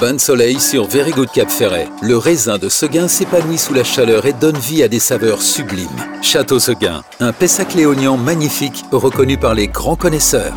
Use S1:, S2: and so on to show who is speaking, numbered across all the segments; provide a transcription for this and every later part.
S1: Bain de soleil sur Very Good Cap Ferret. Le raisin de Seguin s'épanouit sous la chaleur et donne vie à des saveurs sublimes. Château Seguin, un Pessac léonien magnifique reconnu par les grands connaisseurs.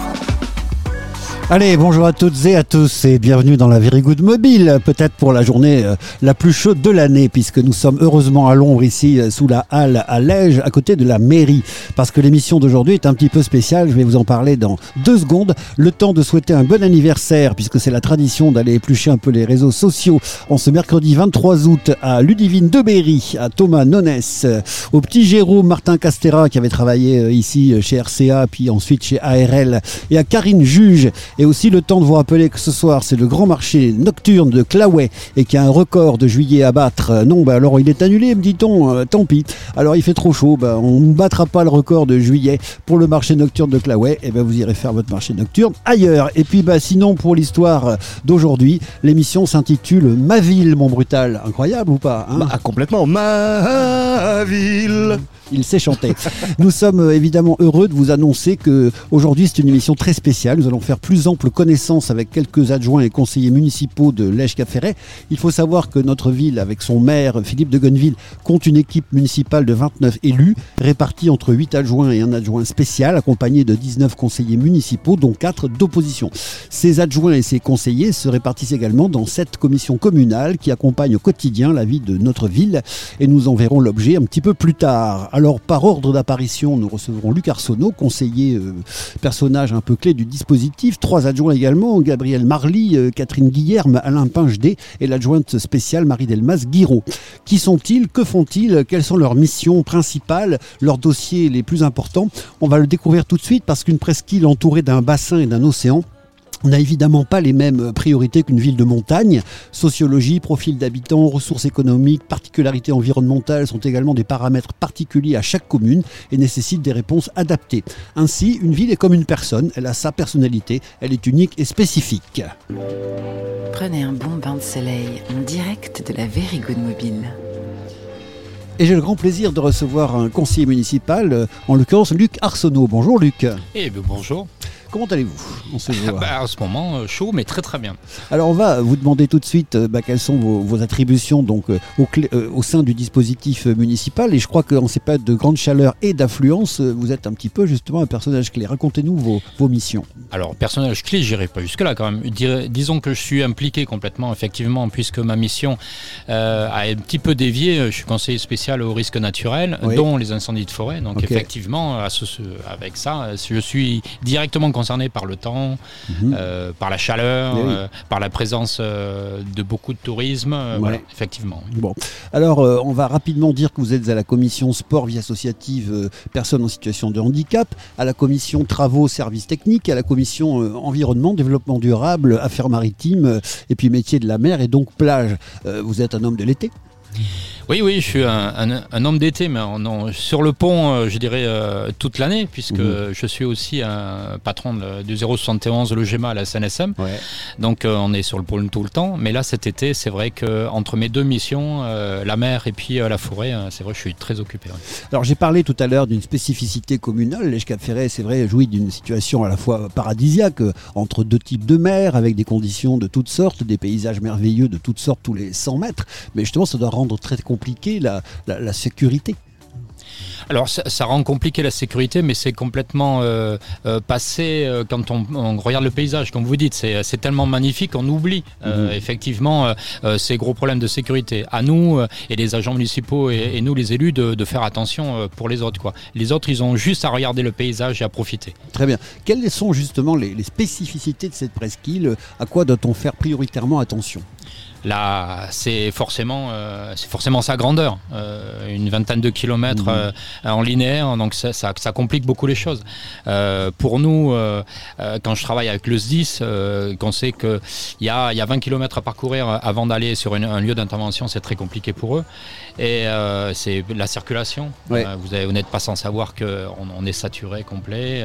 S2: Allez, bonjour à toutes et à tous et bienvenue dans la Very Good Mobile, peut-être pour la journée euh, la plus chaude de l'année puisque nous sommes heureusement à l'ombre ici euh, sous la halle à Lège à côté de la mairie parce que l'émission d'aujourd'hui est un petit peu spéciale, je vais vous en parler dans deux secondes. Le temps de souhaiter un bon anniversaire puisque c'est la tradition d'aller éplucher un peu les réseaux sociaux en ce mercredi 23 août à Ludivine de Berry, à Thomas Nonès, euh, au petit Jérôme Martin Castera qui avait travaillé ici chez RCA puis ensuite chez ARL et à Karine Juge et aussi le temps de vous rappeler que ce soir, c'est le grand marché nocturne de Claouet et qu'il y a un record de juillet à battre. Euh, non, bah alors il est annulé, me dit-on. Euh, tant pis. Alors il fait trop chaud. Bah, on ne battra pas le record de juillet pour le marché nocturne de Claouet. Et ben vous irez faire votre marché nocturne ailleurs. Et puis bah, sinon, pour l'histoire d'aujourd'hui, l'émission s'intitule Ma ville, mon brutal. Incroyable ou pas
S3: hein bah, Complètement. Ma ville
S2: il sait chanter. Nous sommes euh, évidemment heureux de vous annoncer que aujourd'hui c'est une émission très spéciale. Nous allons faire plus connaissance avec quelques adjoints et conseillers municipaux de cap Il faut savoir que notre ville, avec son maire Philippe de Gonneville, compte une équipe municipale de 29 élus, répartis entre 8 adjoints et un adjoint spécial, accompagné de 19 conseillers municipaux, dont 4 d'opposition. Ces adjoints et ces conseillers se répartissent également dans 7 commissions communales qui accompagnent au quotidien la vie de notre ville et nous en verrons l'objet un petit peu plus tard. Alors, par ordre d'apparition, nous recevrons Luc Arsenault, conseiller, euh, personnage un peu clé du dispositif. Adjoints également, Gabriel Marly, euh, Catherine Guillerme, Alain Pingedet et l'adjointe spéciale Marie Delmas Guiraud. Qui sont-ils? Que font-ils? Quelles sont leurs missions principales? Leurs dossiers les plus importants? On va le découvrir tout de suite parce qu'une presqu'île entourée d'un bassin et d'un océan, on n'a évidemment pas les mêmes priorités qu'une ville de montagne. Sociologie, profil d'habitants, ressources économiques, particularités environnementales sont également des paramètres particuliers à chaque commune et nécessitent des réponses adaptées. Ainsi, une ville est comme une personne, elle a sa personnalité, elle est unique et spécifique.
S4: Prenez un bon bain de soleil en direct de la Very Good Mobile.
S2: Et j'ai le grand plaisir de recevoir un conseiller municipal, en l'occurrence Luc Arsenault. Bonjour Luc.
S5: Eh bien bonjour.
S2: Comment allez-vous
S5: en ce bah, En ce moment, euh, chaud, mais très très bien.
S2: Alors on va vous demander tout de suite euh, bah, quelles sont vos, attributions donc, euh, au, sein du dispositif municipal. Et je crois qu'en ces périodes de grande chaleur et d'affluence, vous êtes un petit peu justement un personnage clé. Racontez-nous vos, missions.
S5: Alors personnage clé, j'irai pas jusque-là quand même. disons que je suis impliqué complètement, effectivement, puisque ma mission a un petit peu dévié. Je suis conseiller spécial au risque naturel, dont les incendies de forêt. Donc effectivement, avec ça, je suis directement concernés par le temps, mhm. euh, par la chaleur, euh, par la présence euh, de beaucoup de tourisme. Voilà, effectivement.
S2: Bon, alors on va rapidement dire que vous êtes à la commission sport, vie associative, personnes en situation de handicap, à la commission travaux, services techniques, à la commission environnement, développement durable, affaires maritimes, et puis métier de la mer et donc plage. vous êtes un homme de l'été
S5: oui, oui, je suis un, homme d'été, mais sur le pont, euh, je dirais euh, toute l'année, puisque mhm. je suis aussi un patron du 071 le GEMA à la SNSM. Donc euh, on est sur le pôle tout le temps. Mais là, cet été, c'est vrai que entre mes deux missions, la mer et puis la forêt, c'est vrai, je suis très occupé.
S2: Alors j'ai parlé tout à l'heure d'une spécificité communale. Les Cap Ferret, c'est vrai, jouit d'une situation à la fois paradisiaque entre deux types de mer, avec des conditions de toutes sortes, des paysages merveilleux de toutes sortes tous les 100 mètres. Mais justement, ça doit rendre très compliqué la, la, sécurité.
S5: Alors ça, rend compliqué la sécurité, mais c'est complètement euh, euh, passé euh, quand on, regarde le paysage, comme vous dites. C'est tellement magnifique, on oublie mhm. effectivement ces gros problèmes de sécurité. À nous et les agents municipaux et, nous les élus de, faire attention pour les autres. Quoi. Les autres, ils ont juste à regarder le paysage et à profiter.
S2: Très bien. Quelles sont justement les, les spécificités de cette presqu'île? À quoi doit-on faire prioritairement attention?
S5: Là, c'est forcément, euh, c'est forcément sa grandeur, euh, une vingtaine de kilomètres mhm. euh, en linéaire, donc ça, ça, ça, complique beaucoup les choses. pour nous, quand je travaille avec le SDIS, qu'on sait qu'il y a, y a 20 kilomètres à parcourir avant d'aller sur un lieu d'intervention, c'est très compliqué pour eux. Et c'est la circulation. vous n'êtes pas sans savoir qu'on on est saturé complet.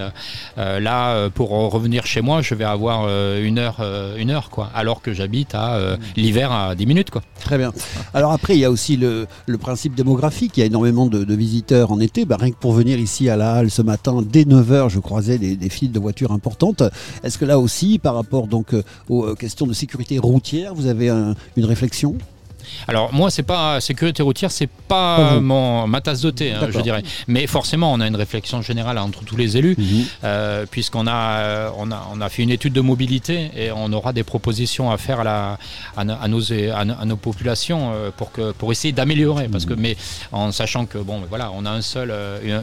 S5: là, pour revenir chez moi, je vais avoir une heure, une heure quoi, alors que j'habite à l'hiver à 10 minutes. Quoi.
S2: Très bien. Alors après, il y a aussi le, principe démographique. Il y a énormément de, visiteurs en été. Bah, rien que pour venir ici à la Halle ce matin, dès 9h, je croisais des, files de voitures importantes. Est-ce que là aussi, par rapport donc euh, aux questions de sécurité routière, vous avez un- une réflexion?
S5: Alors moi, c'est pas sécurité routière, c'est
S2: Pas
S5: mon, ma tasse de thé, hein, je dirais. Mais forcément, on a une réflexion générale entre tous les élus,
S2: Mhm.
S5: euh, puisqu'on a, euh, on a, on a fait une étude de mobilité et on aura des propositions à faire à, la, à, no- à nos, à, no- à nos populations euh, pour, que, pour essayer d'améliorer. Parce que, mais en sachant que bon, voilà, on a un seul,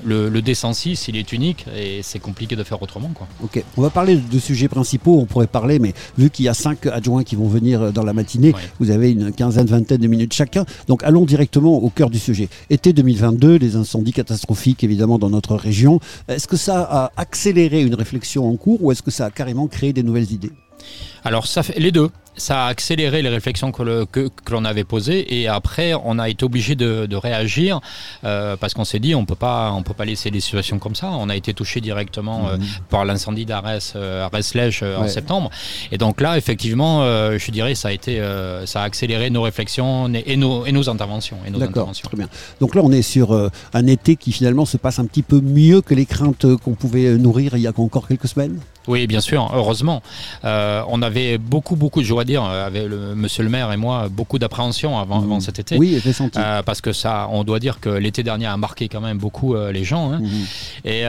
S5: le, le D106, il est unique et c'est compliqué de faire autrement. Quoi.
S2: Ok, on va parler de sujets principaux, on pourrait parler, mais vu qu'il y a cinq adjoints qui vont venir dans la matinée,
S5: Ouais.
S2: vous avez une quinzaine, vingtaine de minutes chacun. Donc allons directement au cœur du sujet. Été 2022, les incendies catastrophiques évidemment dans notre région. Est-ce que ça a accéléré une réflexion en cours ou est-ce que ça a carrément créé des nouvelles idées?
S5: Alors ça fait les deux. Ça a accéléré les réflexions que, le- que, que l'on avait posées et après on a été obligé de, de réagir euh, parce qu'on s'est dit on peut pas on peut pas laisser les situations comme ça. On a été touché directement euh, par l'incendie d'Arès Arès-Lège euh, en
S2: Ouais.
S5: septembre et donc là effectivement euh, je dirais ça a été ça a accéléré nos réflexions et nos, et nos interventions et nos
S2: D'accord,
S5: interventions.
S2: très bien. Donc là on est sur un été qui finalement se passe un petit peu mieux que les craintes qu'on pouvait nourrir il y a encore quelques semaines?
S5: Oui, bien sûr, heureusement. Euh, on avait beaucoup, beaucoup, je dois dire, euh, avec le, monsieur le maire et moi, beaucoup d'appréhension avant, avant cet été.
S2: Oui, j'ai senti.
S5: Euh, parce que ça, on doit dire que l'été dernier a marqué quand même beaucoup euh, les gens. hein.
S2: Mhm.
S5: Et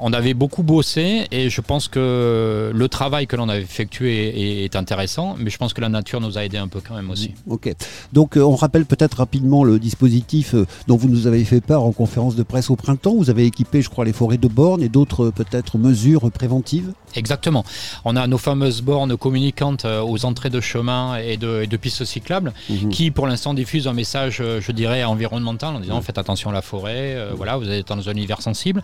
S5: on avait beaucoup bossé et je pense que le travail que l'on a effectué est, est intéressant, mais je pense que la nature nous a aidé un peu quand même aussi.
S2: Ok. Donc on rappelle peut-être rapidement le dispositif dont vous nous avez fait part en conférence de presse au printemps. Vous avez équipé, je crois, les forêts de bornes et d'autres peut-être mesures préventives.
S5: Exactement. On a nos fameuses bornes communicantes euh, aux entrées de chemin et de, et de pistes cyclables
S2: Mhm.
S5: qui, pour l'instant, diffusent un message, euh, je dirais, environnemental en disant faites attention à la forêt, euh, voilà, vous êtes dans un univers sensible.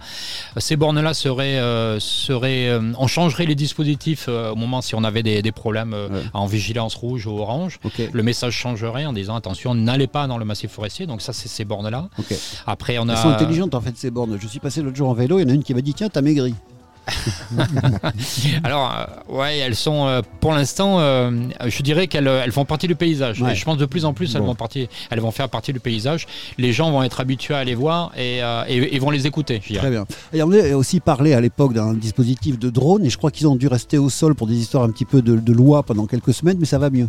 S5: Ces bornes-là seraient, euh, seraient euh, on changerait les dispositifs au moment si on avait des, des problèmes en vigilance rouge ou orange. Le message changerait en disant attention, n'allez pas dans le massif forestier. Donc ça, c'est ces bornes-là.
S2: Ok.
S5: Après, on a.
S2: Elles sont intelligentes en fait ces bornes. Je suis passé l'autre jour en vélo, il y en a une qui m'a dit tiens t'as maigri.
S5: Alors, euh, ouais, elles sont euh, pour l'instant, euh, je dirais qu'elles elles font partie du paysage.
S2: Ouais.
S5: Et je pense de plus en plus, elles,
S2: Bon.
S5: vont partie, elles vont faire partie du paysage. Les gens vont être habitués à les voir et, et- et vont les écouter.
S2: Très bien. Et on a aussi parlé à l'époque d'un dispositif de drone et je crois qu'ils ont dû rester au sol pour des histoires un petit peu de, de loi pendant quelques semaines, mais ça va mieux.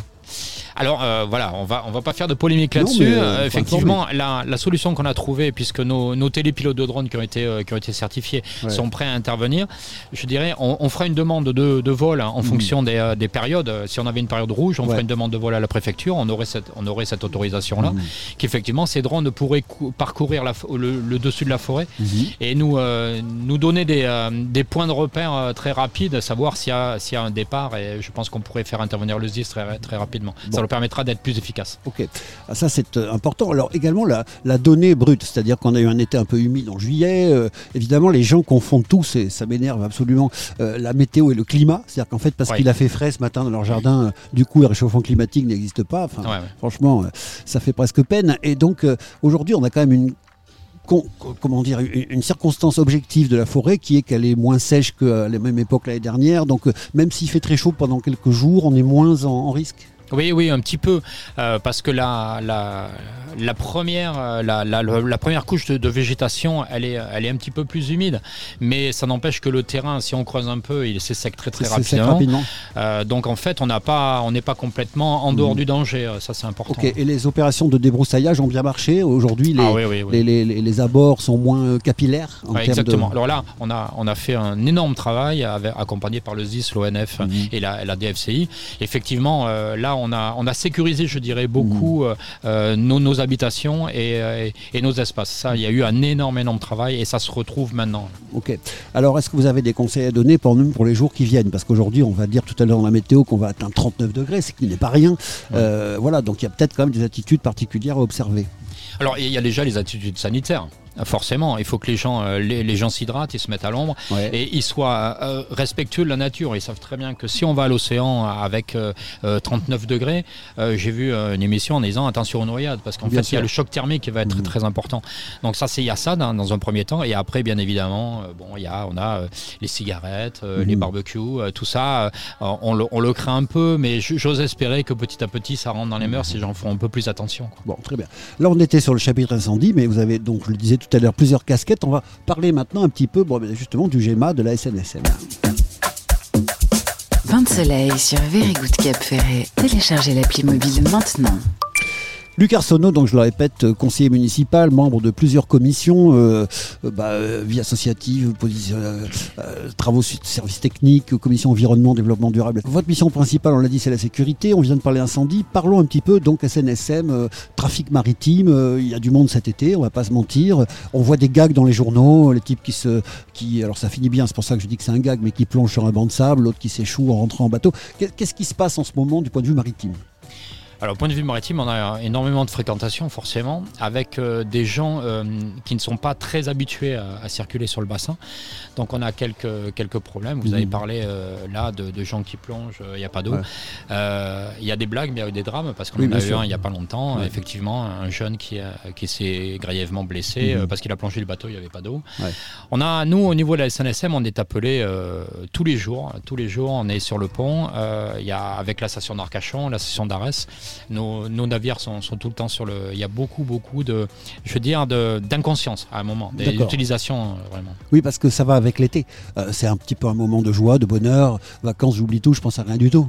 S5: Alors euh, voilà, on va on va pas faire de polémique là-dessus.
S2: euh,
S5: effectivement, la, la solution qu'on a trouvée, puisque nos, nos télépilotes de drones qui ont été euh, qui ont été certifiés
S2: Ouais.
S5: sont prêts à intervenir, je dirais, on, on fera une demande de, de vol hein, en fonction des, des périodes. Si on avait une période rouge, on.
S2: Ouais.
S5: ferait une demande de vol à la préfecture. On aurait cette on aurait cette autorisation là,
S2: Mhm.
S5: qu'effectivement ces drones pourraient cou- parcourir la le, le dessus de la forêt
S2: Mhm.
S5: et nous, nous donner des, des points de repère très rapides, savoir s'il y, a- s'il y a un départ. Et je pense qu'on pourrait faire intervenir le ZIS très, très rapidement.
S2: Bon.
S5: Ça nous permettra d'être plus efficace.
S2: Ok, Ah, ça c'est euh, important. Alors également la, la donnée brute, c'est-à-dire qu'on a eu un été un peu humide en juillet. euh, évidemment, les gens confondent tous, et ça m'énerve absolument, euh, la météo et le climat. C'est-à-dire qu'en fait, parce
S5: Ouais.
S2: qu'il a fait frais ce matin dans leur jardin, euh, du coup, le réchauffement climatique n'existe pas. Enfin,
S5: Ouais, ouais.
S2: Franchement, ça fait presque peine. Et donc aujourd'hui, on a quand même une comment dire, une, circonstance objective de la forêt qui est qu'elle est moins sèche qu'à la même époque l'année dernière. Donc, même s'il fait très chaud pendant quelques jours, on est moins en, en risque.
S5: Oui, oui, un petit peu, euh, parce que la, la, la, première, euh, la, la, première couche de, de végétation, elle est, elle est un petit peu plus humide, mais ça n'empêche que le terrain, si on creuse un peu, il s'essèque très très rapidement.
S2: rapidement.
S5: Euh, donc en fait, on n'a pas, on n'est pas complètement en dehors
S2: Mhm.
S5: du danger. euh, Ça, c'est important.
S2: Et les opérations de débroussaillage ont bien marché. Aujourd'hui, les,
S5: Ah oui, oui, oui.
S2: les, les- les- les abords sont moins euh, capillaires. En
S5: Ouais,
S2: termes de-
S5: exactement. Alors là, on a, on a fait un énorme travail avec- accompagné par le ZIS, l'ONF
S2: Mhm.
S5: et, la, la DFCI. Effectivement, euh, là, on a, on a sécurisé, je dirais, beaucoup
S2: Mhm.
S5: euh, euh, nos, nos habitations et, euh, et, et nos espaces. Ça, il y a eu un énorme, énorme travail et ça se retrouve maintenant.
S2: Ok. Alors, est-ce que vous avez des conseils à donner pour nous pour les jours qui viennent? Parce qu'aujourd'hui, on va dire tout à l'heure dans la météo qu'on va atteindre 39 degrés, ce qui n'est pas rien. Euh, voilà, donc il y a peut-être quand même des attitudes particulières à observer.
S5: Alors, il y a déjà les attitudes sanitaires. Forcément. Il faut que les gens, euh, les, les gens s'hydratent, ils se mettent à l'ombre
S2: Ouais.
S5: et ils soient euh, respectueux de la nature. Ils savent très bien que si on va à l'océan avec euh, euh, 39 degrés, euh, j'ai vu euh, une émission en disant attention aux noyades parce qu'en fait il y a le choc thermique qui va être
S2: Mhm.
S5: très important. Donc ça c'est il y a ça dans, dans un premier temps et après bien évidemment euh, bon il y a on a euh, les cigarettes, euh, les
S2: Mhm.
S5: barbecues, euh, tout ça euh, on, le, on le craint un peu mais j'ose espérer que petit à petit ça rentre dans les mœurs et les gens font un peu plus attention. quoi.
S2: Bon, très bien. Là, on était sur le chapitre incendie, mais vous avez donc, je le disais tout à l'heure, plusieurs casquettes. On va parler maintenant un petit peu, justement, du GEMA, de la SNSM.
S4: Bain de soleil sur Very Good Cap Ferret. Téléchargez l'appli mobile maintenant.
S2: Luc Arsenault, donc je le répète, euh, conseiller municipal, membre de plusieurs commissions, euh, euh, bah, euh, vie associative, euh, travaux services techniques, commission environnement, développement durable. Votre mission principale, on l'a dit, c'est la sécurité. On vient de parler incendie. Parlons un petit peu donc SNSM, trafic maritime. Il y a du monde cet été, on va pas se mentir. On voit des gags dans les journaux, les types qui se, qui, alors ça finit bien, c'est pour ça que je dis que c'est un gag, mais qui plonge sur un banc de sable, l'autre qui s'échoue en rentrant en bateau. Qu'est- Qu'est-ce qui se passe en ce moment du point de vue maritime?
S5: Alors, au point de vue maritime, on a énormément de fréquentation, forcément, avec euh, des gens euh, qui ne sont pas très habitués à, à circuler sur le bassin. Donc, on a quelques, quelques problèmes. Vous avez parlé euh, là de, de gens qui plongent, il n'y a pas d'eau.
S2: Ouais.
S5: Il y a des blagues, mais il y a eu des drames, parce qu'on
S2: Oui,
S5: en a eu
S2: sûr.
S5: un il n'y a pas longtemps.
S2: Ouais.
S5: Effectivement, un jeune qui, a- qui s'est grièvement blessé euh, parce qu'il a plongé le bateau, il n'y avait pas d'eau.
S2: Ouais.
S5: On a, nous, au niveau de la SNSM, on est appelé tous les jours. Tous les jours, on est sur le pont. Il y a, avec la station d'Arcachon, la station d'Arès, nos, nos navires sont, sont tout le temps sur le. Il y a beaucoup, beaucoup de, je veux dire, de- d'inconscience à un moment, utilisations euh, vraiment.
S2: Oui, parce que ça va avec l'été. Euh, c'est un petit peu un moment de joie, de bonheur. Vacances, j'oublie tout, je pense à rien du tout.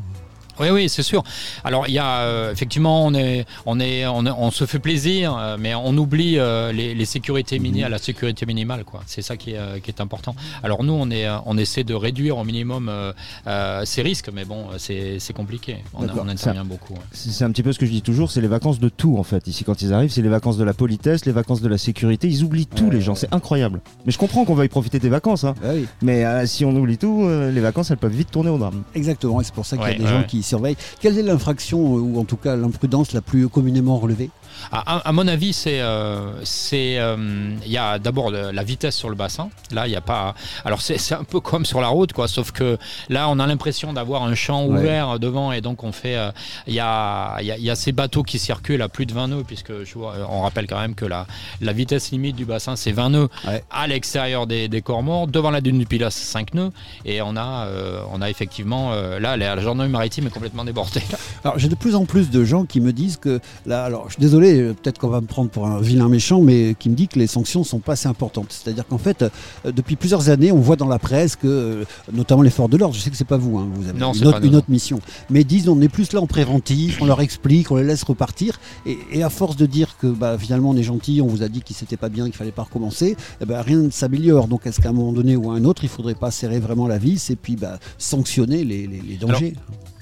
S5: Oui, oui, c'est sûr. Alors, il y a euh, effectivement, on est, on est, on, est- on se fait plaisir, euh, mais on oublie euh, les, les sécurités minimales, la sécurité minimale, quoi. C'est ça qui est, qui est important. Alors nous, on est, on essaie de réduire au minimum euh, euh, ces risques, mais bon, c'est c'est compliqué. On, on intervient beaucoup. ouais.
S3: C'est c'est un petit peu ce que je dis toujours, c'est les vacances de tout en fait. Ici quand ils arrivent, c'est les vacances de la politesse, les vacances de la sécurité. Ils oublient tout
S2: Ouais.
S3: les gens, c'est incroyable. Mais je comprends qu'on veuille profiter des vacances, hein.
S2: Ah oui,
S3: mais euh, si on oublie tout, euh, les vacances elles peuvent vite tourner au drame.
S2: exactement. Et c'est pour ça qu'il y a des
S5: ouais,
S2: gens qui surveillent. Quelle est l'infraction, ou en tout cas l'imprudence la plus communément relevée?
S5: À, mon avis, c'est, euh, c'est, euh, il y a d'abord la vitesse sur le bassin. Là, il y a pas. Alors c'est, un peu comme sur la route, quoi. Sauf que là, on a l'impression d'avoir un champ
S2: Ouais.
S5: ouvert devant, et donc on fait. euh, Il y a, y a- y a ces bateaux qui circulent à plus de 20 nœuds, puisque je vois, on rappelle quand même que la, la vitesse limite du bassin c'est 20 nœuds
S2: Ouais.
S5: à l'extérieur des, des corps morts. Devant la dune du Pilat, c'est 5 nœuds, et on a, on a effectivement là la, la gendarmerie maritime est complètement débordée.
S2: Alors j'ai de plus en plus de gens qui me disent que là, alors je suis désolé, euh, peut-être qu'on va me prendre pour un vilain méchant, mais qui me dit que les sanctions sont pas assez importantes. C'est-à-dire qu'en fait, euh, depuis plusieurs années, on voit dans la presse que, euh, notamment les forces de l'ordre, je sais que c'est pas vous, hein, vous avez
S5: Non,
S2: une, autre, une mission, mais disent on est plus là en préventif, on leur explique, on les laisse repartir, et, et à force de dire que bah, finalement on est gentil, on vous a dit qu'il s'était pas bien, qu'il fallait pas recommencer, eh ben, rien ne s'améliore. Donc est-ce qu'à un moment donné ou à un autre, il faudrait pas serrer vraiment la vis et puis bah, sanctionner les, les- les dangers?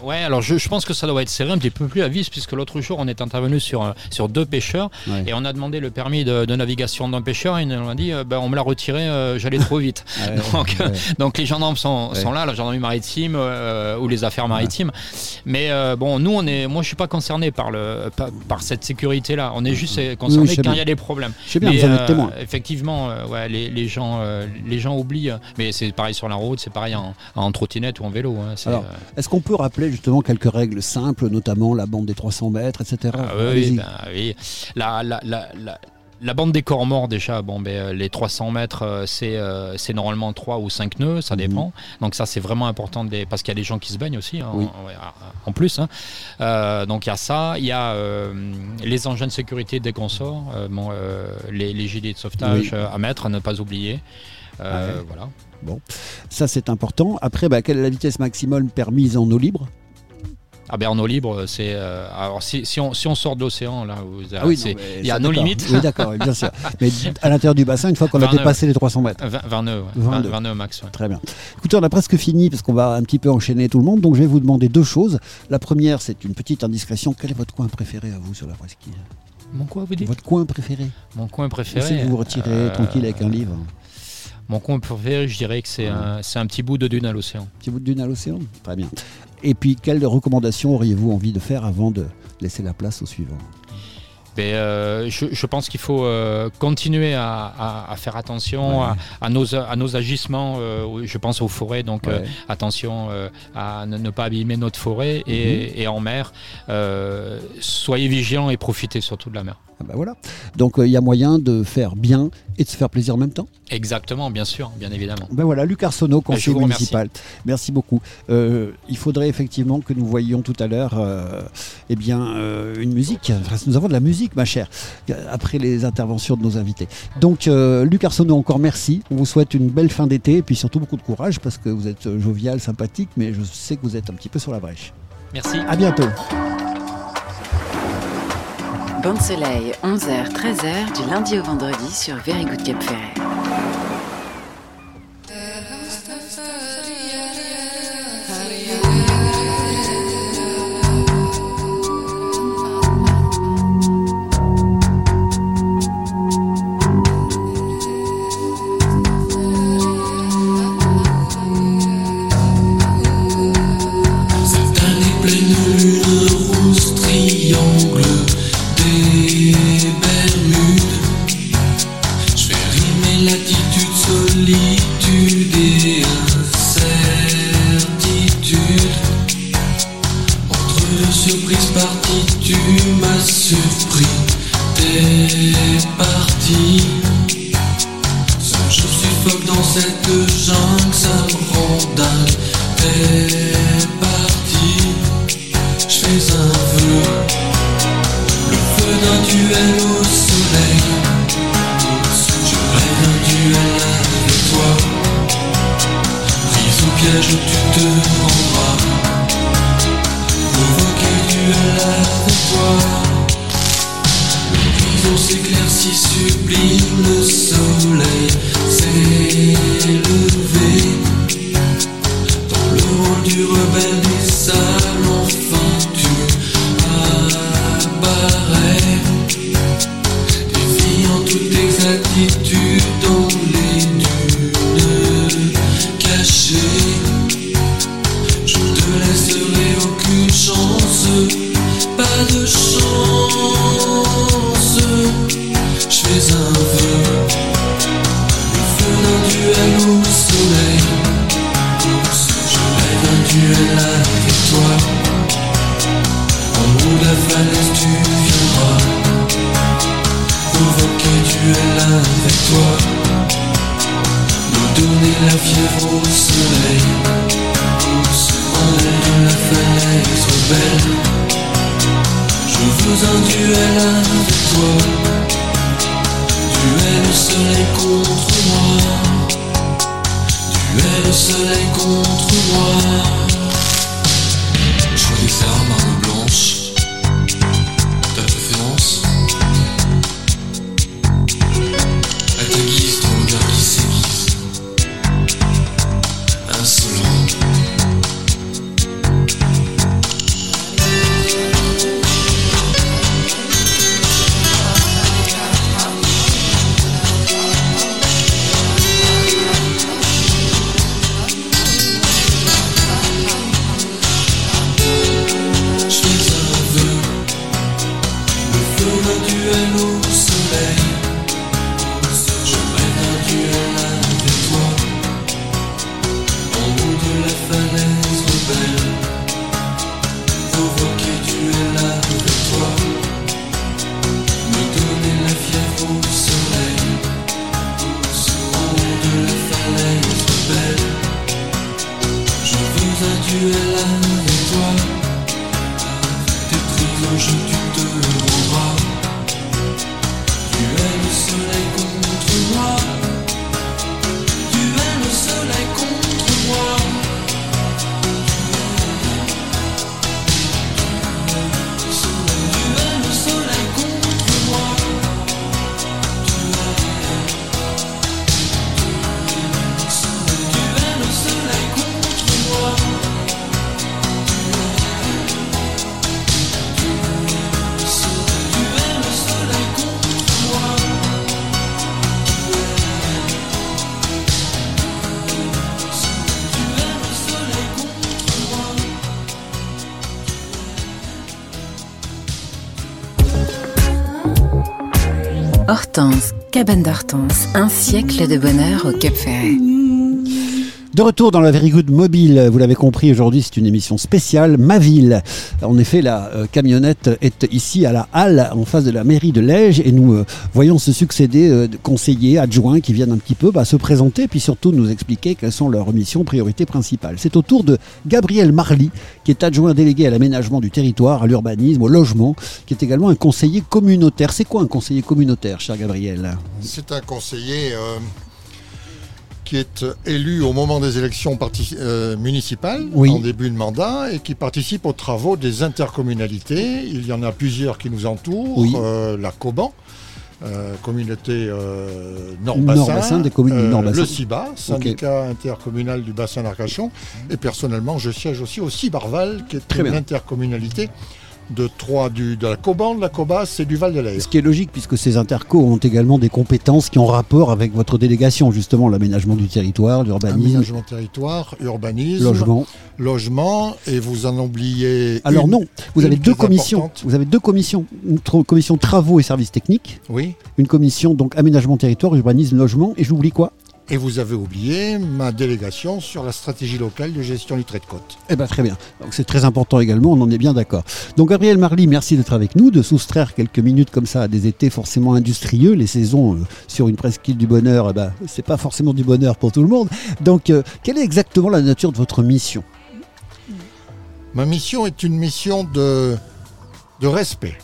S5: Ouais, alors je, je pense que ça doit être serré un petit peu plus à vis, puisque l'autre jour on est intervenu sur, euh, sur deux pêcheurs
S2: Ouais.
S5: et on a demandé le permis de, de navigation d'un pêcheur et ils nous ont dit euh, ben, on me l'a retiré, euh, j'allais trop vite.
S2: Ouais,
S5: donc, euh,
S2: ouais.
S5: donc les gendarmes sont, sont là, la gendarmerie maritime euh, ou les affaires maritimes. Mais bon, nous, on est, moi je suis pas concerné par, le, par, par cette sécurité-là. On est juste concerné
S2: Oui,
S5: quand il y a des problèmes.
S2: Je sais bien,
S5: Mais,
S2: vous.
S5: Effectivement, ouais, les, les gens, les gens oublient. Mais c'est pareil sur la route, c'est pareil en, en trottinette ou en vélo. hein,
S2: Est-ce qu'on peut rappeler justement quelques règles simples, notamment la bande des 300 mètres, etc.
S5: Ah oui,
S2: Allez-y.
S5: oui, ben oui. La, la, la, la, bande des corps morts, déjà, bon, ben, les 300 mètres, euh, c'est euh, normalement 3 ou 5 nœuds, ça
S2: Mhm.
S5: dépend. Donc ça, c'est vraiment important, de parce qu'il y a des gens qui se baignent aussi, hein,
S2: Oui.
S5: en, ouais, en plus. hein. Euh, donc il y a ça, il y a euh, les engins de sécurité dès qu'on sort, euh, bon, les, les gilets de sauvetage
S2: Oui.
S5: à mettre, à ne pas oublier.
S2: Ah ouais.
S5: Voilà.
S2: Ça, c'est important. Après, bah, quelle est la vitesse maximum permise en eau libre?
S5: Ah ben en eau libre, c'est... euh, alors si, si, on, si on sort de l'océan, là, vous,
S2: Ah oui,
S5: il y a nos limites.
S2: Oui, d'accord, bien sûr. Mais à l'intérieur du bassin, une fois qu'on a
S5: 29.
S2: dépassé les 300 mètres.
S5: 20, 20 nœuds, ouais.
S2: 22.
S5: 20 nœuds max. ouais.
S2: Très bien. Écoutez, on a presque fini parce qu'on va un petit peu enchaîner tout le monde. Donc, je vais vous demander deux choses. La première, c'est une petite indiscrétion. Quel est votre coin préféré à vous sur la presqu'île?
S5: Mon coin, vous dites?
S2: Votre coin préféré
S5: Mon coin préféré.
S2: que vous vous retirez
S5: euh,
S2: tranquille avec un livre.
S5: Mon coin préféré, je dirais que c'est un, c'est un petit bout de dune à l'océan.
S2: Petit bout de dune à l'océan? Très bien. Et puis, quelles recommandations auriez-vous envie de faire avant de laisser la place au suivant
S5: Mais euh, je, je pense qu'il faut euh, continuer à, à- à faire attention
S2: Ouais.
S5: à, à nos, à nos agissements. euh, je pense aux forêts, donc
S2: Ouais.
S5: attention à ne, ne pas abîmer notre forêt
S2: Mhm.
S5: et, et en mer. soyez vigilants et profitez surtout de la mer.
S2: Ah bah voilà. Donc euh, il y a moyen de faire bien et de se faire plaisir en même temps.
S5: Exactement, bien sûr, bien évidemment.
S2: Ben voilà, Luc Arsenault,
S5: Ben,
S2: conseiller municipal. Merci beaucoup. Euh, il faudrait effectivement que nous voyions tout à l'heure euh, eh bien, euh, une musique. Enfin, nous avons de la musique, ma chère, après les interventions de nos invités. Donc, Luc Arsenault, encore merci. On vous souhaite une belle fin d'été et puis surtout beaucoup de courage parce que vous êtes jovial, sympathique, mais je sais que vous êtes un petit peu sur la brèche.
S5: Merci.
S2: À bientôt.
S4: Bande Soleil, 11h, 13h, du lundi au vendredi sur Very Good Cap Ferret. Cabane d'Hortense, un siècle de bonheur au Cap Ferret.
S2: De retour dans la Very Good Mobile, vous l'avez compris, aujourd'hui c'est une émission spéciale, Ma Ville. En effet, la euh, camionnette est ici à la halle, en face de la mairie de Lège, et nous euh, voyons se succéder euh, conseillers, adjoints qui viennent un petit peu bah, se présenter, puis surtout nous expliquer quelles sont leurs missions, priorités principales. C'est au tour de Gabriel Marly, qui est adjoint délégué à l'aménagement du territoire, à l'urbanisme, au logement, qui est également un conseiller communautaire. C'est quoi un conseiller communautaire, cher Gabriel?
S6: C'est un conseiller qui est élu au moment des élections euh, municipales,
S2: Oui.
S6: en début de mandat, et qui participe aux travaux des intercommunalités. Il y en a plusieurs qui nous entourent.
S2: Oui.
S6: Euh, la Coban, euh, communauté euh, Nord-Bassin.
S2: Nord-Bassin, des communes du Nord-Bassin.
S6: Le CIBA, syndicat intercommunal du bassin d'Arcachon. Et personnellement, je siège aussi au Cibarval, qui est
S2: Très
S6: une
S2: bien.
S6: intercommunalité de trois du, de la Coban, de la Cobas et du Val de l'Air.
S2: Ce qui est logique puisque ces intercos ont également des compétences qui ont rapport avec votre délégation, justement l'aménagement du territoire, l'urbanisme,
S6: Aménagement territoire, urbanisme,
S2: logement.
S6: logement, et vous en oubliez.
S2: Alors
S6: une-
S2: non, vous avez deux commissions.
S6: importante.
S2: Vous avez deux commissions, une commission travaux et services techniques,
S6: Oui.
S2: une commission donc aménagement territoire, urbanisme, logement, et j'oublie quoi?
S6: Et vous avez oublié ma délégation sur la stratégie locale de gestion du trait de côte.
S2: Eh bien très bien. Donc c'est très important également, on en est bien d'accord. Donc Gabriel Marly, merci d'être avec nous, de soustraire quelques minutes comme ça à des étés forcément industrieux. Les saisons euh, sur une presqu'île du bonheur, eh ben, c'est pas forcément du bonheur pour tout le monde. Donc euh, quelle est exactement la nature de votre mission?
S6: Ma mission est une mission de, de respect.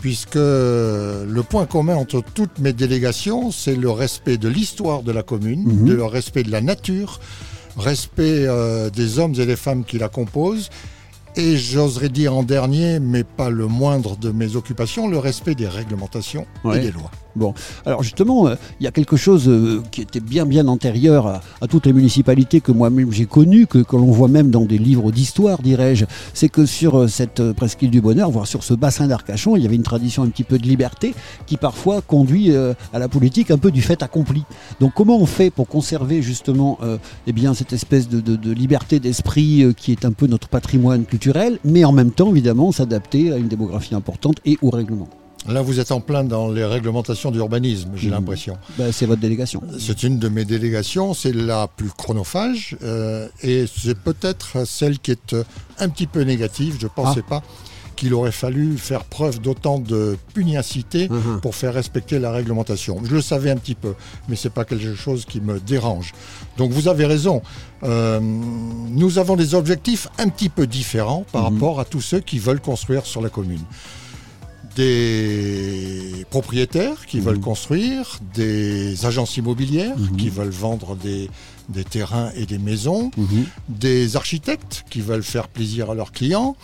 S6: Puisque le point commun entre toutes mes délégations, c'est le respect de l'histoire de la commune,
S2: Mhm.
S6: de le respect de la nature, respect euh, des hommes et des femmes qui la composent, et j'oserais dire en dernier, mais pas le moindre de mes occupations, le respect des réglementations
S2: Ouais.
S6: et des lois.
S2: Alors justement, euh, il y a quelque chose euh, qui était bien bien antérieur à, toutes les municipalités que moi-même j'ai connues, que, l'on voit même dans des livres d'histoire, dirais-je. C'est que sur euh, cette presqu'île du bonheur, voire sur ce bassin d'Arcachon, il y avait une tradition un petit peu de liberté qui parfois conduit à la politique un peu du fait accompli. Donc comment on fait pour conserver justement eh bien, cette espèce de, de- liberté d'esprit qui est un peu notre patrimoine culturel, mais en même temps évidemment s'adapter à une démographie importante et au règlement?
S6: Là, vous êtes en plein dans les réglementations d'urbanisme, j'ai
S2: Mhm.
S6: l'impression.
S2: Ben, C'est votre délégation.
S6: C'est une de mes délégations, c'est la plus chronophage euh, et c'est peut-être celle qui est euh, un petit peu négative. Je ne pensais pas qu'il aurait fallu faire preuve d'autant de pugnacité
S2: Mhm.
S6: pour faire respecter la réglementation. Je le savais un petit peu, mais c'est pas quelque chose qui me dérange. Donc vous avez raison. Euh, nous avons des objectifs un petit peu différents par rapport à tous ceux qui veulent construire sur la commune des propriétaires qui
S2: Mhm.
S6: veulent construire, des agences immobilières
S2: Mhm.
S6: qui veulent vendre des, des terrains et des maisons,
S2: Mhm.
S6: des architectes qui veulent faire plaisir à leurs clients,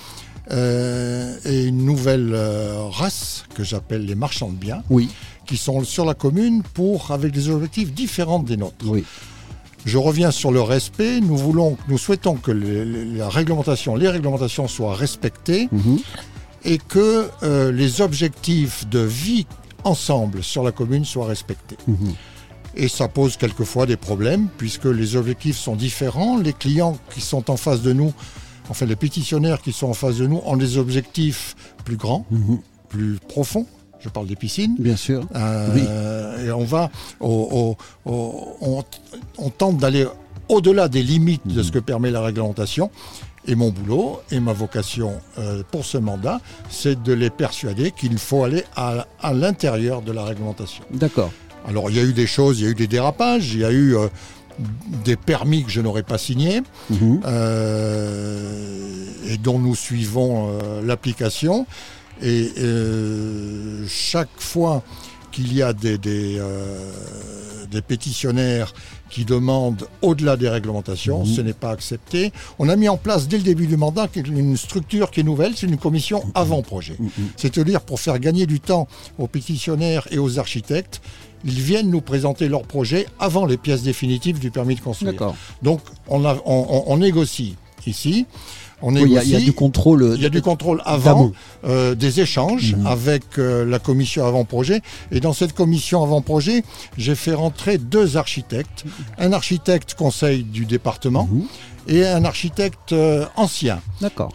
S6: euh, et une nouvelle euh, race que j'appelle les marchands de biens,
S2: Oui,
S6: qui sont sur la commune pour avec des objectifs différents des nôtres.
S2: oui.
S6: Je reviens sur le respect. Nous voulons, nous souhaitons que les- la réglementation, les réglementations soient respectées
S2: Mhm.
S6: Et que euh, les objectifs de vie ensemble sur la commune soient respectés.
S2: Mhm.
S6: Et ça pose quelquefois des problèmes puisque les objectifs sont différents. Les clients qui sont en face de nous, enfin les pétitionnaires qui sont en face de nous, ont des objectifs plus grands,
S2: Mhm.
S6: plus profonds. Je parle des piscines.
S2: Bien sûr.
S6: Euh, Et on va, au- au- au- on, on tente d'aller au-delà des limites de ce que permet la réglementation. Et mon boulot et ma vocation euh, pour ce mandat, c'est de les persuader qu'il faut aller à, à l'intérieur de la réglementation.
S2: D'accord.
S6: Alors il y a eu des choses, il y a eu des dérapages, il y a eu euh, des permis que je n'aurais pas signés
S2: Mhm.
S6: euh, et dont nous suivons l'application. Et chaque fois qu'il y a des, des, des pétitionnaires qui demandent au-delà des réglementations,
S2: Mhm.
S6: ce n'est pas accepté. On a mis en place dès le début du mandat une structure qui est nouvelle, c'est une commission avant-projet.
S2: Mhm.
S6: C'est-à-dire pour faire gagner du temps aux pétitionnaires et aux architectes, ils viennent nous présenter leur projet avant les pièces définitives du permis de construire. Donc on, a- on- on- on négocie ici. On
S2: Oui, Il y, a- il y a
S6: négocie.
S2: du contrôle. euh,
S6: Il y a du contrôle avant, euh, des échanges
S2: Mhm.
S6: avec euh, la commission avant-projet. Et dans cette commission avant-projet, j'ai fait rentrer deux architectes. Un architecte conseil du département
S2: Mhm.
S6: et un architecte ancien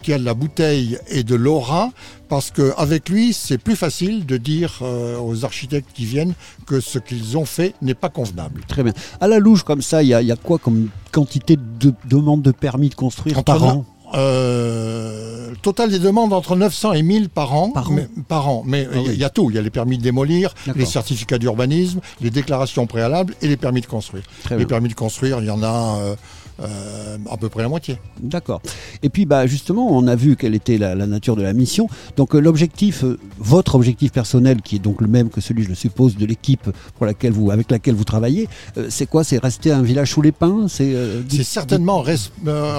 S6: qui a de la bouteille et de l'aura, parce qu'avec lui, c'est plus facile de dire euh, aux architectes qui viennent que ce qu'ils ont fait n'est pas convenable.
S2: Très bien. À la louche, comme ça, il y, a- il y a quoi comme quantité de demandes de permis de construire par an
S6: Euh, le total des demandes entre 900 et 1000 par an.
S2: Par an
S6: mais, par an. Mais
S2: Ah
S6: il y a-
S2: oui.
S6: il y a tout. Il y a les permis de démolir, les certificats d'urbanisme, les déclarations préalables et les permis de construire.
S2: Très
S6: Les
S2: bien.
S6: permis de construire, il y en a euh, euh, à peu près la moitié.
S2: D'accord. Et puis, bah, justement, on a vu quelle était la, la nature de la mission. Donc, euh, l'objectif, euh, votre objectif personnel, qui est donc le même que celui, je le suppose, de l'équipe pour laquelle vous, avec laquelle vous travaillez, c'est quoi? C'est rester un village sous les pins? C'est
S6: certainement res-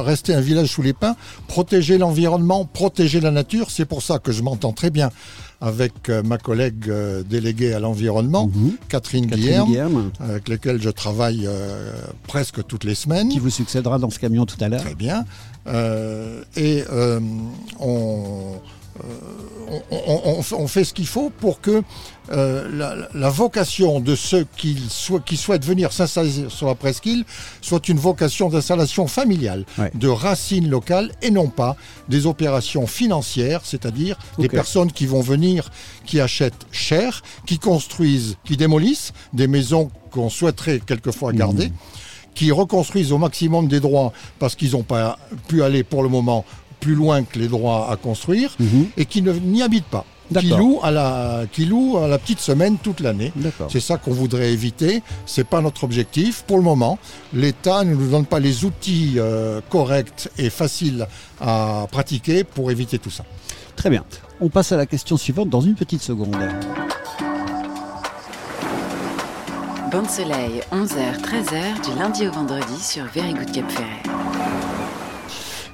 S6: rester un village sous les pins, protéger l'environnement, protéger la nature. C'est pour ça que je m'entends très bien avec euh, ma collègue euh, déléguée à l'environnement,
S2: Mhm.
S6: Catherine,
S2: Catherine
S6: avec laquelle je travaille euh, presque toutes les semaines.
S2: qui vous succédera dans ce camion tout à l'heure.
S6: Très bien. Et on, euh, on, on- on fait- on fait ce qu'il faut pour que euh, la, la vocation de ceux qui, souhaitent venir s'installer sur la presqu'île soit une vocation d'installation familiale,
S2: Ouais.
S6: de racines locales et non pas des opérations financières, c'est-à-dire des personnes qui vont venir, qui achètent cher, qui construisent, qui démolissent des maisons qu'on souhaiterait quelquefois garder qui reconstruisent au maximum des droits parce qu'ils n'ont pas pu aller pour le moment plus loin que les droits à construire
S2: Mhm.
S6: et qui n'y habitent pas. Qui louent, à la, qui louent à la petite semaine toute l'année. C'est ça qu'on voudrait éviter. C'est pas notre objectif pour le moment. L'État ne nous donne pas les outils euh, corrects et faciles à pratiquer pour éviter tout ça.
S2: Très bien. On passe à la question suivante dans une petite seconde.
S4: Bande Soleil, 11h, 13h, du lundi au vendredi sur Very Good Cap Ferret.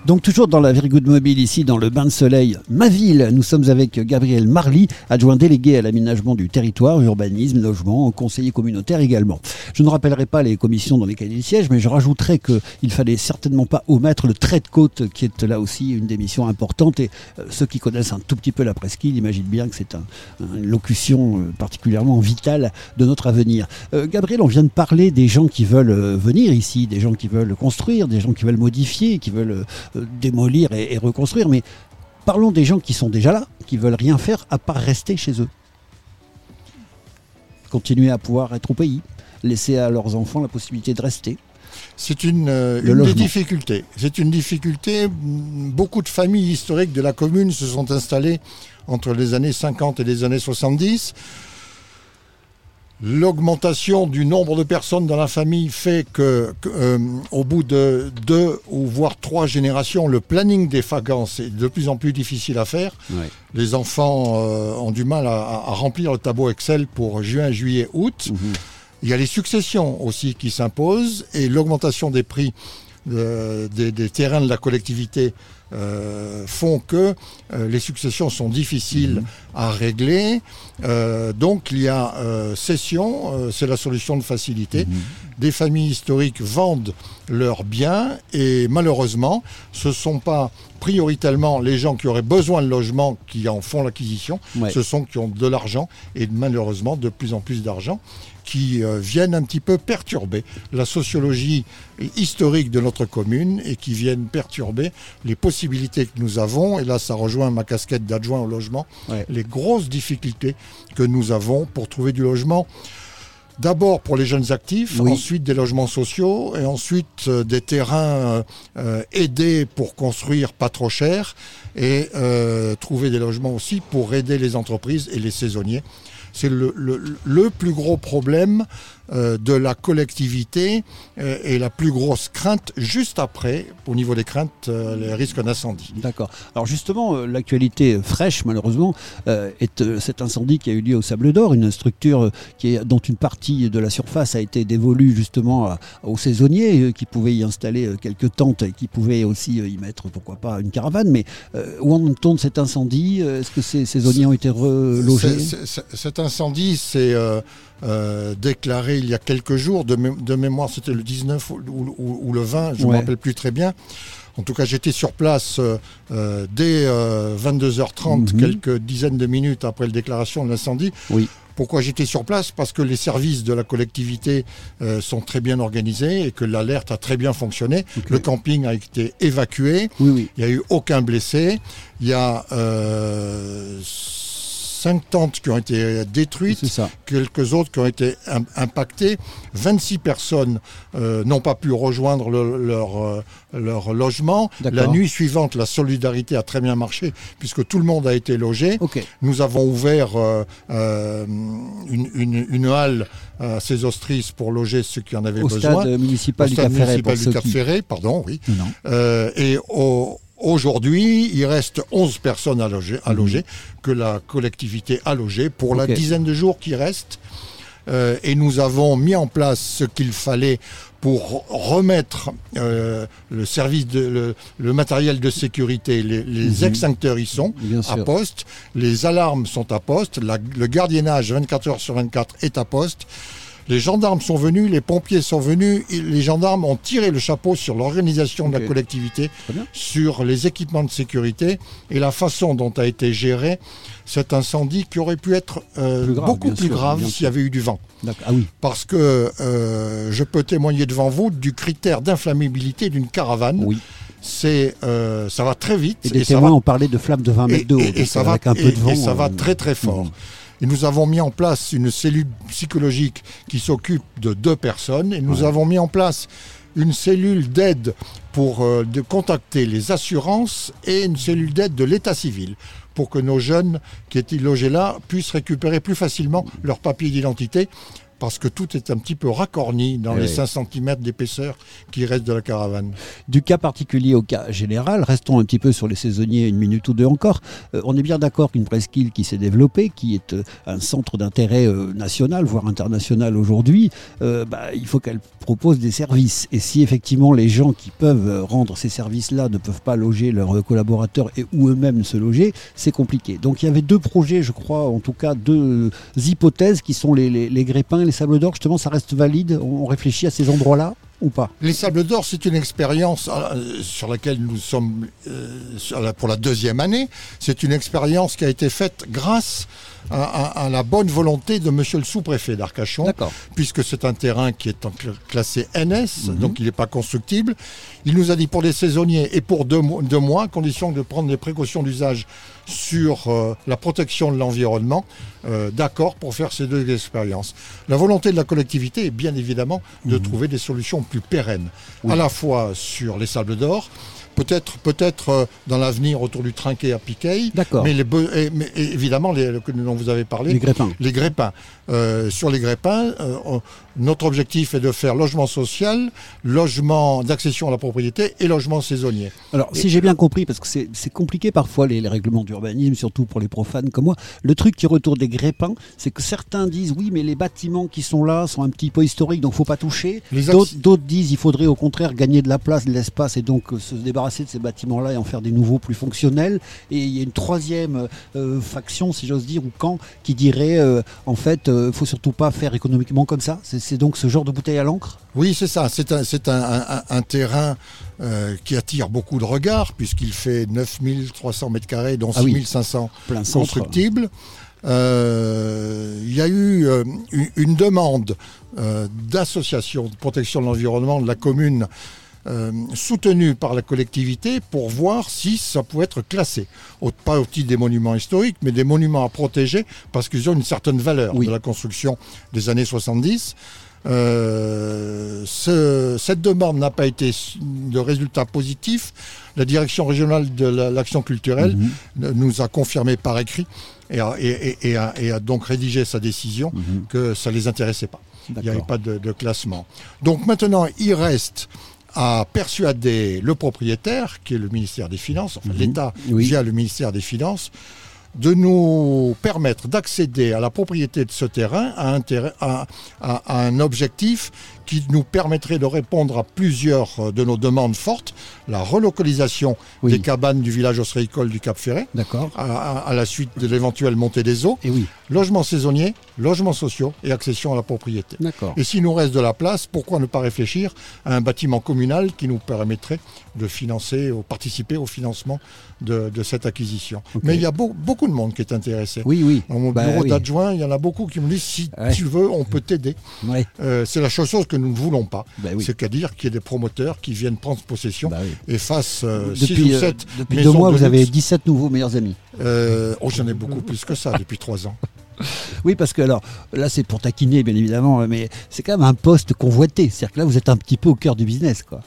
S2: Donc toujours dans la Very Mobile ici dans le bain de soleil Ma Ville, nous sommes avec Gabriel Marly, adjoint délégué à l'aménagement du territoire, urbanisme, logement, conseiller communautaire également. Je ne rappellerai pas les commissions dans lesquelles il siège, mais je rajouterai qu'il fallait certainement pas omettre le trait de côte qui est là aussi une des missions importantes et euh, ceux qui connaissent un tout petit peu la presqu'île imaginent bien que c'est un- une locution euh, particulièrement vitale de notre avenir. Euh, Gabriel, on vient de parler des gens qui veulent venir ici, des gens qui veulent construire, des gens qui veulent modifier, qui veulent démolir et, et reconstruire, mais parlons des gens qui sont déjà là, qui veulent rien faire à part rester chez eux. Continuer à pouvoir être au pays, laisser à leurs enfants la possibilité de rester.
S6: C'est une, euh,
S2: Le
S6: une des
S2: logement.
S6: difficultés. C'est une difficulté. Beaucoup de familles historiques de la commune se sont installées entre les années 50 et les années 70. L'augmentation du nombre de personnes dans la famille fait que, que, euh, au bout de deux ou voire trois générations, le planning des vacances est de plus en plus difficile à faire. Les enfants euh, ont du mal à, remplir le tableau Excel pour juin, juillet, août. Il y a les successions aussi qui s'imposent et l'augmentation des prix euh, des, des terrains de la collectivité euh, font que euh, les successions sont difficiles à régler. Euh, donc il y a cession, c'est la solution de facilité. Des familles historiques vendent leurs biens et malheureusement, ce ne sont pas prioritairement les gens qui auraient besoin de logement qui en font l'acquisition,
S2: Ouais.
S6: ce sont qui ont de l'argent et malheureusement de plus en plus d'argent qui euh, viennent un petit peu perturber la sociologie historique de notre commune et qui viennent perturber les possibilités que nous avons. Et là, ça rejoint ma casquette d'adjoint au logement,
S2: Ouais.
S6: les grosses difficultés que nous avons pour trouver du logement. D'abord pour les jeunes actifs,
S2: Oui.
S6: ensuite des logements sociaux et ensuite euh, des terrains euh, euh, aidés pour construire pas trop cher et euh, trouver des logements aussi pour aider les entreprises et les saisonniers. C'est le, plus gros problème de la collectivité euh, et la plus grosse crainte juste après, au niveau des craintes, euh, les risques d'incendie.
S2: D'accord. Alors justement, euh, l'actualité fraîche, malheureusement, euh, est euh, cet incendie qui a eu lieu au Sable d'Or, une structure euh, qui est, dont une partie de la surface a été dévolue justement aux saisonniers euh, qui pouvaient y installer euh, quelques tentes et qui pouvaient aussi euh, y mettre, pourquoi pas, une caravane. Mais euh, où en tourne cet incendie? Euh, Est-ce que ces saisonniers ont été relogés?
S6: Cet incendie, c'est euh, euh, déclaré il y a quelques jours, de, mé- de mémoire c'était le 19 ou, ou- ou le 20, je ne
S2: Ouais.
S6: me rappelle plus très bien. En tout cas, j'étais sur place euh, euh, dès euh, 22h30,
S2: Mhm.
S6: quelques dizaines de minutes après la déclaration de l'incendie.
S2: Oui.
S6: Pourquoi j'étais sur place? Parce que les services de la collectivité euh, sont très bien organisés et que l'alerte a très bien fonctionné. Le camping a été évacué.
S2: Oui, oui.
S6: Il n'y a eu aucun blessé. Il y a cinq tentes qui ont été détruites,
S2: ça.
S6: quelques autres qui ont été im- impactées. 26 personnes euh, n'ont pas pu rejoindre le- leur, euh, leur logement. La nuit suivante, la solidarité a très bien marché puisque tout le monde a été logé. Nous avons ouvert euh, une, une- une halle à ces ostrices pour loger ceux qui en avaient
S2: Au
S6: besoin.
S2: stade municipal
S6: Au
S2: du
S6: stade
S2: Cap Ferret.
S6: municipal du Cap
S2: qui-
S6: Ferret, pardon, oui.
S2: Non.
S6: Et au- aujourd'hui, il reste 11 personnes à loger, à
S2: Mhm.
S6: loger que la collectivité a logé pour la dizaine de jours qui restent. Euh, et nous avons mis en place ce qu'il fallait pour remettre euh, le service de le, le matériel de sécurité. Les, les
S2: Mhm.
S6: extincteurs y sont
S2: Bien
S6: à
S2: sûr.
S6: poste, les alarmes sont à poste, la- le gardiennage 24 heures sur 24 est à poste. Les gendarmes sont venus, les pompiers sont venus, et les gendarmes ont tiré le chapeau sur l'organisation de la collectivité, sur les équipements de sécurité et la façon dont a été géré cet incendie qui aurait pu être euh,
S2: Plus grave,
S6: beaucoup plus
S2: sûr,
S6: grave s'il y avait eu du vent.
S2: Ah oui.
S6: Parce que euh, je peux témoigner devant vous du critère d'inflammabilité d'une caravane.
S2: Oui.
S6: C'est, euh, ça va très vite.
S2: Et des témoins
S6: va
S2: ont parlé de flammes de 20 mètres de haut.
S6: et, ça va,
S2: avec un peu de vent.
S6: et ça va
S2: euh,
S6: très très fort.
S2: mhm.
S6: Et nous avons mis en place une cellule psychologique qui s'occupe de deux personnes. Et nous
S2: Ouais.
S6: avons mis en place une cellule d'aide pour euh, de contacter les assurances et une cellule d'aide de l'état civil pour que nos jeunes qui étaient logés là puissent récupérer plus facilement leur papier d'identité parce que tout est un petit peu racorni dans
S2: Eh
S6: les
S2: oui.
S6: 5 cm d'épaisseur qui restent de la caravane.
S2: Du cas particulier au cas général, restons un petit peu sur les saisonniers une minute ou deux encore. Euh, on est bien d'accord qu'une presqu'île qui s'est développée, qui est euh, un centre d'intérêt euh, national, voire international aujourd'hui, bah, il faut qu'elle propose des services. Et si effectivement les gens qui peuvent rendre ces services-là ne peuvent pas loger leurs collaborateurs et ou eux-mêmes se loger, c'est compliqué. Donc il y avait deux projets, je crois, en tout cas deux hypothèses qui sont les, les, les Grépins et les Sables d'Or. Justement, ça reste valide on réfléchit à ces endroits-là? Ou pas
S6: Les Sables d'Or, c'est une expérience euh, sur laquelle nous sommes euh, pour la deuxième année. C'est une expérience qui a été faite grâce à, à- à la bonne volonté de Monsieur le sous-préfet d'Arcachon, puisque c'est un terrain qui est classé NS,
S2: Mhm.
S6: donc il n'est pas constructible. Il nous a dit pour les saisonniers et pour deux, mois- deux mois, à condition de prendre des précautions d'usage sur euh, la protection de l'environnement, euh, d'accord pour faire ces deux expériences. La volonté de la collectivité est bien évidemment de trouver des solutions plus pérennes,
S2: Oui.
S6: à la fois sur les sables d'or, peut-être peut-être euh, dans l'avenir autour du trinquet à Piquet,
S2: D'accord.
S6: mais, les évidemment les, le- dont vous avez parlé,
S2: Les Grépins.
S6: les grépins. Euh, sur les grépins, euh, notre objectif est de faire logement social, logement d'accession à la propriété et logement saisonnier.
S2: Alors, si j'ai bien compris, parce que c'est compliqué parfois les, les règlements d'urbanisme, surtout pour les profanes comme moi, le truc qui retourne des grépins, c'est que certains disent oui, mais les bâtiments qui sont là sont un petit peu historiques, donc faut pas toucher. D'autres disent il faudrait au contraire gagner de la place, de l'espace et donc euh, se débarrasser de ces bâtiments-là et en faire des nouveaux plus fonctionnels. Et il y a une troisième euh, faction, si j'ose dire, ou camp, qui dirait en fait, euh, faut surtout pas faire économiquement comme ça. C'est donc ce genre de bouteille à l'encre?
S6: Oui, c'est ça. C'est un, c'est un, un- un terrain euh, qui attire beaucoup de regards, puisqu'il fait 9300 mètres carrés, dont
S2: Ah oui.
S6: 6500
S2: plein centre.
S6: constructibles. Euh, Il y a eu euh, une- une demande euh, d'association de protection de l'environnement de la commune euh, soutenue par la collectivité pour voir si ça pouvait être classé. Au- pas au titre des monuments historiques, mais des monuments à protéger parce qu'ils ont une certaine valeur
S2: Oui.
S6: de la construction des années 70. Euh, ce- cette demande n'a pas été de résultat positif. La direction régionale de la- l'action culturelle
S2: Mhm.
S6: nous a confirmé par écrit et a, et- et- et a- et a donc rédigé sa décision
S2: Mhm.
S6: que ça ne les intéressait pas. Il n'y avait pas de, de classement. Donc maintenant, il reste à persuader le propriétaire, qui est le ministère des Finances, enfin
S2: Mhm.
S6: l'État
S2: Oui.
S6: via le ministère des Finances, de nous permettre d'accéder à la propriété de ce terrain à un, terrain- à- à- à un objectif qui nous permettrait de répondre à plusieurs euh, de nos demandes fortes. La relocalisation
S2: Oui.
S6: des cabanes du village ostréicole du Cap Ferret, à, la suite de l'éventuelle montée des eaux,
S2: Et oui.
S6: Logements saisonniers, logements sociaux et accession à la propriété. Et s'il nous reste de la place, pourquoi ne pas réfléchir à un bâtiment communal qui nous permettrait de financer ou participer au financement de, de cette acquisition? Mais il y a beau- beaucoup de monde qui est intéressé.
S2: Oui, oui.
S6: Dans mon
S2: Bah
S6: bureau
S2: oui.
S6: d'adjoint, il y en a beaucoup qui me disent si
S2: Ouais.
S6: tu veux, on peut t'aider.
S2: Ouais.
S6: Euh, c'est la chose que nous ne voulons pas.
S2: Bah oui.
S6: C'est-à-dire qu'il y ait des promoteurs qui viennent prendre possession
S2: Bah oui.
S6: et fassent euh, six
S2: Depuis,
S6: ou
S2: euh,
S6: sept
S2: depuis deux mois,
S6: de
S2: vous avez
S6: luxe.
S2: 17 nouveaux meilleurs amis.
S6: Euh, oh, j'en ai beaucoup plus que ça depuis trois ans.
S2: Oui, parce que alors, là, c'est pour taquiner, bien évidemment, mais c'est quand même un poste convoité. C'est-à-dire que là, vous êtes un petit peu au cœur du business, quoi.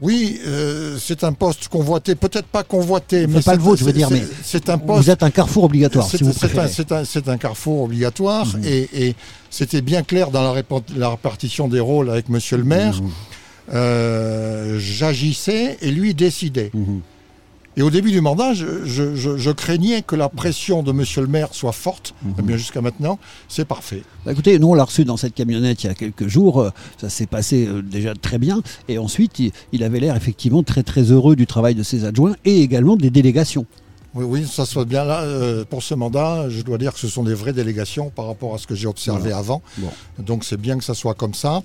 S6: Oui, euh, c'est un poste convoité, peut-être pas convoité, mais
S2: pas le vôtre, je veux dire, mais
S6: c'est un poste
S2: Vous êtes un carrefour obligatoire,
S6: C'est
S2: si vous
S6: c'est un,
S2: préférez.
S6: c'est un- c'est un carrefour obligatoire
S2: Mhm.
S6: et, et c'était bien clair dans la répartition des rôles avec Monsieur le maire.
S2: Mhm.
S6: Euh, J'agissais et lui décidait.
S2: Mhm.
S6: Et au début du mandat, je, je- je- je craignais que la pression de Monsieur le maire soit forte.
S2: Mhm.
S6: Eh bien, jusqu'à maintenant, c'est parfait.
S2: Bah, écoutez, nous, on l'a reçu dans cette camionnette il y a quelques jours. euh, Ça s'est passé euh, déjà très bien. Et ensuite, il, il avait l'air effectivement très, très heureux du travail de ses adjoints et également des délégations.
S6: Oui, oui, ça soit bien là. euh, pour ce mandat, je dois dire que ce sont des vraies délégations par rapport à ce que j'ai observé avant.
S2: Bon.
S6: Donc c'est bien que ça soit comme ça.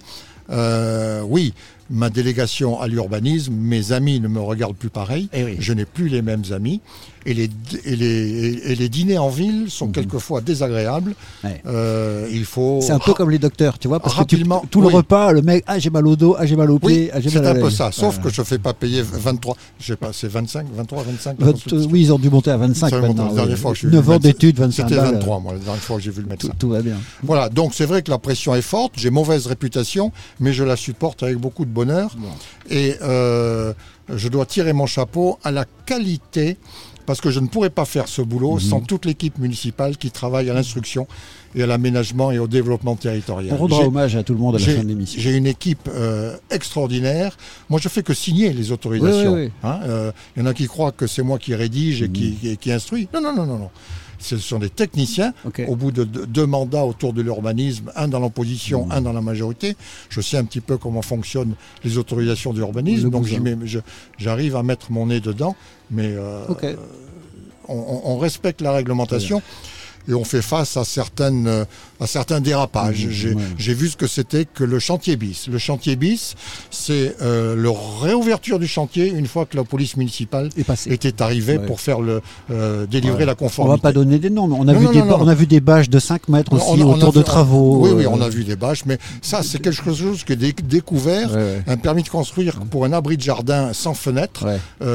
S6: Euh, oui, ma délégation à l'urbanisme, mes amis ne me regardent plus pareil.
S2: Eh oui.
S6: Je n'ai plus les mêmes amis. Et les, et les, et les dîners en ville sont quelquefois désagréables.
S2: Mhm. Ouais.
S6: Euh, il faut.
S2: C'est un peu comme les docteurs, tu vois, parce que tu- tout le
S6: oui.
S2: repas, le mec, ah j'ai mal au dos, ah j'ai mal au
S6: Oui,
S2: pied, ah j'ai
S6: c'est
S2: mal à
S6: un
S2: la
S6: peu ça. Sauf
S2: Voilà.
S6: que je ne fais pas payer 23. Je sais pas, c'est 25, 23, 25.
S2: Votre- oui, ils ont dû monter à 25
S6: Ça remonte
S2: maintenant.
S6: la dernière
S2: oui.
S6: fois que j'ai vu
S2: 9
S6: le
S2: ans d'études, 25
S6: C'était
S2: balles.
S6: 23, moi, la dernière fois que j'ai vu le médecin.
S2: Tout, tout va bien.
S6: Voilà, donc c'est vrai que la pression est forte, j'ai mauvaise réputation, mais je la supporte avec beaucoup de bonheur. Et euh, je dois tirer mon chapeau à la qualité, parce que je ne pourrais pas faire ce boulot sans toute l'équipe municipale qui travaille à l'instruction et à l'aménagement et au développement territorial.
S2: On rendra
S6: J'ai-
S2: hommage à tout le monde à la fin de l'émission.
S6: J'ai une équipe euh, extraordinaire. Moi, je fais que signer les autorisations.
S2: Oui, oui, oui.
S6: Hein, euh, Il y en a qui croient que c'est moi qui rédige et qui, qui, qui instruit. Non, non, non, non, non. Ce sont des techniciens. Au bout de deux, mandats autour de l'urbanisme, un dans l'opposition, un dans la majorité, je sais un petit peu comment fonctionnent les autorisations d'urbanisme. Donc j'arrive à mettre mon nez dedans. Mais euh, on, on- on respecte la réglementation. Et on fait face à, certaines, à certains dérapages.
S2: Mmh,
S6: J'ai
S2: ouais.
S6: j'ai vu ce que c'était que le chantier bis. Le chantier bis, c'est euh, le réouverture du chantier une fois que la police municipale était arrivée
S2: Ouais.
S6: pour faire le, euh, délivrer
S2: Ouais.
S6: la
S2: On
S6: conformité.
S2: va pas donner des noms, mais on a,
S6: Non,
S2: vu,
S6: non,
S2: des,
S6: non,
S2: ba-
S6: non.
S2: on a vu des bâches de 5 mètres
S6: On-
S2: aussi
S6: on on
S2: autour de travaux.
S6: Oui, oui,
S2: euh,
S6: on a vu des bâches, mais ça, c'est quelque chose qui est dé- découvert. Un permis de construire pour un abri de jardin sans fenêtre.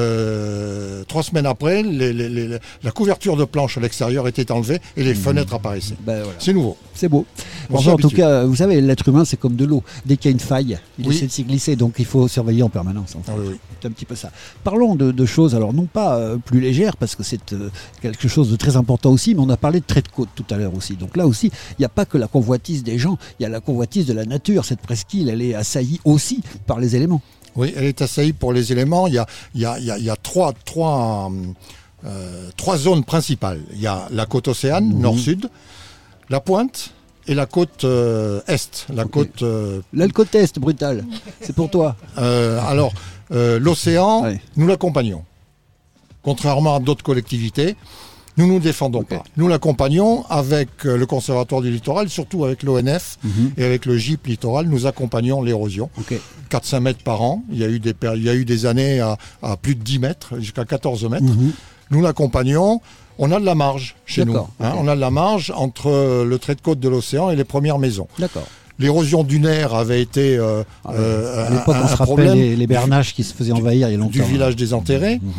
S6: Euh, trois semaines après, les- les- les- la couverture de planche à l'extérieur était enlevée et les fenêtres apparaissaient.
S2: Ben, voilà.
S6: C'est nouveau.
S2: C'est beau.
S6: On
S2: Enfin, en tout cas, vous savez, l'être humain, c'est comme de l'eau. Dès qu'il y a une faille, il
S6: Oui.
S2: essaie de s'y glisser, donc il faut surveiller en permanence. en fait.
S6: Ah oui, oui.
S2: C'est un petit peu ça. Parlons de, de choses, alors non pas euh, plus légères, parce que c'est euh, quelque chose de très important aussi, mais on a parlé de trait de côte tout à l'heure aussi. Donc là aussi, il n'y a pas que la convoitise des gens, il y a la convoitise de la nature. Cette presqu'île, elle est assaillie aussi par les éléments.
S6: Oui, elle est assaillie pour les éléments. Il y a, il y a- il y a- il y a trois, trois, euh, trois zones principales. Il y a la côte océane,
S2: Mhm.
S6: nord-sud, la pointe et la côte euh, est. La côte. euh,
S2: Là, le côte est, brutal. C'est pour toi.
S6: euh, alors, l'océan,
S2: Ouais.
S6: nous l'accompagnons. Contrairement à d'autres collectivités, nous ne nous défendons pas. Nous l'accompagnons avec le Conservatoire du littoral, surtout avec l'ONF
S2: Mhm.
S6: et avec le GIP littoral. Nous accompagnons l'érosion.
S2: Ok.
S6: 4-5 mètres par an. Il y a eu des, il y a eu des années à, à plus de 10 mètres, jusqu'à 14 mètres.
S2: Mhm.
S6: Nous l'accompagnons. On a de la marge chez nous. Hein. On a de la marge entre euh, le trait de côte de l'océan et les premières maisons.
S2: D'accord.
S6: L'érosion dunaire avait été euh,
S2: Ah
S6: euh,
S2: à l'époque,
S6: un-
S2: on se rappelle les, les bernaches qui se faisaient envahir il y a longtemps.
S6: du village des enterrés.
S2: Mhm.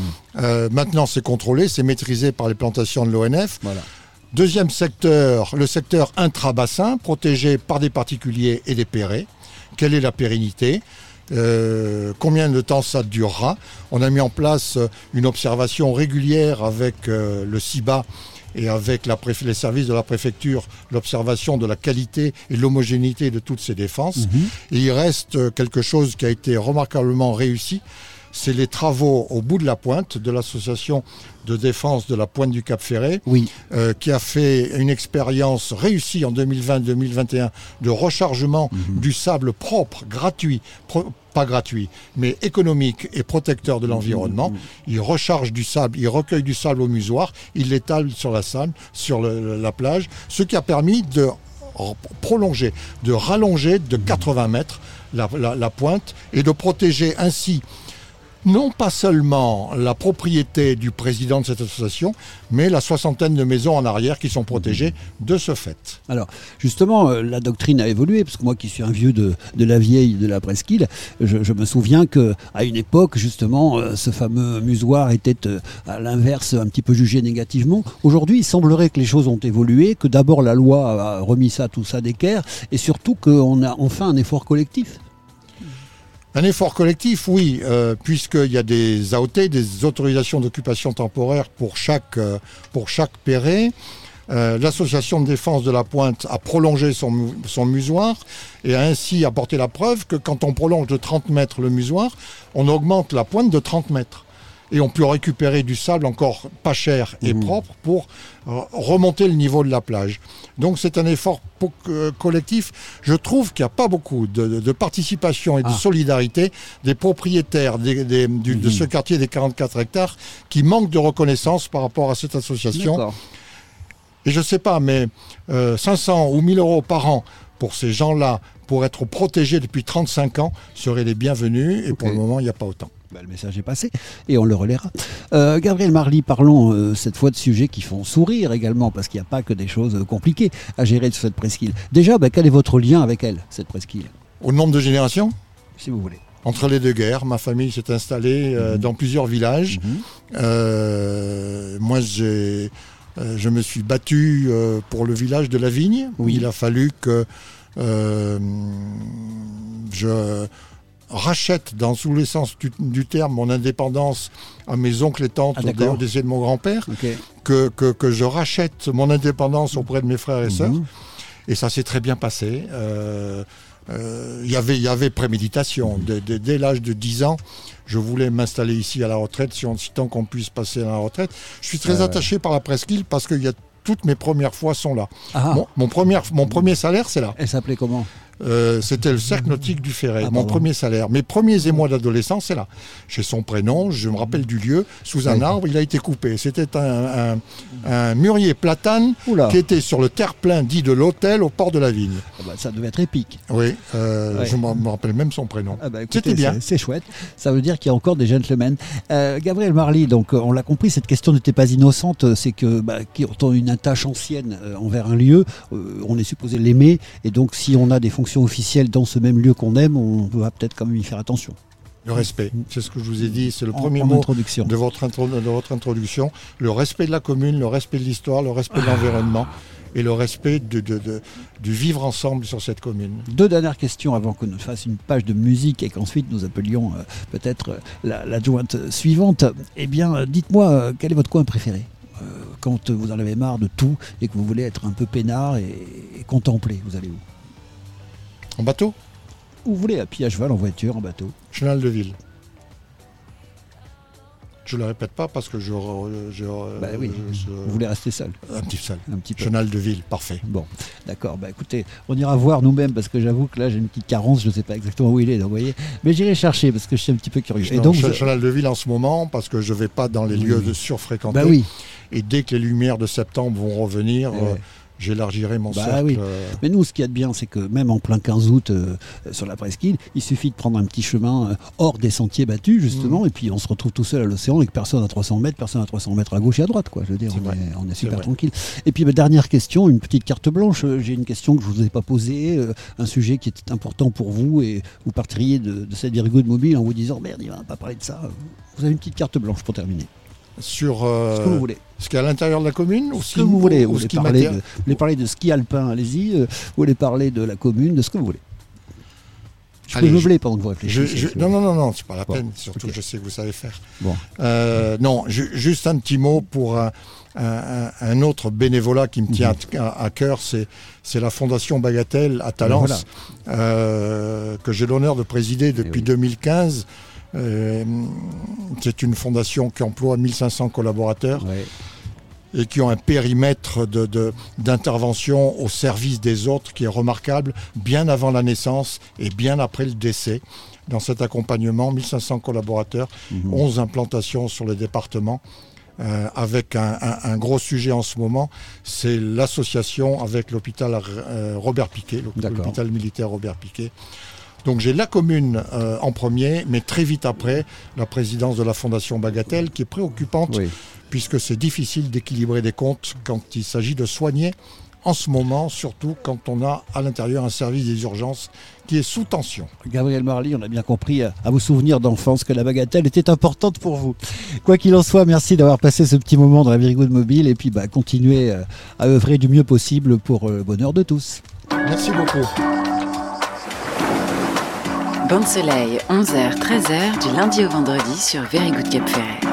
S6: Euh, maintenant, c'est contrôlé, c'est maîtrisé par les plantations de l'ONF.
S2: Voilà.
S6: Deuxième secteur, le secteur intrabassin, protégé par des particuliers et des pérés. Quelle est la pérennité? Euh, Combien de temps ça durera On a mis en place euh, une observation régulière avec euh, le CIBA et avec la les services de la préfecture, l'observation de la qualité et l'homogénéité de toutes ces défenses.
S2: Mhm.
S6: Et il reste quelque chose qui a été remarquablement réussi, c'est les travaux au bout de la pointe de l'association de défense de la pointe du Cap Ferré,
S2: Oui.
S6: euh, qui a fait une expérience réussie en 2020-2021 de rechargement du sable propre, gratuit, pro- pas gratuit, mais économique et protecteur de l'environnement. Il recharge du sable, il recueille du sable au musoir, il l'étale sur la sable, sur le- la plage, ce qui a permis de prolonger, de rallonger de 80 mètres la, la- la pointe et de protéger ainsi non pas seulement la propriété du président de cette association, mais la soixantaine de maisons en arrière qui sont protégées de ce fait.
S2: Alors, justement, euh, la doctrine a évolué, parce que moi qui suis un vieux de, la vieille de la presqu'île, je, me souviens que à une époque, justement, euh, ce fameux musoir était euh, à l'inverse un petit peu jugé négativement. Aujourd'hui, il semblerait que les choses ont évolué, que d'abord la loi a remis ça, tout ça d'équerre, et surtout qu'on a enfin un effort collectif.
S6: Un effort collectif, oui, euh, puisqu'il y a des AOT, des autorisations d'occupation temporaire pour chaque, euh, pour chaque. Euh, L'association de défense de la pointe a prolongé son, son musoir et a ainsi apporté la preuve que quand on prolonge de 30 mètres le musoir, on augmente la pointe de 30 mètres. Et on peut récupérer du sable encore pas cher et propre pour euh, remonter le niveau de la plage. Donc c'est un effort euh, collectif. Je trouve qu'il n'y a pas beaucoup de, de- de participation et de
S2: Ah.
S6: solidarité des propriétaires des- des- du- de ce quartier des 44 hectares qui manquent de reconnaissance par rapport à cette association. Et je ne sais pas, mais euh, 500 ou 1000 euros par an pour ces gens-là, pour être protégés depuis 35 ans, seraient les bienvenus. Et pour le moment, il n'y a pas autant.
S2: Bah, le message est passé et on le relaiera. Euh, Gabriel Marly, parlons euh, cette fois de sujets qui font sourire également, parce qu'il n'y a pas que des choses euh, compliquées à gérer de cette presqu'île. Déjà, bah, quel est votre lien avec elle, cette presqu'île,
S6: Au nombre de générations?
S2: Si vous voulez
S6: Entre les deux guerres, ma famille s'est installée euh, dans plusieurs villages.
S2: Mhm.
S6: Moi, j'ai, je me suis battu pour le village de la Vigne.
S2: Oui.
S6: Il a fallu que je rachète, dans tous les sens du, du terme, mon indépendance à mes oncles et tantes
S2: Ah,
S6: au décès de mon grand-père, que, que, que je rachète mon indépendance auprès de mes frères et sœurs.
S2: Mhm.
S6: Et ça s'est très bien passé. Euh, euh, il y avait- Il y avait préméditation. Dès, l'âge de 10 ans, je voulais m'installer ici à la retraite, si, on, si tant qu'on puisse passer à la retraite. Je suis très attaché par la presqu'île parce que y a, toutes mes premières fois sont là.
S2: Ah,
S6: Mon, mon premier, mon premier salaire, c'est là.
S2: elle s'appelait comment?
S6: Euh, C'était le cercle nautique du Ferret,
S2: Ah,
S6: mon premier salaire. Mes premiers émois d'adolescence, c'est là. J'ai son prénom, je me rappelle du lieu. Sous un arbre, il a été coupé. C'était un, un- un mûrier platane
S2: Oula,
S6: qui était sur le terre-plein dit de l'hôtel au port de la Vigne.
S2: Ah bah, ça devait être épique.
S6: Oui, euh,
S2: Ouais.
S6: je me rappelle même son prénom.
S2: Ah bah,
S6: C'était bien.
S2: c'est- chouette. Ça veut dire qu'il y a encore des gentlemen. Euh, Gabriel Marly, donc on l'a compris, cette question n'était pas innocente. C'est que bah, quand on a une attache ancienne envers un lieu, on est supposé l'aimer. Et donc, si on a des fonctions officielles dans ce même lieu qu'on aime, on va peut-être quand même y faire attention.
S6: Le respect, c'est ce que je vous ai dit, c'est le
S2: En-
S6: premier
S2: en
S6: mot de votre, intro- de votre introduction. Le respect de la commune, le respect de l'histoire, le respect de l'environnement et le respect de, de- de- du vivre ensemble sur cette commune.
S2: Deux dernières questions avant qu'on ne fasse une page de musique et qu'ensuite nous appelions euh, peut-être euh, la- l'adjointe suivante. Eh bien, euh, dites-moi, euh, quel est votre coin préféré Quand vous en avez marre de tout et que vous voulez être un peu peinard et, et contempler, vous allez où?
S6: En bateau,
S2: Où vous voulez, à pied, à cheval, en voiture, en bateau
S6: Chenal de Ville. Je ne le répète pas parce que je. je-
S2: Bah oui,
S6: je-
S2: Vous voulez rester seul,
S6: un petit seul.
S2: un petit peu
S6: Chenal de Ville, parfait.
S2: Bon, d'accord. Bah écoutez, on ira voir nous-mêmes parce que j'avoue que là j'ai une petite carence, je ne sais pas exactement où il est, donc, vous voyez. Mais j'irai chercher parce que je suis un petit peu curieux. Et
S6: Non,
S2: donc, je-
S6: Chenal de Ville en ce moment parce que je ne vais pas dans les
S2: Oui.
S6: lieux de surfréquentés.
S2: bah oui.
S6: Et dès que les lumières de septembre vont revenir, euh. J'élargirai mon
S2: Bah
S6: cercle.
S2: oui.
S6: euh,
S2: Mais nous, ce qu'il y a de bien, c'est que même en plein 15 août euh, sur la presqu'île, il suffit de prendre un petit chemin euh, hors des sentiers battus,
S6: Mm.
S2: justement, et puis on se retrouve tout seul à l'océan que personne à 300 mètres, personne à 300 mètres à gauche et à droite, quoi. Je veux dire, on est, on est super tranquille. Et puis, ma dernière question, une petite carte blanche. Euh, J'ai une question que je vous ai pas posée, euh, un sujet qui était important pour vous, et vous partiriez de, de cette virgule mobile en vous disant merde, il va pas parler de ça. Vous avez une petite carte blanche pour terminer.
S6: Sur euh,
S2: Ce que vous voulez.
S6: ce qu'il y a à l'intérieur de la commune ou
S2: Ce que vous voulez. Vous voulez,
S6: ce qui
S2: parler de, vous voulez parler de ski alpin, allez-y. euh, vous voulez parler de la commune, de ce que vous voulez. Je peux
S6: Allez,
S2: meubler
S6: je-
S2: pendant que vous réfléchissez.
S6: je- non, non, non, non, c'est pas la
S2: Bon,
S6: peine. Surtout, je sais que vous savez faire.
S2: Bon.
S6: Euh, non, ju- juste un petit mot pour un, un- un- un autre bénévolat qui me tient à, à cœur, c'est c'est la Fondation Bagatelle à Talence,
S2: voilà.
S6: euh, que j'ai l'honneur de présider depuis
S2: oui.
S6: 2015. Euh, c'est une fondation qui emploie 1500 collaborateurs
S2: Ouais.
S6: et qui ont un périmètre de- de- d'intervention au service des autres qui est remarquable, bien avant la naissance et bien après le décès. Dans cet accompagnement, 1500 collaborateurs, 11 implantations sur le département. euh, avec un, un- un gros sujet en ce moment, c'est l'association avec l'hôpital euh, Robert Piquet, l'hôpital militaire Robert Piquet. Donc j'ai la commune euh, en premier, mais très vite après, la présidence de la Fondation Bagatelle, qui est préoccupante
S2: Oui.
S6: puisque c'est difficile d'équilibrer des comptes quand il s'agit de soigner. En ce moment, surtout quand on a à l'intérieur un service des urgences qui est sous tension.
S2: Gabriel Marly, on a bien compris à, à vos souvenirs d'enfance que la bagatelle était importante pour vous. Quoi qu'il en soit, merci d'avoir passé ce petit moment dans la Very Good Mobile et puis bah, continuez euh, à œuvrer du mieux possible pour euh, le bonheur de tous.
S6: Merci beaucoup.
S7: Bande Soleil, 11h, 13h, du lundi au vendredi sur Very Good Cap Ferret.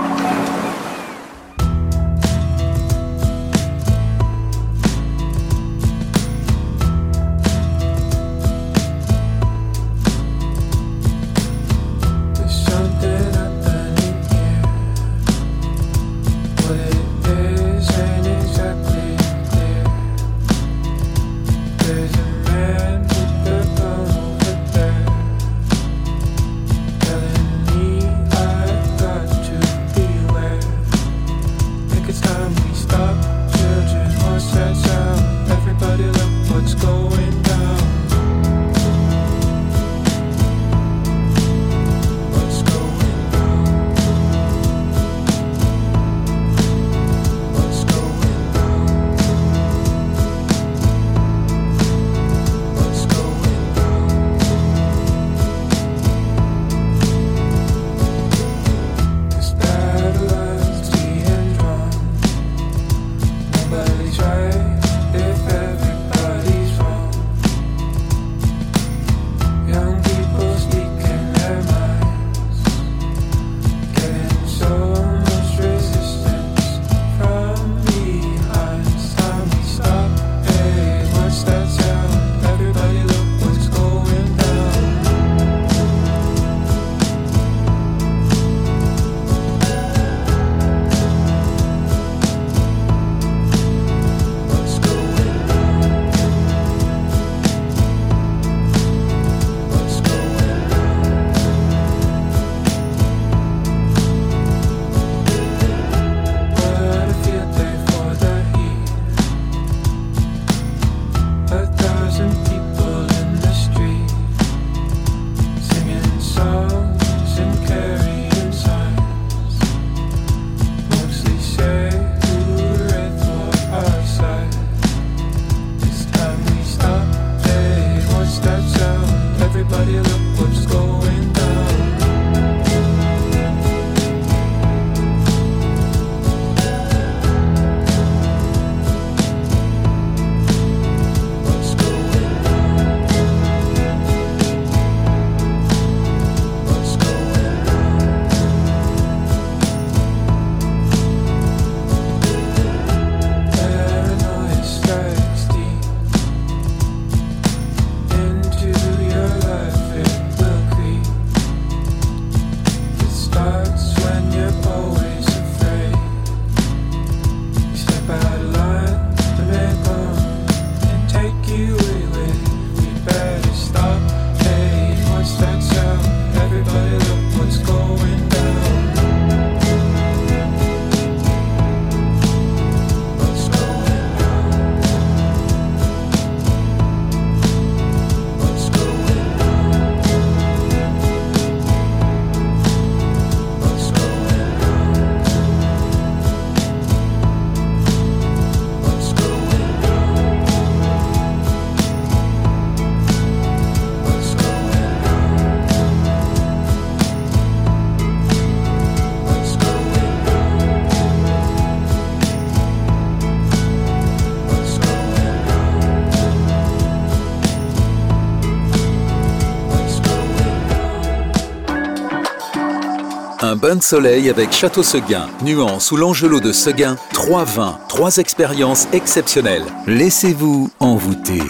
S1: Bain soleil avec Château Seguin, Nuance ou l'Angelot de Seguin, trois vins, trois expériences exceptionnelles. Laissez-vous envoûter.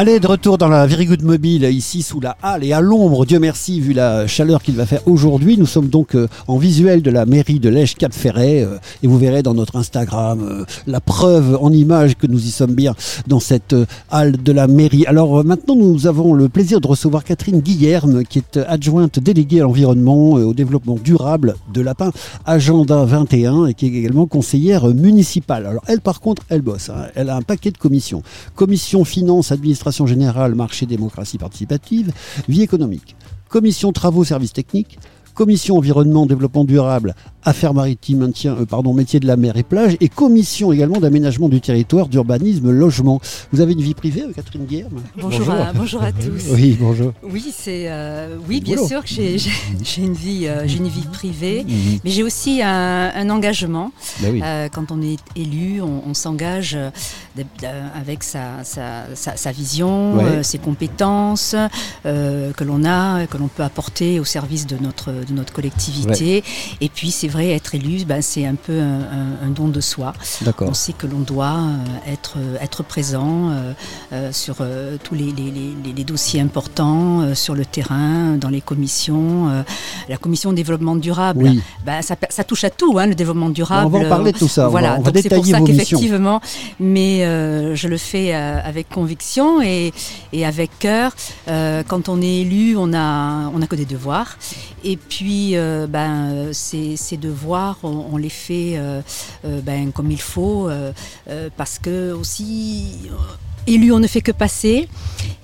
S2: Allez, de retour dans la Very Mobile, ici sous la halle et à l'ombre, Dieu merci, vu la chaleur qu'il va faire aujourd'hui. Nous sommes donc euh, en visuel de la mairie de Lèche Cap Ferret euh, et vous verrez dans notre Instagram euh, la preuve en image que nous y sommes bien dans cette halle de la mairie. Alors maintenant, nous avons le plaisir de recevoir Catherine Guillerme, qui est adjointe déléguée à l'environnement et au développement durable de Lapin Agenda 21 et qui est également conseillère municipale. Alors elle, par contre, elle bosse. hein. Elle a un paquet de commissions. Commission finance, administration générale, marché, démocratie participative, vie économique. Commission travaux, services techniques. Commission environnement, développement durable, affaires maritimes, maintien, euh, pardon, métier de la mer et plage, et commission également d'aménagement du territoire, d'urbanisme, logement. Vous avez une vie privée, euh, Catherine Guillerme
S8: Bonjour, À, bonjour à tous.
S2: Oui, bonjour.
S8: Oui, c'est euh, oui, bien sûr que j'ai une vie, euh, j'ai une vie privée,
S2: Mhm.
S8: mais j'ai aussi un, un engagement.
S2: Ben oui.
S8: Euh, quand on est élu, on, on s'engage avec sa, sa, sa- sa vision,
S2: Ouais.
S8: euh, ses compétences euh, que l'on a, que l'on peut apporter au service de notre, de notre collectivité. Et puis, c'est vrai, être élu, ben, c'est un peu un, un- un don de soi. On sait que l'on doit euh, être, être présent euh, euh, sur euh, tous les, les- les- les- les dossiers importants, euh, sur le terrain, dans les commissions. euh, la commission développement durable,
S2: Oui.
S8: ben, ça, ça touche à tout, hein, le développement durable.
S2: on va en parler de tout ça. On
S8: Voilà,
S2: va, on va
S8: donc c'est pour ça qu'effectivement, mais euh, je le fais euh, avec conviction et, et avec cœur. Euh, quand on est élu, on a, on a que des devoirs. Et puis, euh, ben, ces, ces devoirs, on, on les fait euh, euh, ben, comme il faut, parce que aussi. Élu, on ne fait que passer,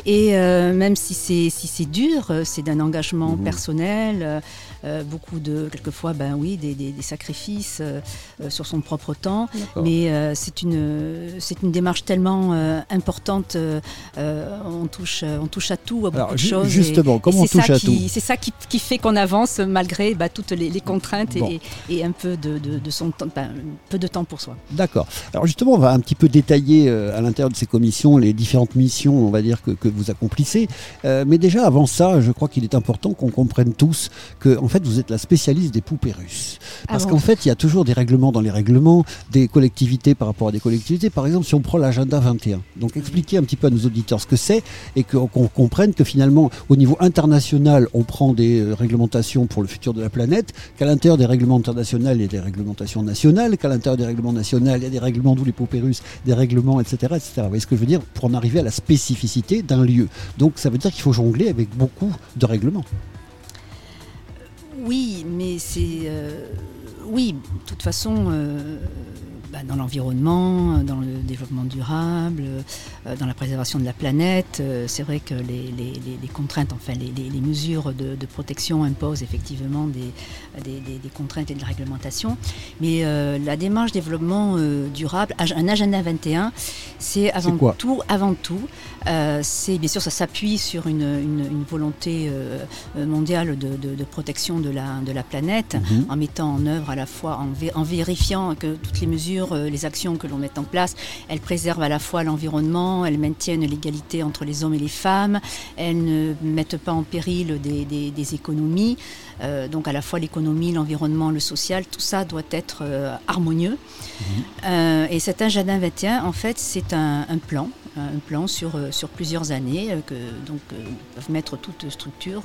S8: et même si c'est si c'est dur, c'est d'un engagement
S2: Mhm.
S8: personnel, euh, beaucoup de quelquefois, ben oui, des, des- des sacrifices euh, euh, sur son propre temps, mais c'est une c'est une démarche tellement importante. on touche on touche à tout, à beaucoup
S2: Alors,
S8: de choses.
S2: justement,
S8: et
S2: comment on touche à
S8: qui-
S2: tout?
S8: C'est ça qui, qui fait qu'on avance malgré bah, toutes les, les contraintes
S2: Bon.
S8: et, et un peu de, de- de son temps, ben, peu de temps pour soi.
S2: D'accord. Alors justement, on va un petit peu détailler à l'intérieur de ces commissions les différentes missions, on va dire, que, que vous accomplissez. Mais déjà, avant ça, je crois qu'il est important qu'on comprenne tous que, en fait, vous êtes la spécialiste des poupées russes. Parce
S8: Avant
S2: qu'en fait, il y a toujours des règlements dans les règlements, des collectivités par rapport à des collectivités. Par exemple, si on prend l'agenda 21, donc expliquez un petit peu à nos auditeurs ce que c'est et qu'on comprenne que finalement, au niveau international, on prend des euh, réglementations pour le futur de la planète, qu'à l'intérieur des règlements internationaux, il y a des réglementations nationales, qu'à l'intérieur des règlements nationaux, il y a des règlements d'où les poupées russes, des règlements, etc., etc. Vous voyez ce que je veux dire? Pour en arriver à la spécificité d'un lieu. Donc ça veut dire qu'il faut jongler avec beaucoup de règlements.
S8: Oui, mais c'est. euh, oui, de toute façon, euh, bah, dans l'environnement, dans le développement durable, euh, dans la préservation de la planète, c'est vrai que les, les- les- les contraintes, enfin les, mesures de, de protection imposent effectivement des, des- des- des contraintes et de la réglementation. Mais la démarche développement durable, un agenda 21, c'est avant tout, avant tout, euh, c'est bien sûr ça s'appuie sur une, une- une volonté euh, euh, mondiale de, de- de protection de la, de la planète,
S2: Mhm.
S8: en mettant en œuvre à la fois, en, vé- en vérifiant que toutes les mesures, les actions que l'on met en place, elles préservent à la fois l'environnement, elles maintiennent l'égalité entre les hommes et les femmes, elles ne mettent pas en péril des, des- des économies. Euh, donc à la fois l'économie, l'environnement, le social, tout ça doit être euh, harmonieux. Euh, et cet agenda 21, en fait, c'est un, un plan, un plan sur, euh, sur plusieurs années euh, que donc euh, peuvent mettre toute structure.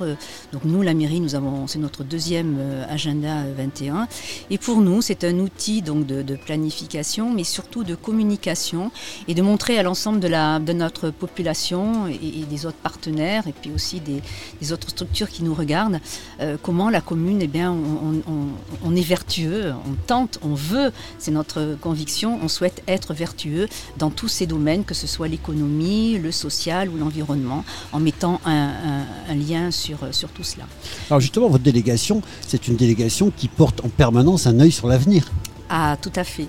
S8: Donc nous, la mairie, nous avons, c'est notre deuxième agenda 21. Et pour nous, c'est un outil donc de, planification, mais surtout de communication et de montrer à l'ensemble de, la, de notre population et, des autres partenaires et puis aussi des, autres structures qui nous regardent comment la commune, eh bien, on, on- est vertueux, on tente, on veut, c'est notre conviction, on souhaite être vertueux dans tous ces domaines, que ce soit l'économie, le social ou l'environnement, en mettant un, un- un lien sur, sur tout cela.
S2: Alors justement, votre délégation, c'est une délégation qui porte en permanence un œil sur l'avenir.
S8: Ah, tout à fait.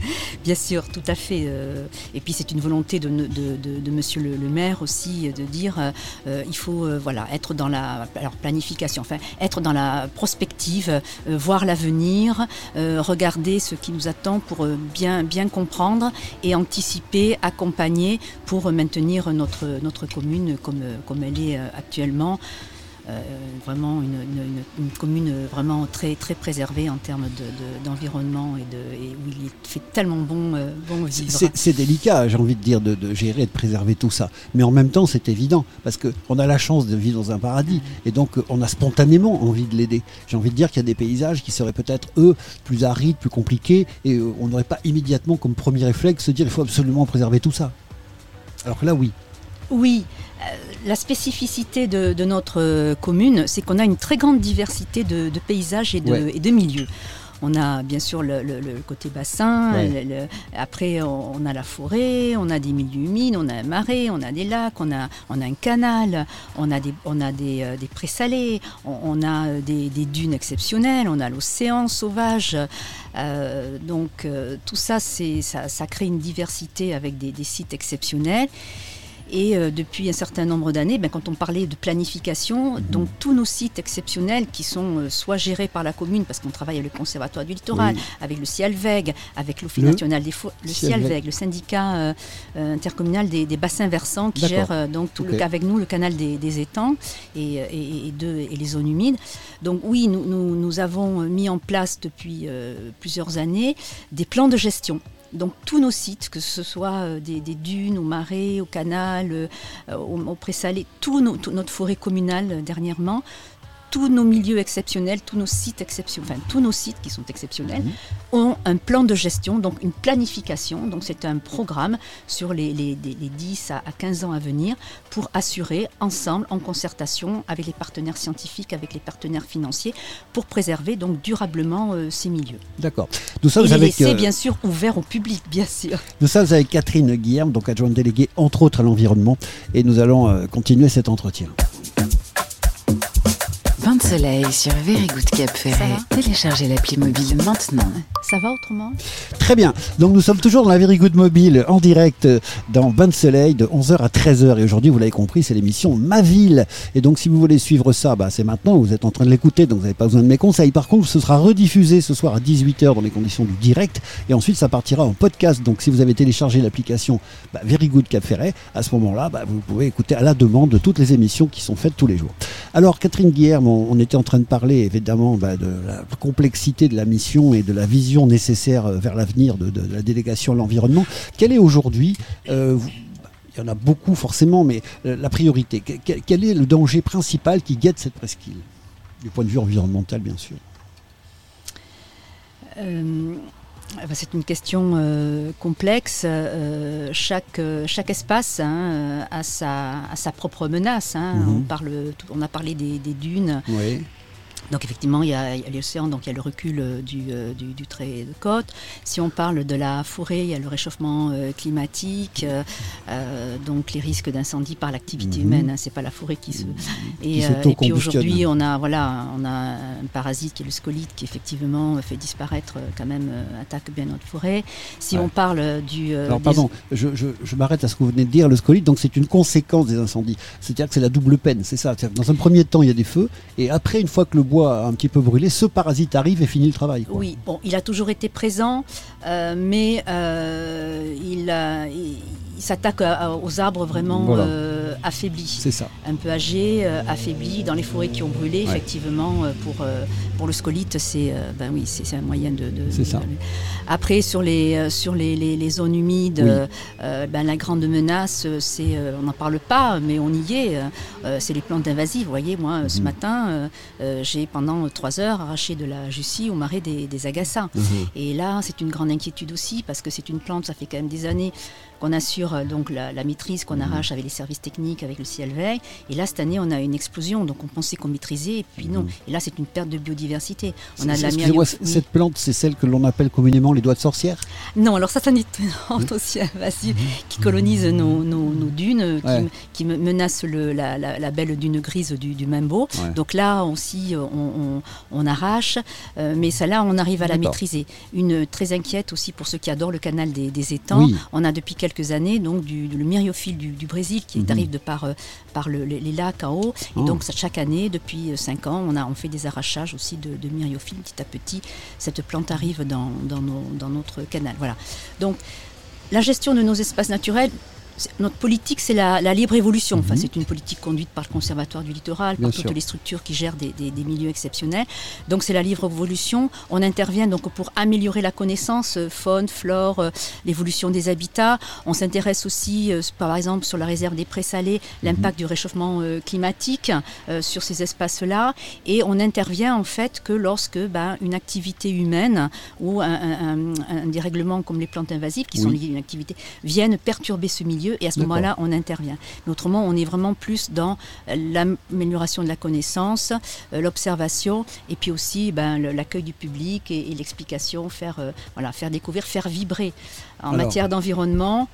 S8: Bien sûr, tout à fait. euh, Et puis c'est une volonté de, de, Monsieur le, maire aussi euh, de dire euh, euh, il faut voilà être dans la planification, enfin être dans la prospective, voir l'avenir, regarder ce qui nous attend pour bien bien comprendre et anticiper, accompagner pour maintenir notre notre commune comme comme elle est actuellement. Euh, vraiment une, une- une- une commune vraiment très, très préservée en termes de- de- d'environnement et, de, et où il fait tellement bon, euh, bon
S2: C'est-
S8: vivre.
S2: C'est c'est délicat, j'ai envie de dire, de, de gérer et de préserver tout ça. Mais en même temps, c'est évident, parce qu'on a la chance de vivre dans un paradis, et donc on a spontanément envie de l'aider. J'ai envie de dire qu'il y a des paysages qui seraient peut-être, eux, plus arides, plus compliqués, et euh, on n'aurait pas immédiatement comme premier réflexe se dire il faut absolument préserver tout ça. Alors que là, oui.
S8: Oui, euh, la spécificité de, de notre euh, commune, c'est qu'on a une très grande diversité de, de paysages et de,
S2: Ouais.
S8: et de milieux. On a bien sûr le, le- le côté bassin,
S2: Ouais.
S8: le- le- après on, a la forêt, on a des milieux humides, on a un marais, on a des lacs, on a, on a un canal, on a des, on a des, euh, des présalés, on, on a des, des dunes exceptionnelles, on a l'océan sauvage. Euh, donc euh, tout ça, c'est, ça, ça crée une diversité avec des, des sites exceptionnels. Et euh, depuis un certain nombre d'années, ben, quand on parlait de planification,
S2: Mhm.
S8: donc tous nos sites exceptionnels qui sont euh, soit gérés par la commune, parce qu'on travaille avec le Conservatoire du littoral,
S2: Oui.
S8: avec le CIALVEG, avec l'Office national des le
S2: CIALVEG.
S8: Le syndicat euh, intercommunal des, des bassins versants qui gère donc tout
S2: Ok.
S8: le, avec nous le canal des, des étangs et, et- et de- et les zones humides. Donc oui, nous, nous- nous avons mis en place depuis plusieurs années des plans de gestion. Donc tous nos sites, que ce soit euh, des, dunes, au marais, au canal, euh, au, au présalé, tout notre forêt communale euh, dernièrement, tous nos milieux exceptionnels, tous nos sites exceptionnels, enfin tous nos sites qui sont exceptionnels, ont un plan de gestion, donc une planification. Donc c'est un programme sur les, les- les- les 10 à, à 15 ans à venir pour assurer ensemble, en concertation avec les partenaires scientifiques, avec les partenaires financiers, pour préserver donc durablement euh, ces milieux.
S2: D'accord. Nous
S8: Et
S2: sommes
S8: les
S2: avec.
S8: laisser
S2: euh,
S8: bien sûr ouverts au public, bien sûr.
S2: Nous sommes avec Catherine Guillerme, donc adjointe déléguée entre autres à l'environnement, et nous allons euh, continuer cet entretien.
S4: Soleil sur Very Good Cap Ferret. Téléchargez l'appli mobile maintenant.
S8: Ça va autrement?
S2: Très bien. Donc nous sommes toujours dans la Very Good Mobile en direct euh, dans Bain de Soleil de 11h à 13h. Et aujourd'hui, vous l'avez compris, c'est l'émission Ma Ville. Et donc si vous voulez suivre ça, bah, c'est maintenant. Vous êtes en train de l'écouter, donc vous n'avez pas besoin de mes conseils. Par contre, ce sera rediffusé ce soir à 18h dans les conditions du direct. Et ensuite, ça partira en podcast. Donc si vous avez téléchargé l'application bah, Very Good Cap Ferret, à ce moment-là, bah, vous pouvez écouter à la demande de toutes les émissions qui sont faites tous les jours. Alors Catherine Guillerme, on, on était en train de parler évidemment bah, de la complexité de la mission et de la vision nécessaire euh, vers l'avenir de, la délégation à l'environnement. Quelle est aujourd'hui, euh, il y en a beaucoup forcément, mais euh, la priorité, que- que- quel est le danger principal qui guette cette presqu'île? Du point de vue environnemental, bien sûr.
S8: C'est une question euh, complexe. Euh, chaque, euh, chaque espace hein, a, sa, a sa propre menace. hein.
S2: Mhm.
S8: on, parle, on a parlé des, des dunes.
S2: Oui.
S8: Donc effectivement, il y a, a l'océan, donc il y a le recul euh, du, euh, du, du trait de côte. Si on parle de la forêt, il y a le réchauffement euh, climatique, euh, donc les risques d'incendie par l'activité
S2: Mhm.
S8: humaine. Hein, c'est pas la forêt qui se
S2: Qui
S8: et, et puis aujourd'hui, on a voilà, on a un parasite qui est le scolite qui effectivement fait disparaître quand même attaque bien notre forêt. Si
S2: Ouais.
S8: on parle du
S2: Alors
S8: des-
S2: pardon, je, je- je m'arrête à ce que vous venez de dire, le scolite, donc c'est une conséquence des incendies. C'est-à-dire que c'est la double peine, c'est ça. Dans un premier temps, il y a des feux, et après, une fois que le bois un petit peu brûlé, ce parasite arrive et finit le travail.
S8: Oui, bon, il a toujours été présent, euh, mais euh, il, il, il s'attaque aux arbres vraiment
S2: Voilà.
S8: euh, affaiblis.
S2: C'est ça.
S8: un peu âgés, euh, affaiblis, dans les forêts qui ont brûlé,
S2: Ouais.
S8: effectivement, euh, pour, pour le scolite, c'est ben oui, c'est c'est un moyen de. de-
S2: C'est ça.
S8: de- Après, sur les, sur les, les- les zones humides,
S2: Oui.
S8: euh, ben, la grande menace, c'est, on n'en parle pas, mais on y est, c'est les plantes invasives. Vous voyez, moi, ce
S2: Mhm.
S8: matin, j'ai pendant trois heures arraché de la jussie au marais des, des agassas.
S2: Mhm.
S8: Et là, c'est une grande inquiétude aussi parce que c'est une plante, ça fait quand même des années qu'on assure donc la, la maîtrise, qu'on arrache avec les services techniques, avec le CLV. Et là, cette année, on a une explosion. Donc, on pensait qu'on maîtrisait, et puis non. Et là, c'est une perte de biodiversité. On a de la
S2: cette plante, c'est celle que l'on appelle communément les doigts de sorcière
S8: Non, alors ça, c'est une plante aussi invasive qui colonise nos, nos- nos dunes, qui, menace le- la, la- la belle dune grise du, du.
S2: Ouais.
S8: Donc là aussi, on, on- on arrache, euh, mais celle-là, on arrive à la maîtriser. Une très inquiète aussi pour ceux qui adorent le canal des, des étangs.
S2: Oui.
S8: On a depuis quelques années donc du, le myriophylle du, du Brésil qui
S2: Mhm.
S8: arrive de par, euh, par le- les, les lacs en haut. Et
S2: Oh.
S8: donc ça, chaque année, depuis 5 ans, on, a, on fait des arrachages aussi de, de myriophylle. Petit à petit, cette plante arrive dans, dans, nos- dans notre canal. Voilà. Donc la gestion de nos espaces naturels, notre politique, c'est la, la libre évolution. Enfin,
S2: Mhm.
S8: c'est une politique conduite par le Conservatoire du littoral,
S2: Bien
S8: par
S2: sûr.
S8: toutes les structures qui gèrent des, des- des milieux exceptionnels. Donc, c'est la libre évolution. On intervient donc pour améliorer la connaissance, euh, faune, flore, euh, l'évolution des habitats. On s'intéresse aussi, euh, par exemple, sur la réserve des prés salés, l'impact du réchauffement climatique sur ces espaces-là. Et on intervient en fait que lorsque ben, une activité humaine ou un, un- un- un dérèglement comme les plantes invasives, qui sont liées à une activité, viennent perturber ce milieu. Et à ce moment-là, on intervient. Mais autrement, on est vraiment plus dans euh, l'amélioration de la connaissance, euh, l'observation, et puis aussi ben, l'accueil du public et, et l'explication, faire, euh, voilà, faire découvrir, faire vibrer. En
S2: Alors.
S8: matière d'environnement,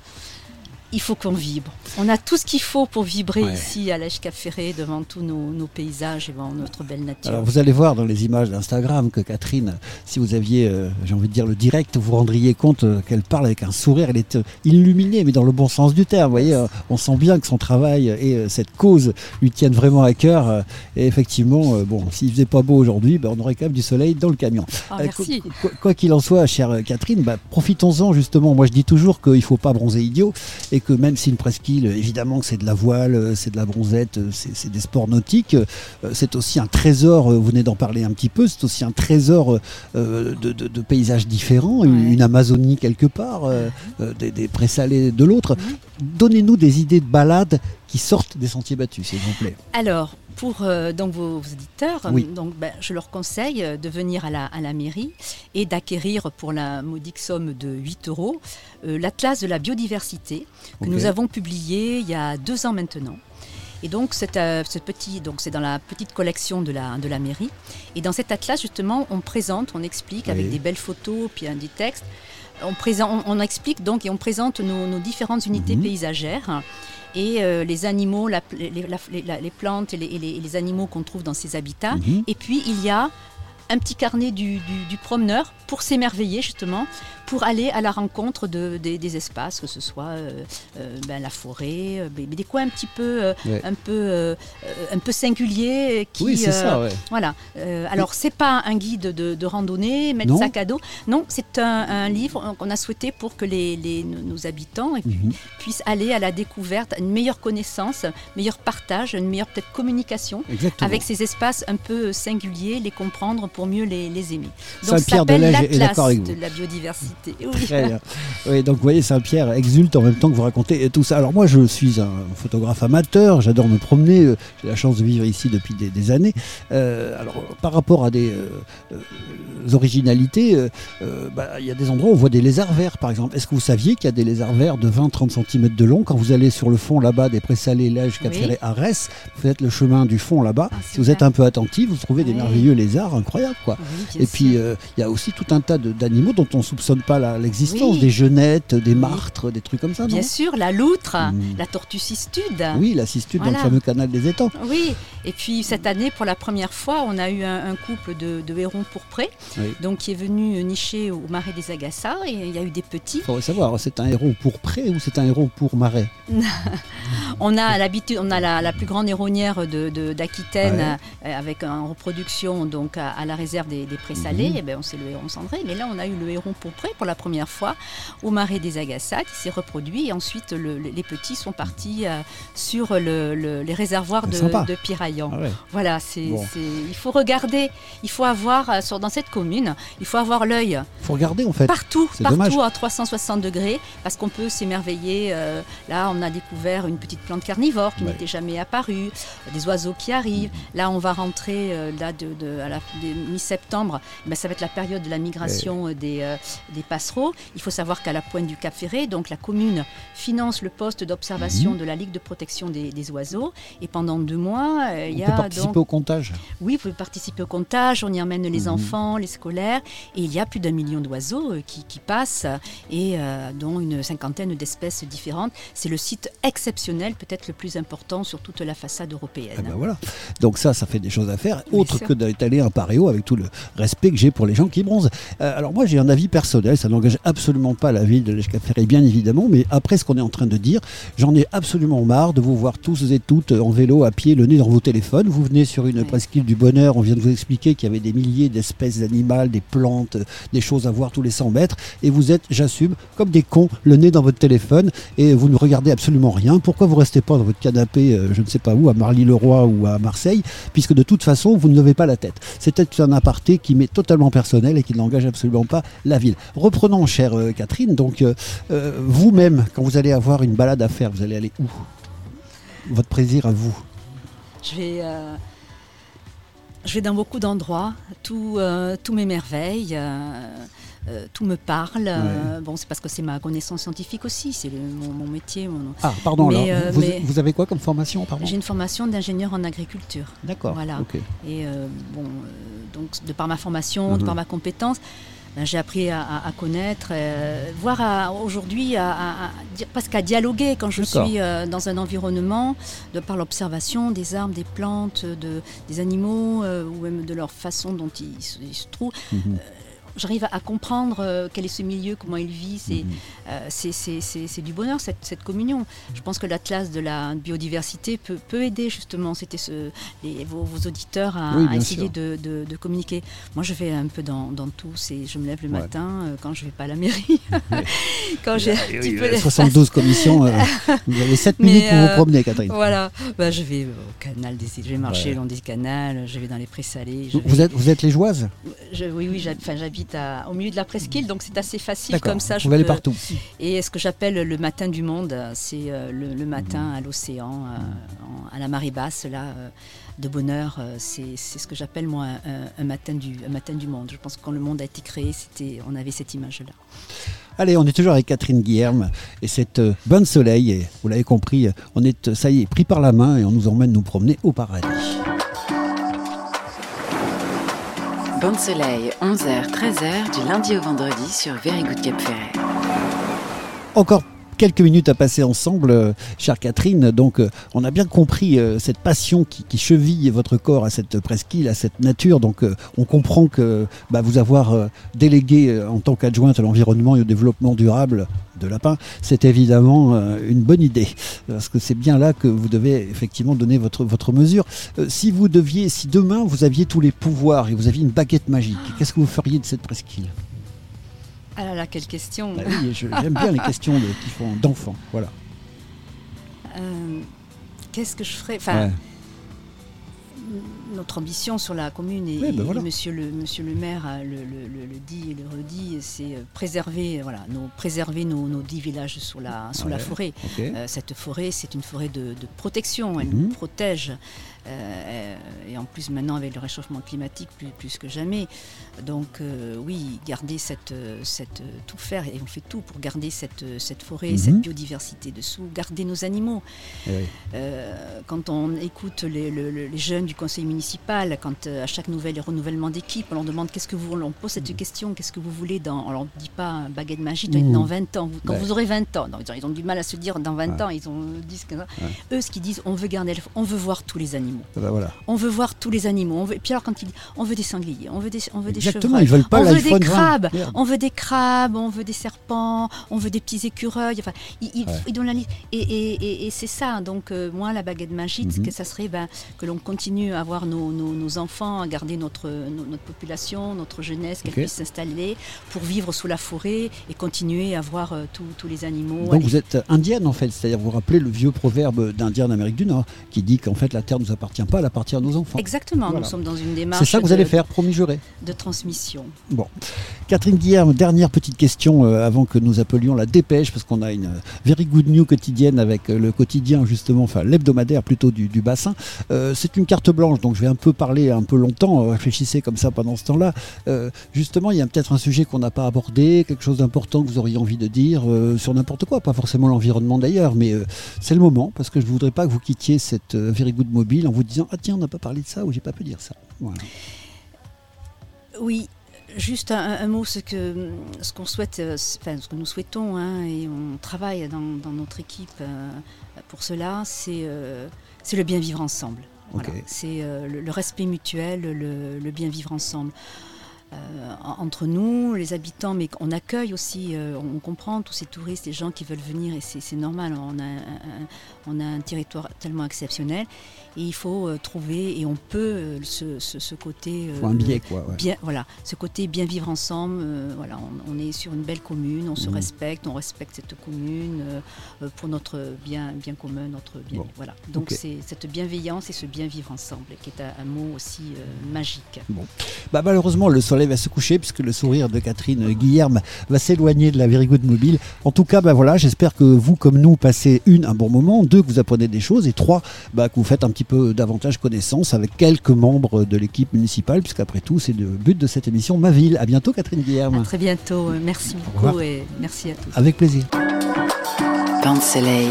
S8: il faut qu'on vibre. On a tout ce qu'il faut pour vibrer
S2: Ouais.
S8: ici à l'Èche Cap Ferré devant tous nos, nos paysages et devant notre belle nature.
S2: Alors vous allez voir dans les images d'Instagram que Catherine, si vous aviez, euh, j'ai envie de dire le direct, vous vous rendriez compte euh, qu'elle parle avec un sourire, elle est euh, illuminée, mais dans le bon sens du terme. Vous voyez, on sent bien que son travail et cette cause lui tiennent vraiment à cœur. et effectivement, bon, s'il faisait pas beau aujourd'hui, ben, on aurait quand même du soleil dans le camion.
S8: Ah, merci.
S2: quoi- qu'il en soit, chère Catherine, bah, profitons-en justement. Moi, je dis toujours qu'il ne faut pas bronzer idiot et que même si une presqu'île, évidemment, que c'est de la voile, c'est de la bronzette, c'est des sports nautiques, euh, c'est aussi un trésor. euh, Vous venez d'en parler un petit peu. C'est aussi un trésor euh, de, de- de paysages différents, une-
S8: Ouais.
S2: une Amazonie quelque part, des, des présalés de l'autre. Donnez-nous des idées de balades qui sortent des sentiers battus, s'il vous plaît.
S8: Alors, pour euh, donc vos, auditeurs,
S2: Oui.
S8: donc, ben, je leur conseille de venir à la, à la mairie et d'acquérir pour la modique somme de 8 euros euh, l'Atlas de la biodiversité que nous avons publié il y a deux ans maintenant. Et donc, c'est euh, ce petit, donc c'est dans la petite collection de la, de la mairie. Et dans cet atlas, justement, on présente, on explique avec des belles photos, puis un des textes. On, présente, on, on explique donc et on présente nos, nos différentes unités
S2: Mhm.
S8: paysagères et euh, les animaux, la- les, la- les- la- les plantes et les, et les- et les animaux qu'on trouve dans ces habitats.
S2: Mhm.
S8: Et puis, il y a un petit carnet du, du- du promeneur pour s'émerveiller justement, pour aller à la rencontre de, des, des espaces, que ce soit euh, euh, ben, la forêt, euh, mais mais des coins un petit peu, euh,
S2: Ouais.
S8: un peu, un peu singuliers. Qui,
S2: Oui, c'est ça, ouais.
S8: Voilà. Alors, c'est pas un guide de, de randonnée, mettre
S2: Non.
S8: sac à dos. Non, c'est un, un livre qu'on a souhaité pour que les, les- nos habitants et puis,
S2: Mhm.
S8: puissent aller à la découverte, une meilleure connaissance, meilleur partage, une meilleure peut-être communication
S2: Exactement.
S8: avec ces espaces un peu singuliers, les comprendre pour mieux les, les aimer. Donc, ça
S2: Saint-Pierre de
S8: s'appelle l'Atlas
S2: d'accord avec vous.
S8: de la biodiversité. Oui.
S2: Très bien. Oui, donc vous voyez, Saint-Pierre exulte en même temps que vous racontez tout ça. Alors moi, je suis un photographe amateur, j'adore me promener, euh, j'ai la chance de vivre ici depuis des, des années. Euh, alors, par rapport à des euh, originalités, euh, bah, il y a des endroits où on voit des lézards verts, par exemple. Est-ce que vous saviez qu'il y a des lézards verts de 20-30 cm de long? Quand vous allez sur le fond là-bas des Pressalés, Lège, Cap
S8: Oui.
S2: Arès, vous faites le chemin du fond là-bas.
S8: Ah,
S2: si vous êtes un peu attentif, vous trouvez des merveilleux lézards incroyables, quoi.
S8: Oui, bien
S2: Et puis, euh, il y a aussi tout un tas d'animaux dont on ne soupçonne pas l'existence,
S8: Oui.
S2: des genettes, des martres, des trucs comme ça, non
S8: Bien sûr, la loutre,
S2: Mm.
S8: la tortue cistude.
S2: Oui, la cistude dans
S8: Voilà.
S2: le fameux canal des étangs.
S8: Oui, et puis cette année, pour la première fois, on a eu un, un couple de, de hérons pourprés, donc qui est venu nicher au marais des Agassas, et il y a eu des petits.
S2: Il faudrait savoir, c'est un héros pour près ou c'est un héros pour marais
S8: On a l'habitude, on a la, la plus grande de- de- d'Aquitaine euh, avec en reproduction donc à, à la réserve des, des Présalés.
S2: Mhm.
S8: Et ben, on sait le héron cendré, mais là on a eu le héron pourpré pour la première fois au marais des Agassas qui s'est reproduit et ensuite le- les petits sont partis euh, sur le- le- les réservoirs de, de Piraillan.
S2: Ah ouais.
S8: Voilà, c'est,
S2: Bon.
S8: c'est- il faut regarder, il faut avoir euh, sur, dans cette commune, il faut avoir l'œil
S2: faut regarder en fait.
S8: partout,
S2: c'est
S8: partout
S2: dommage.
S8: à 360 degrés, parce qu'on peut s'émerveiller. euh, là, on a découvert une petite plante carnivore qui
S2: Ouais.
S8: n'était jamais apparue, des oiseaux qui arrivent. Là, on va rentrer euh, là de, de- à la de mi-septembre. Ben, ça va être la période de la migration euh, des, euh, des passereaux. Il faut savoir qu'à la pointe du Cap Ferré, donc la commune finance le poste d'observation
S2: Mhm.
S8: de la Ligue de protection des, des oiseaux. Et pendant deux mois, euh, il
S2: On
S8: y a
S2: participer
S8: donc
S2: au comptage.
S8: oui, vous pouvez participer au comptage, on y emmène les
S2: Mhm.
S8: enfants, les scolaires, et il y a plus d'un million d'oiseaux euh, qui, qui passent, et euh, dont une cinquantaine d'espèces différentes. C'est le site exceptionnel, peut-être le plus important sur toute la façade européenne.
S2: Eh ben voilà. Donc ça, ça fait des choses à faire, autre
S8: sûr.
S2: que d'étaler un paréo avec avec tout le respect que j'ai pour les gens qui bronzent. Euh, alors moi j'ai un avis personnel, ça n'engage absolument pas la ville de l'Escaféré, bien évidemment, mais après ce qu'on est en train de dire, j'en ai absolument marre de vous voir tous et toutes en vélo, à pied, le nez dans vos téléphones. Vous venez sur une presqu'île du bonheur, on vient de vous expliquer qu'il y avait des milliers d'espèces d'animaux, des plantes, des choses à voir tous les 100 mètres, et vous êtes, j'assume, comme des cons, le nez dans votre téléphone, et vous ne regardez absolument rien. Pourquoi vous restez pas dans votre canapé, euh, je ne sais pas où, à Marly-le-Roi ou à Marseille, puisque de toute façon, vous ne levez pas la tête. C'était un aparté qui m'est totalement personnel et qui n'engage absolument pas la ville. Reprenons, chère euh, Catherine, donc euh, euh, vous-même, quand vous allez avoir une balade à faire, vous allez aller où? Votre plaisir à vous.
S8: Je vais, je dans beaucoup d'endroits, tout, euh, tout m'émerveille, euh, tout me parle. euh, bon, c'est parce que c'est ma connaissance scientifique aussi, c'est mon, mon métier. mon-
S2: Ah, pardon,
S8: Mais,
S2: alors,
S8: euh,
S2: vous,
S8: mais-
S2: vous avez quoi comme formation,
S8: J'ai une formation d'ingénieur en agriculture.
S2: D'accord,
S8: Voilà. Et bon, donc de par ma formation, de
S2: Mhm.
S8: par ma compétence, ben, j'ai appris à, à- à connaître, euh, voire aujourd'hui à, à- presque dialoguer quand je suis euh, dans un environnement, de par l'observation des arbres, des plantes, de, des animaux, euh, ou même de leur façon dont ils, se- ils se trouvent.
S2: Mhm.
S8: J'arrive à, comprendre euh, quel est ce milieu, comment il vit. C'est c'est du bonheur, cette, cette communion. Je pense que l'Atlas de la biodiversité peut, peut aider justement c'était ce, les- vos, vos auditeurs à,
S2: Oui,
S8: essayer de, de- de communiquer. Moi, je vais un peu dans, dans tout. Je me lève le
S2: Ouais.
S8: matin euh, quand je vais pas à la mairie. quand j'ai peu d'espace.
S2: 72 commissions, euh, vous avez 7
S8: Mais,
S2: minutes pour
S8: euh,
S2: vous promener, Catherine.
S8: Voilà, bah, je vais au canal des îles, je vais marcher
S2: Ouais.
S8: le long des canals, je vais dans les prés salés.
S2: Vous,
S8: vais-
S2: êtes, vous êtes les joises
S8: je- oui, oui, j'hab- à- au milieu de la presqu'île, donc c'est assez facile comme ça. je
S2: pouvez aller
S8: peux-
S2: partout.
S8: Et ce que j'appelle le matin du monde, c'est euh, le, le matin à l'océan, euh, à la marée basse, là, euh, de bonheur. C'est ce que j'appelle moi un, un matin du, un matin du monde. Je pense que quand le monde a été créé, on avait cette image-là.
S2: Allez, on est toujours avec Catherine Guilherme et cette bain de soleil. Et vous l'avez compris, on est, ça y est, pris par la main et on nous emmène nous promener au paradis.
S4: Banc de soleil, 11h, 13h, du lundi au vendredi sur Very Good Cap Ferret.
S2: Encore quelques minutes à passer ensemble, euh, chère Catherine. Donc, euh, on a bien compris euh, cette passion qui, cheville votre corps à cette presqu'île, à cette nature. Donc, on comprend que bah, vous avoir délégué en tant qu'adjointe à l'environnement et au développement durable de Lapin, c'est évidemment une bonne idée. Parce que c'est bien là que vous devez effectivement donner votre, votre mesure. Si vous deviez, si demain vous aviez tous les pouvoirs et vous aviez une baguette magique, qu'est-ce que vous feriez de cette presqu'île?
S8: Ah là là, quelle question
S2: Bah oui, J'aime bien les questions de- qui font d'enfants. Voilà.
S8: Euh, Qu'est-ce que je ferais? Enfin,
S2: Ouais.
S8: Notre ambition sur la commune, et,
S2: Ouais, ben
S8: et monsieur, le, monsieur le maire le, le- le- le dit et le redit, c'est euh, préserver, voilà, nos, préserver nos, nos dix villages sous la, sous la forêt. Euh, cette forêt, c'est une forêt de, de protection, elle
S2: Mhm.
S8: nous protège. Euh, et en plus, maintenant, avec le réchauffement climatique, plus, plus que jamais. Donc, euh, oui, garder cette, euh, cette, tout faire, et on fait tout pour garder cette, cette forêt,
S2: Mhm.
S8: cette biodiversité dessous, garder nos animaux.
S2: Eh oui.
S8: Quand on écoute les, le- le- les jeunes du conseil municipal, quand à chaque nouvel renouvellement d'équipe, on leur demande qu'est-ce que vous on pose cette question, qu'est-ce que vous voulez dans, on leur dit pas baguette magique,
S2: Mhm.
S8: dans 20 ans, quand
S2: Ouais.
S8: vous aurez 20 ans, non, ils, ont, ils ont du mal à se dire dans 20 ans, ils ont 10, 15 ans. Eux, ce qu'ils disent, on veut garder, on veut voir tous les animaux.
S2: Bah voilà.
S8: On veut voir tous les animaux. On veut... Et puis alors quand ils disent, on veut des sangliers, on veut des, on veut des
S2: Exactement,
S8: chevreuils,
S2: ils veulent pas
S8: on veut des
S2: 20.
S8: crabes, on veut des crabes, on veut des serpents, on veut des petits écureuils. Enfin, ils, ils-
S2: Ouais.
S8: ils donnent la liste. Et, et- et- et c'est ça. Donc euh, moi, la baguette magique,
S2: Mhm.
S8: que ça serait ben, que l'on continue à avoir nos, nos- nos enfants, à garder notre, no- notre population, notre jeunesse, qu'elle puisse s'installer pour vivre sous la forêt et continuer à voir euh, tous- les animaux.
S2: Donc vous êtes indienne en fait, c'est-à-dire vous vous rappelez le vieux proverbe d'Indien d'Amérique du Nord qui dit qu'en fait la terre nous appartient pas, elle appartient à nos enfants.
S8: Exactement.
S2: Voilà.
S8: Nous sommes dans une démarche.
S2: C'est ça que vous
S8: de-
S2: allez faire, promis juré.
S8: de transmission.
S2: Bon. Catherine Guillerme, dernière petite question euh, avant que nous appelions la dépêche, parce qu'on a une very good news quotidienne avec euh, le quotidien, justement, enfin l'hebdomadaire plutôt du, du bassin. Euh, c'est une carte blanche, donc je vais un peu parler un peu longtemps, réfléchissez comme ça pendant ce temps-là. Euh, justement, il y a peut-être un sujet qu'on n'a pas abordé, quelque chose d'important que vous auriez envie de dire euh, sur n'importe quoi, pas forcément l'environnement d'ailleurs, mais c'est le moment, parce que je ne voudrais pas que vous quittiez cette very good mobile en vous disant Ah tiens, on n'a pas parlé de ça ou j'ai pas pu dire ça. Voilà.
S8: Oui, juste un, un mot, ce que ce qu'on souhaite, euh, enfin ce que nous souhaitons, hein, et on travaille dans, dans notre équipe euh, pour cela, c'est euh, c'est le bien vivre ensemble. C'est euh, le, le respect mutuel, le, le bien vivre ensemble. En- entre nous, les habitants, mais on accueille aussi, on comprend tous ces touristes, les gens qui veulent venir, et c'est normal, on a, un- on a un territoire tellement exceptionnel, et il faut euh, trouver, et on peut, euh, ce, ce- ce côté... euh,
S2: Faut un biais, quoi. ouais.
S8: Bien, voilà, ce côté bien vivre ensemble, voilà, on, on est sur une belle commune, on se
S2: Mhm.
S8: respecte, on respecte cette commune pour notre bien, bien commun, notre bien,
S2: Bon.
S8: voilà. Donc c'est cette bienveillance et ce bien vivre ensemble qui est un, un mot aussi magique.
S2: Bah, malheureusement, le soleil va se coucher puisque le sourire de Catherine Guillerme va s'éloigner de la Very Good Mobile. En tout cas, bah, voilà, j'espère que vous, comme nous, passez une, un bon moment, deux, que vous apprenez des choses, et trois, bah, que vous faites un petit peu davantage connaissance avec quelques membres de l'équipe municipale, puisqu'après tout, c'est le but de cette émission Ma Ville. À bientôt, Catherine
S8: À
S2: Guillerme.
S8: très bientôt, euh, merci beaucoup et merci à tous.
S2: Avec plaisir.
S4: Pain de soleil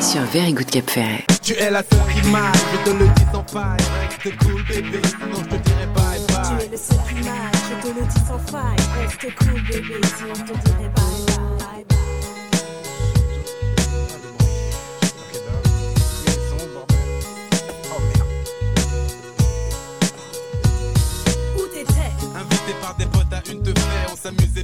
S4: sur Very Good Cap Ferret.
S9: Tu es la seule qui m'aille, je te le dis sans faille. Reste cool bébé, sinon je te dirai bye
S10: Tu
S9: bye.
S10: es le seul qui m'aille, je te le dis sans faille. Reste cool bébé, sinon je te dirai bye, bye.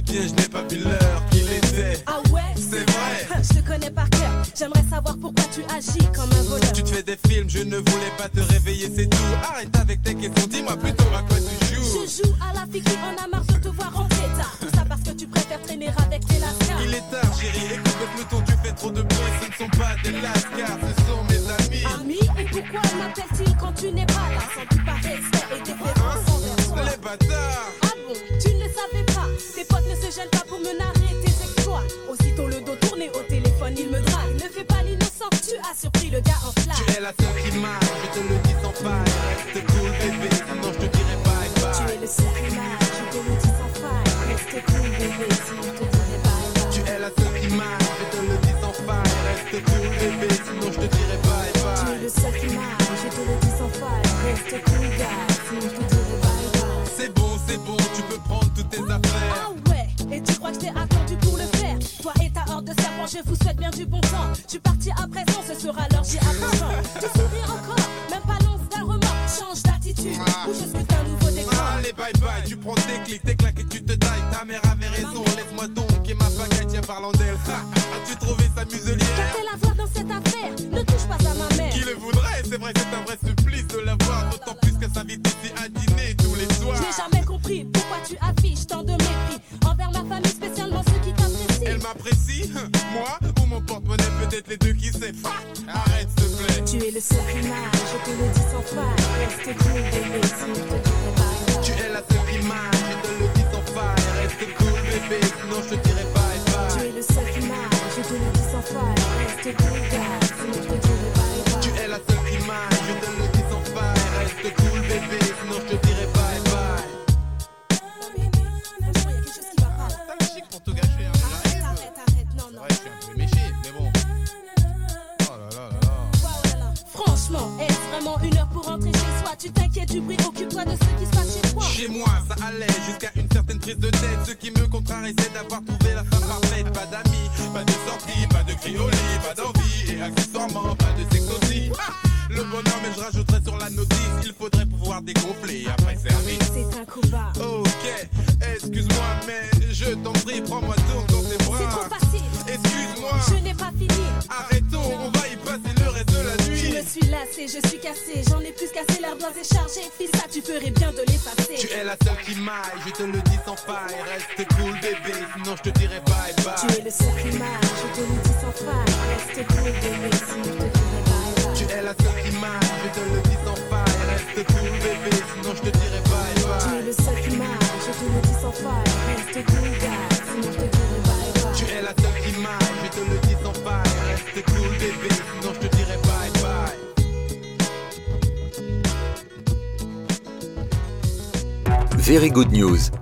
S9: Bien, je n'ai pas vu l'heure qu'il était.
S10: Ah ouais?
S9: C'est vrai.
S10: Je te connais par cœur. J'aimerais savoir pourquoi tu agis comme un voleur.
S9: Tu te fais des films, je ne voulais pas te réveiller, c'est tout. Arrête avec tes questions, dis-moi plutôt à quoi tu joues.
S10: Je joue à la fille qui en a marre de te voir rentrer tard. Tout ça parce que tu préfères traîner avec tes lascars.
S9: Il est tard, chérie, écoute le peloton, tu fais trop de bruit, ce ne sont pas des lascars, ce sont mes amis.
S10: Ami, et pourquoi m'appelle-t-il quand tu n'es pas là?
S9: Bye bye, tu prends tes clics, tes claques et tu te tailles. Ta mère avait raison, laisse-moi donc et ma pagaille, tiens, parlant d'elle. As-tu trouvé sa muselière
S10: Qu'a-t-elle à voir dans cette affaire Ne touche pas à ma mère.
S9: Qui le voudrait? C'est vrai, c'est un vrai supplice de la voir. D'autant plus qu'elle s'invite ici à dîner tous les soirs.
S10: Je n'ai jamais compris pourquoi tu affiches tant de mépris envers ma famille, spécialement ceux qui t'apprécient.
S9: Elle m'apprécie, moi ou mon porte-monnaie, peut-être les deux qui sait. Arrête, s'il te plaît.
S10: Tu es le seul m'aille, je te le dis sans faille. Reste cool,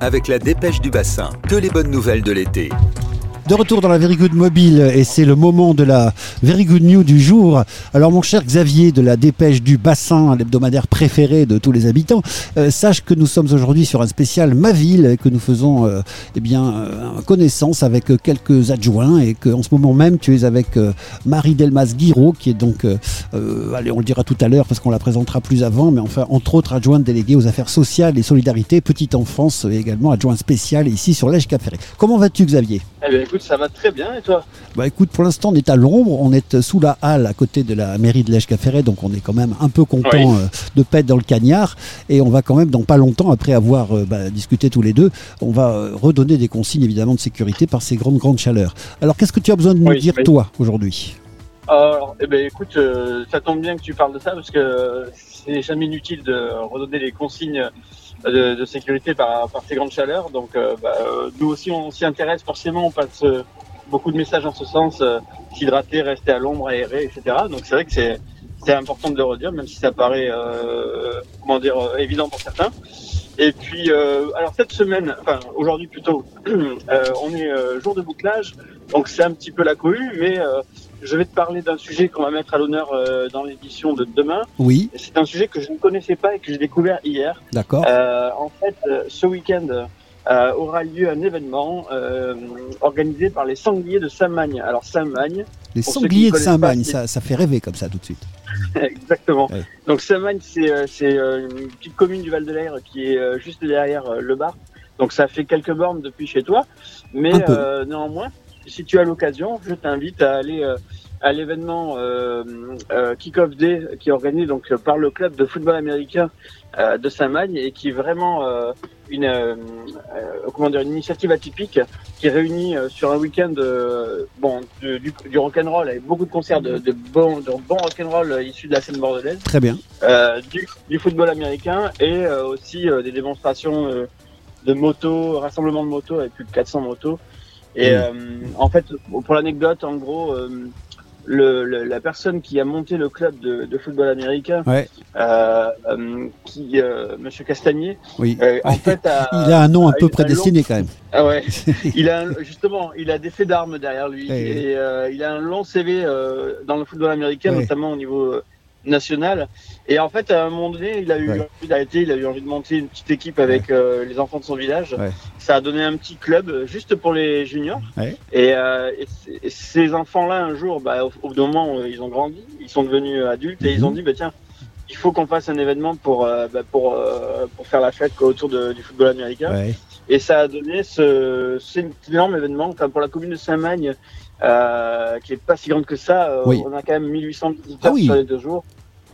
S1: avec la dépêche du bassin. Que les bonnes nouvelles de l'été.
S2: De retour dans la Very Good Mobile et c'est le moment de la Very Good News du jour. Alors mon cher Xavier de la dépêche du bassin, l'hebdomadaire préféré de tous les habitants, euh, sache que nous sommes aujourd'hui sur un spécial Ma Ville et que nous faisons euh, eh bien euh, connaissance avec quelques adjoints et qu'en ce moment même tu es avec Marie Delmas Guiraud qui est donc, allez on le dira tout à l'heure parce qu'on la présentera plus avant, mais enfin entre autres adjointe déléguée aux affaires sociales et solidarité, petite enfance et également adjoint spécial ici sur l'Èche Cap. Comment vas-tu Xavier?
S11: Eh ça va très bien, et toi
S2: bah écoute, pour l'instant, on est à l'ombre, on est sous la halle à côté de la mairie de l'Èche-Caféret, donc on est quand même un peu content
S11: Oui.
S2: euh, de pète dans le cagnard. Et on va quand même, dans pas longtemps, après avoir euh, bah, discuté tous les deux, on va euh, redonner des consignes évidemment de sécurité par ces grandes, grandes chaleurs. Alors qu'est-ce que tu as besoin de nous
S11: Oui,
S2: dire,
S11: oui.
S2: toi, aujourd'hui?
S11: Alors, eh ben, écoute, euh, ça tombe bien que tu parles de ça, parce que c'est jamais inutile de redonner les consignes de, de sécurité par, par ces grandes chaleurs. Donc, euh, bah, euh, nous aussi, on s'y intéresse forcément, on passe euh, beaucoup de messages en ce sens, euh, s'hydrater, rester à l'ombre, aérer, etc. Donc, c'est vrai que c'est c'est important de le redire, même si ça paraît, euh, comment dire, euh, évident pour certains. Et puis, euh, alors cette semaine, enfin aujourd'hui plutôt, euh, on est euh, jour de bouclage, donc c'est un petit peu la cohue, mais euh, je vais te parler d'un sujet qu'on va mettre à l'honneur euh, dans l'édition de demain.
S2: Oui,
S11: C'est un sujet que je ne connaissais pas et que j'ai découvert hier.
S2: d'accord.
S11: Euh, en fait, euh, ce week-end euh, aura lieu un événement euh, organisé par les sangliers de Saint-Magne. Alors Saint-Magne,
S2: Les sangliers de
S11: c'est-
S2: ça, ça fait rêver comme ça tout de suite.
S11: Exactement.
S2: Ouais.
S11: Donc Saint-Magne, c'est c'est, une petite commune du Val-de-L'Air qui est juste derrière le bar. Donc ça fait quelques bornes depuis chez toi. Mais euh, néanmoins, si tu as l'occasion, je t'invite à aller euh, à l'événement euh, euh, Kick-Off Day qui est organisé donc euh, par le club de football américain euh, de Saint-Magne et qui est vraiment euh, une comment dire une initiative atypique qui réunit euh, sur un week-end euh, bon du, du rock'n'roll avec beaucoup de concerts de, de bon de bon rock'n'roll issus de la scène bordelaise
S2: Très bien.
S11: euh, du, du football américain et euh, aussi euh, des démonstrations euh, de motos, rassemblement de motos avec plus de 400 motos. Et
S2: Mm.
S11: euh, en fait, pour l'anecdote, en gros, euh, le, le- la personne qui a monté le club de, de football américain,
S2: Ouais.
S11: euh, euh, qui, euh, Monsieur Castagnier,
S2: Oui.
S11: euh, en fait, a,
S2: Il a un nom un peu prédestiné quand même.
S11: ah ouais. il a un- justement, il a des faits d'armes derrière lui
S2: Ouais.
S11: et euh, il a un long CV euh, dans le football américain, notamment au niveau euh, national. Et en fait, à un moment donné, il a eu
S2: Ouais.
S11: envie d'arrêter, il a eu envie de monter une petite équipe avec euh, les enfants de son village.
S2: Ouais.
S11: Ça a donné un petit club euh, juste pour les juniors. Et, euh, et ces enfants-là, un jour, bah, au, bout d'un moment, ils ont grandi, ils sont devenus adultes et ils
S2: Mhm.
S11: ont dit, bah, tiens, il faut qu'on fasse un événement pour, euh, bah, pour, pour faire la fête quoi, autour de- du football américain. Et ça a donné ce, cet énorme événement. Enfin, pour la commune de Saint-Magne, euh, qui est pas si grande que ça, euh,
S2: Oui.
S11: on a quand même 1800 visiteurs
S2: Ah oui.
S11: sur les deux jours.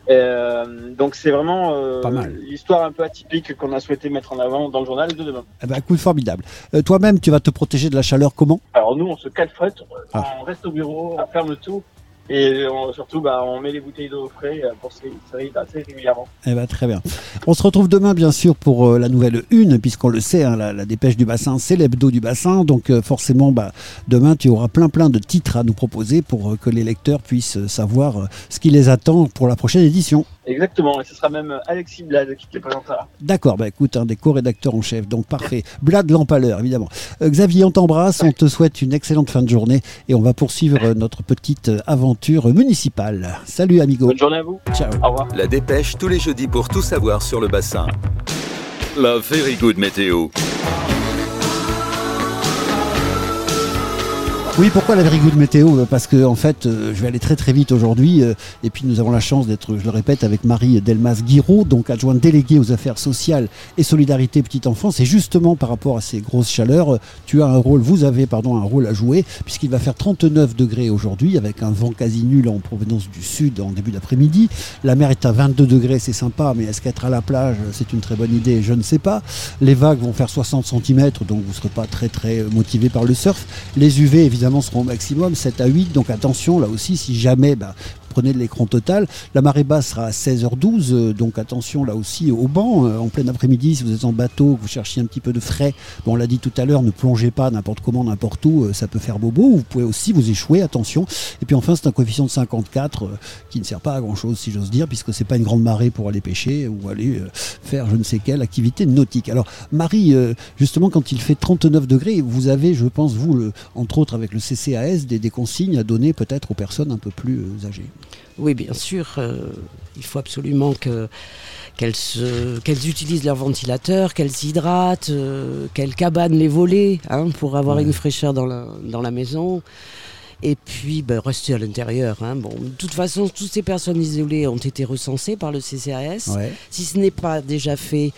S11: Euh, donc c'est vraiment euh, l'histoire un peu atypique qu'on a souhaité mettre en avant dans le journal de demain.
S2: Eh ben, écoute, formidable. Euh, Toi-même, tu vas te protéger de la chaleur comment?
S11: Alors nous, on se calfrette, on,
S2: Ah.
S11: on reste au bureau, on ferme tout. Et on- surtout, bah, on met les bouteilles d'eau au frais euh, pour se se réhydrater régulièrement.
S2: Eh ben, très bien. On se retrouve demain, bien sûr, pour euh, la nouvelle une, puisqu'on le sait, hein, la, dépêche du bassin, c'est l'hebdo du bassin. Donc, euh, forcément, bah, demain, tu auras plein, plein de titres à nous proposer pour euh, que les lecteurs puissent euh, savoir euh, ce qui les attend pour la prochaine édition.
S11: Exactement, et ce sera même Alexis Blade qui te les présentera.
S2: D'accord, bah écoute, un des co-rédacteurs en chef, donc parfait. Blad Lampaleur, évidemment. Euh, Xavier, on t'embrasse, on te souhaite une excellente fin de journée et on va poursuivre euh, notre petite euh, aventure municipale. Salut, amigo.
S11: Bonne journée à vous.
S2: Ciao.
S11: Au revoir.
S1: La dépêche tous les jeudis pour tout savoir sur le bassin. La Very Good Météo.
S2: Oui, pourquoi la good météo Parce que en fait, euh, je vais aller très très vite aujourd'hui. euh, et puis nous avons la chance d'être, je le répète, avec Marie Delmas Guiraud, donc adjointe déléguée aux affaires sociales et solidarité petite enfance. Et justement, par rapport à ces grosses chaleurs, euh, tu as un rôle, vous avez pardon un rôle à jouer, puisqu'il va faire 39 degrés aujourd'hui, avec un vent quasi nul en provenance du sud en début d'après-midi. La mer est à 22 degrés, c'est sympa, mais est-ce qu'être à la plage, c'est une très bonne idée? Je ne sais pas. Les vagues vont faire 60 cm, donc vous ne serez pas très très motivé par le surf. Les UV, évidemment, au maximum, 7 à 8. Donc attention, là aussi, si jamais, bah, prenez de l'écran total. La marée basse sera à 16h12, euh, donc attention là aussi au banc. euh, en plein après-midi, si vous êtes en bateau, que vous cherchez un petit peu de frais, bon, on l'a dit tout à l'heure, ne plongez pas n'importe comment, n'importe où, euh, ça peut faire bobo. Vous pouvez aussi vous échouer, attention. Et puis enfin, c'est un coefficient de 54 euh, qui ne sert pas à grand chose, si j'ose dire, puisque c'est pas une grande marée pour aller pêcher ou aller euh, faire je ne sais quelle activité nautique. Alors, Marie, euh, justement, quand il fait 39 degrés, vous avez, je pense, vous, entre autres avec le CCAS, des, consignes à donner peut-être aux personnes un peu plus euh, âgées.
S12: Oui, bien sûr. euh, il faut absolument que qu'elles se- qu'elles utilisent leur ventilateur, qu'elles s'hydratent, euh, qu'elles cabanent les volets hein, pour avoir
S2: Ouais.
S12: une fraîcheur dans la, dans la maison. Et puis, ben, rester à l'intérieur. hein. Bon, de toute façon, toutes ces personnes isolées ont été recensées par le CCAS.
S2: Ouais.
S12: Si ce n'est pas déjà fait,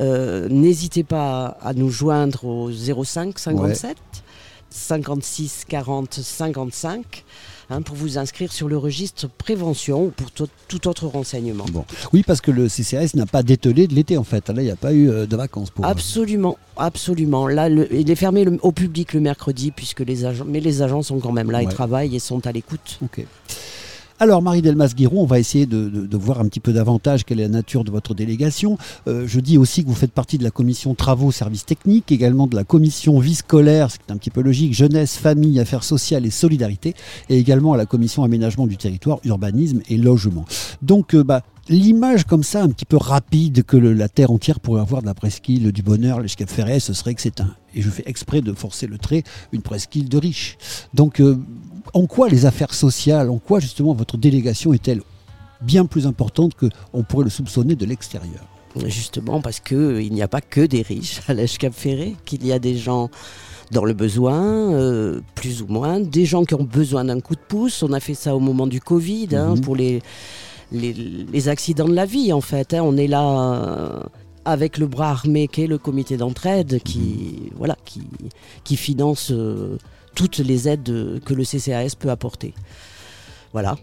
S12: euh, n'hésitez pas à nous joindre au 05 57 56 40 55 hein, pour vous inscrire sur le registre prévention ou pour tout, tout autre renseignement.
S2: Bon. Oui, parce que le CCAS n'a pas dételé de l'été, en fait. Là, il n'y a pas eu euh, de vacances pour.
S12: Absolument, absolument. Là, le- il est fermé le- au public le mercredi puisque les agents, mais les agents sont quand même là, ils travaillent et sont à l'écoute.
S2: Ok. Alors, Marie-Delmas-Guiron, on va essayer de, voir un petit peu davantage quelle est la nature de votre délégation. Euh, je dis aussi que vous faites partie de la commission travaux, services techniques, également de la commission vie scolaire, ce qui est un petit peu logique, jeunesse, famille, affaires sociales et solidarité, et également à la commission aménagement du territoire, urbanisme et logement. Donc, euh, bah, L'image comme ça, un petit peu rapide, que la Terre entière pourrait avoir de la presqu'île du bonheur, les Cap ce serait que c'est un, et je fais exprès de forcer le trait, une presqu'île de riches. Donc, euh, en quoi les affaires sociales, en quoi justement votre délégation est-elle bien plus importante qu'on pourrait le soupçonner de l'extérieur?
S12: Justement parce que euh, il n'y a pas que des riches à l'Èche Cap Ferré, qu'il y a des gens dans le besoin, euh, plus ou moins, des gens qui ont besoin d'un coup de pouce. On a fait ça au moment du Covid, hein,
S2: Mhm.
S12: pour les, les, les accidents de la vie en fait. hein. On est là euh, avec le bras armé qu'est le comité d'entraide qui, voilà, qui, qui finance euh, toutes les aides que le CCAS peut apporter. Voilà.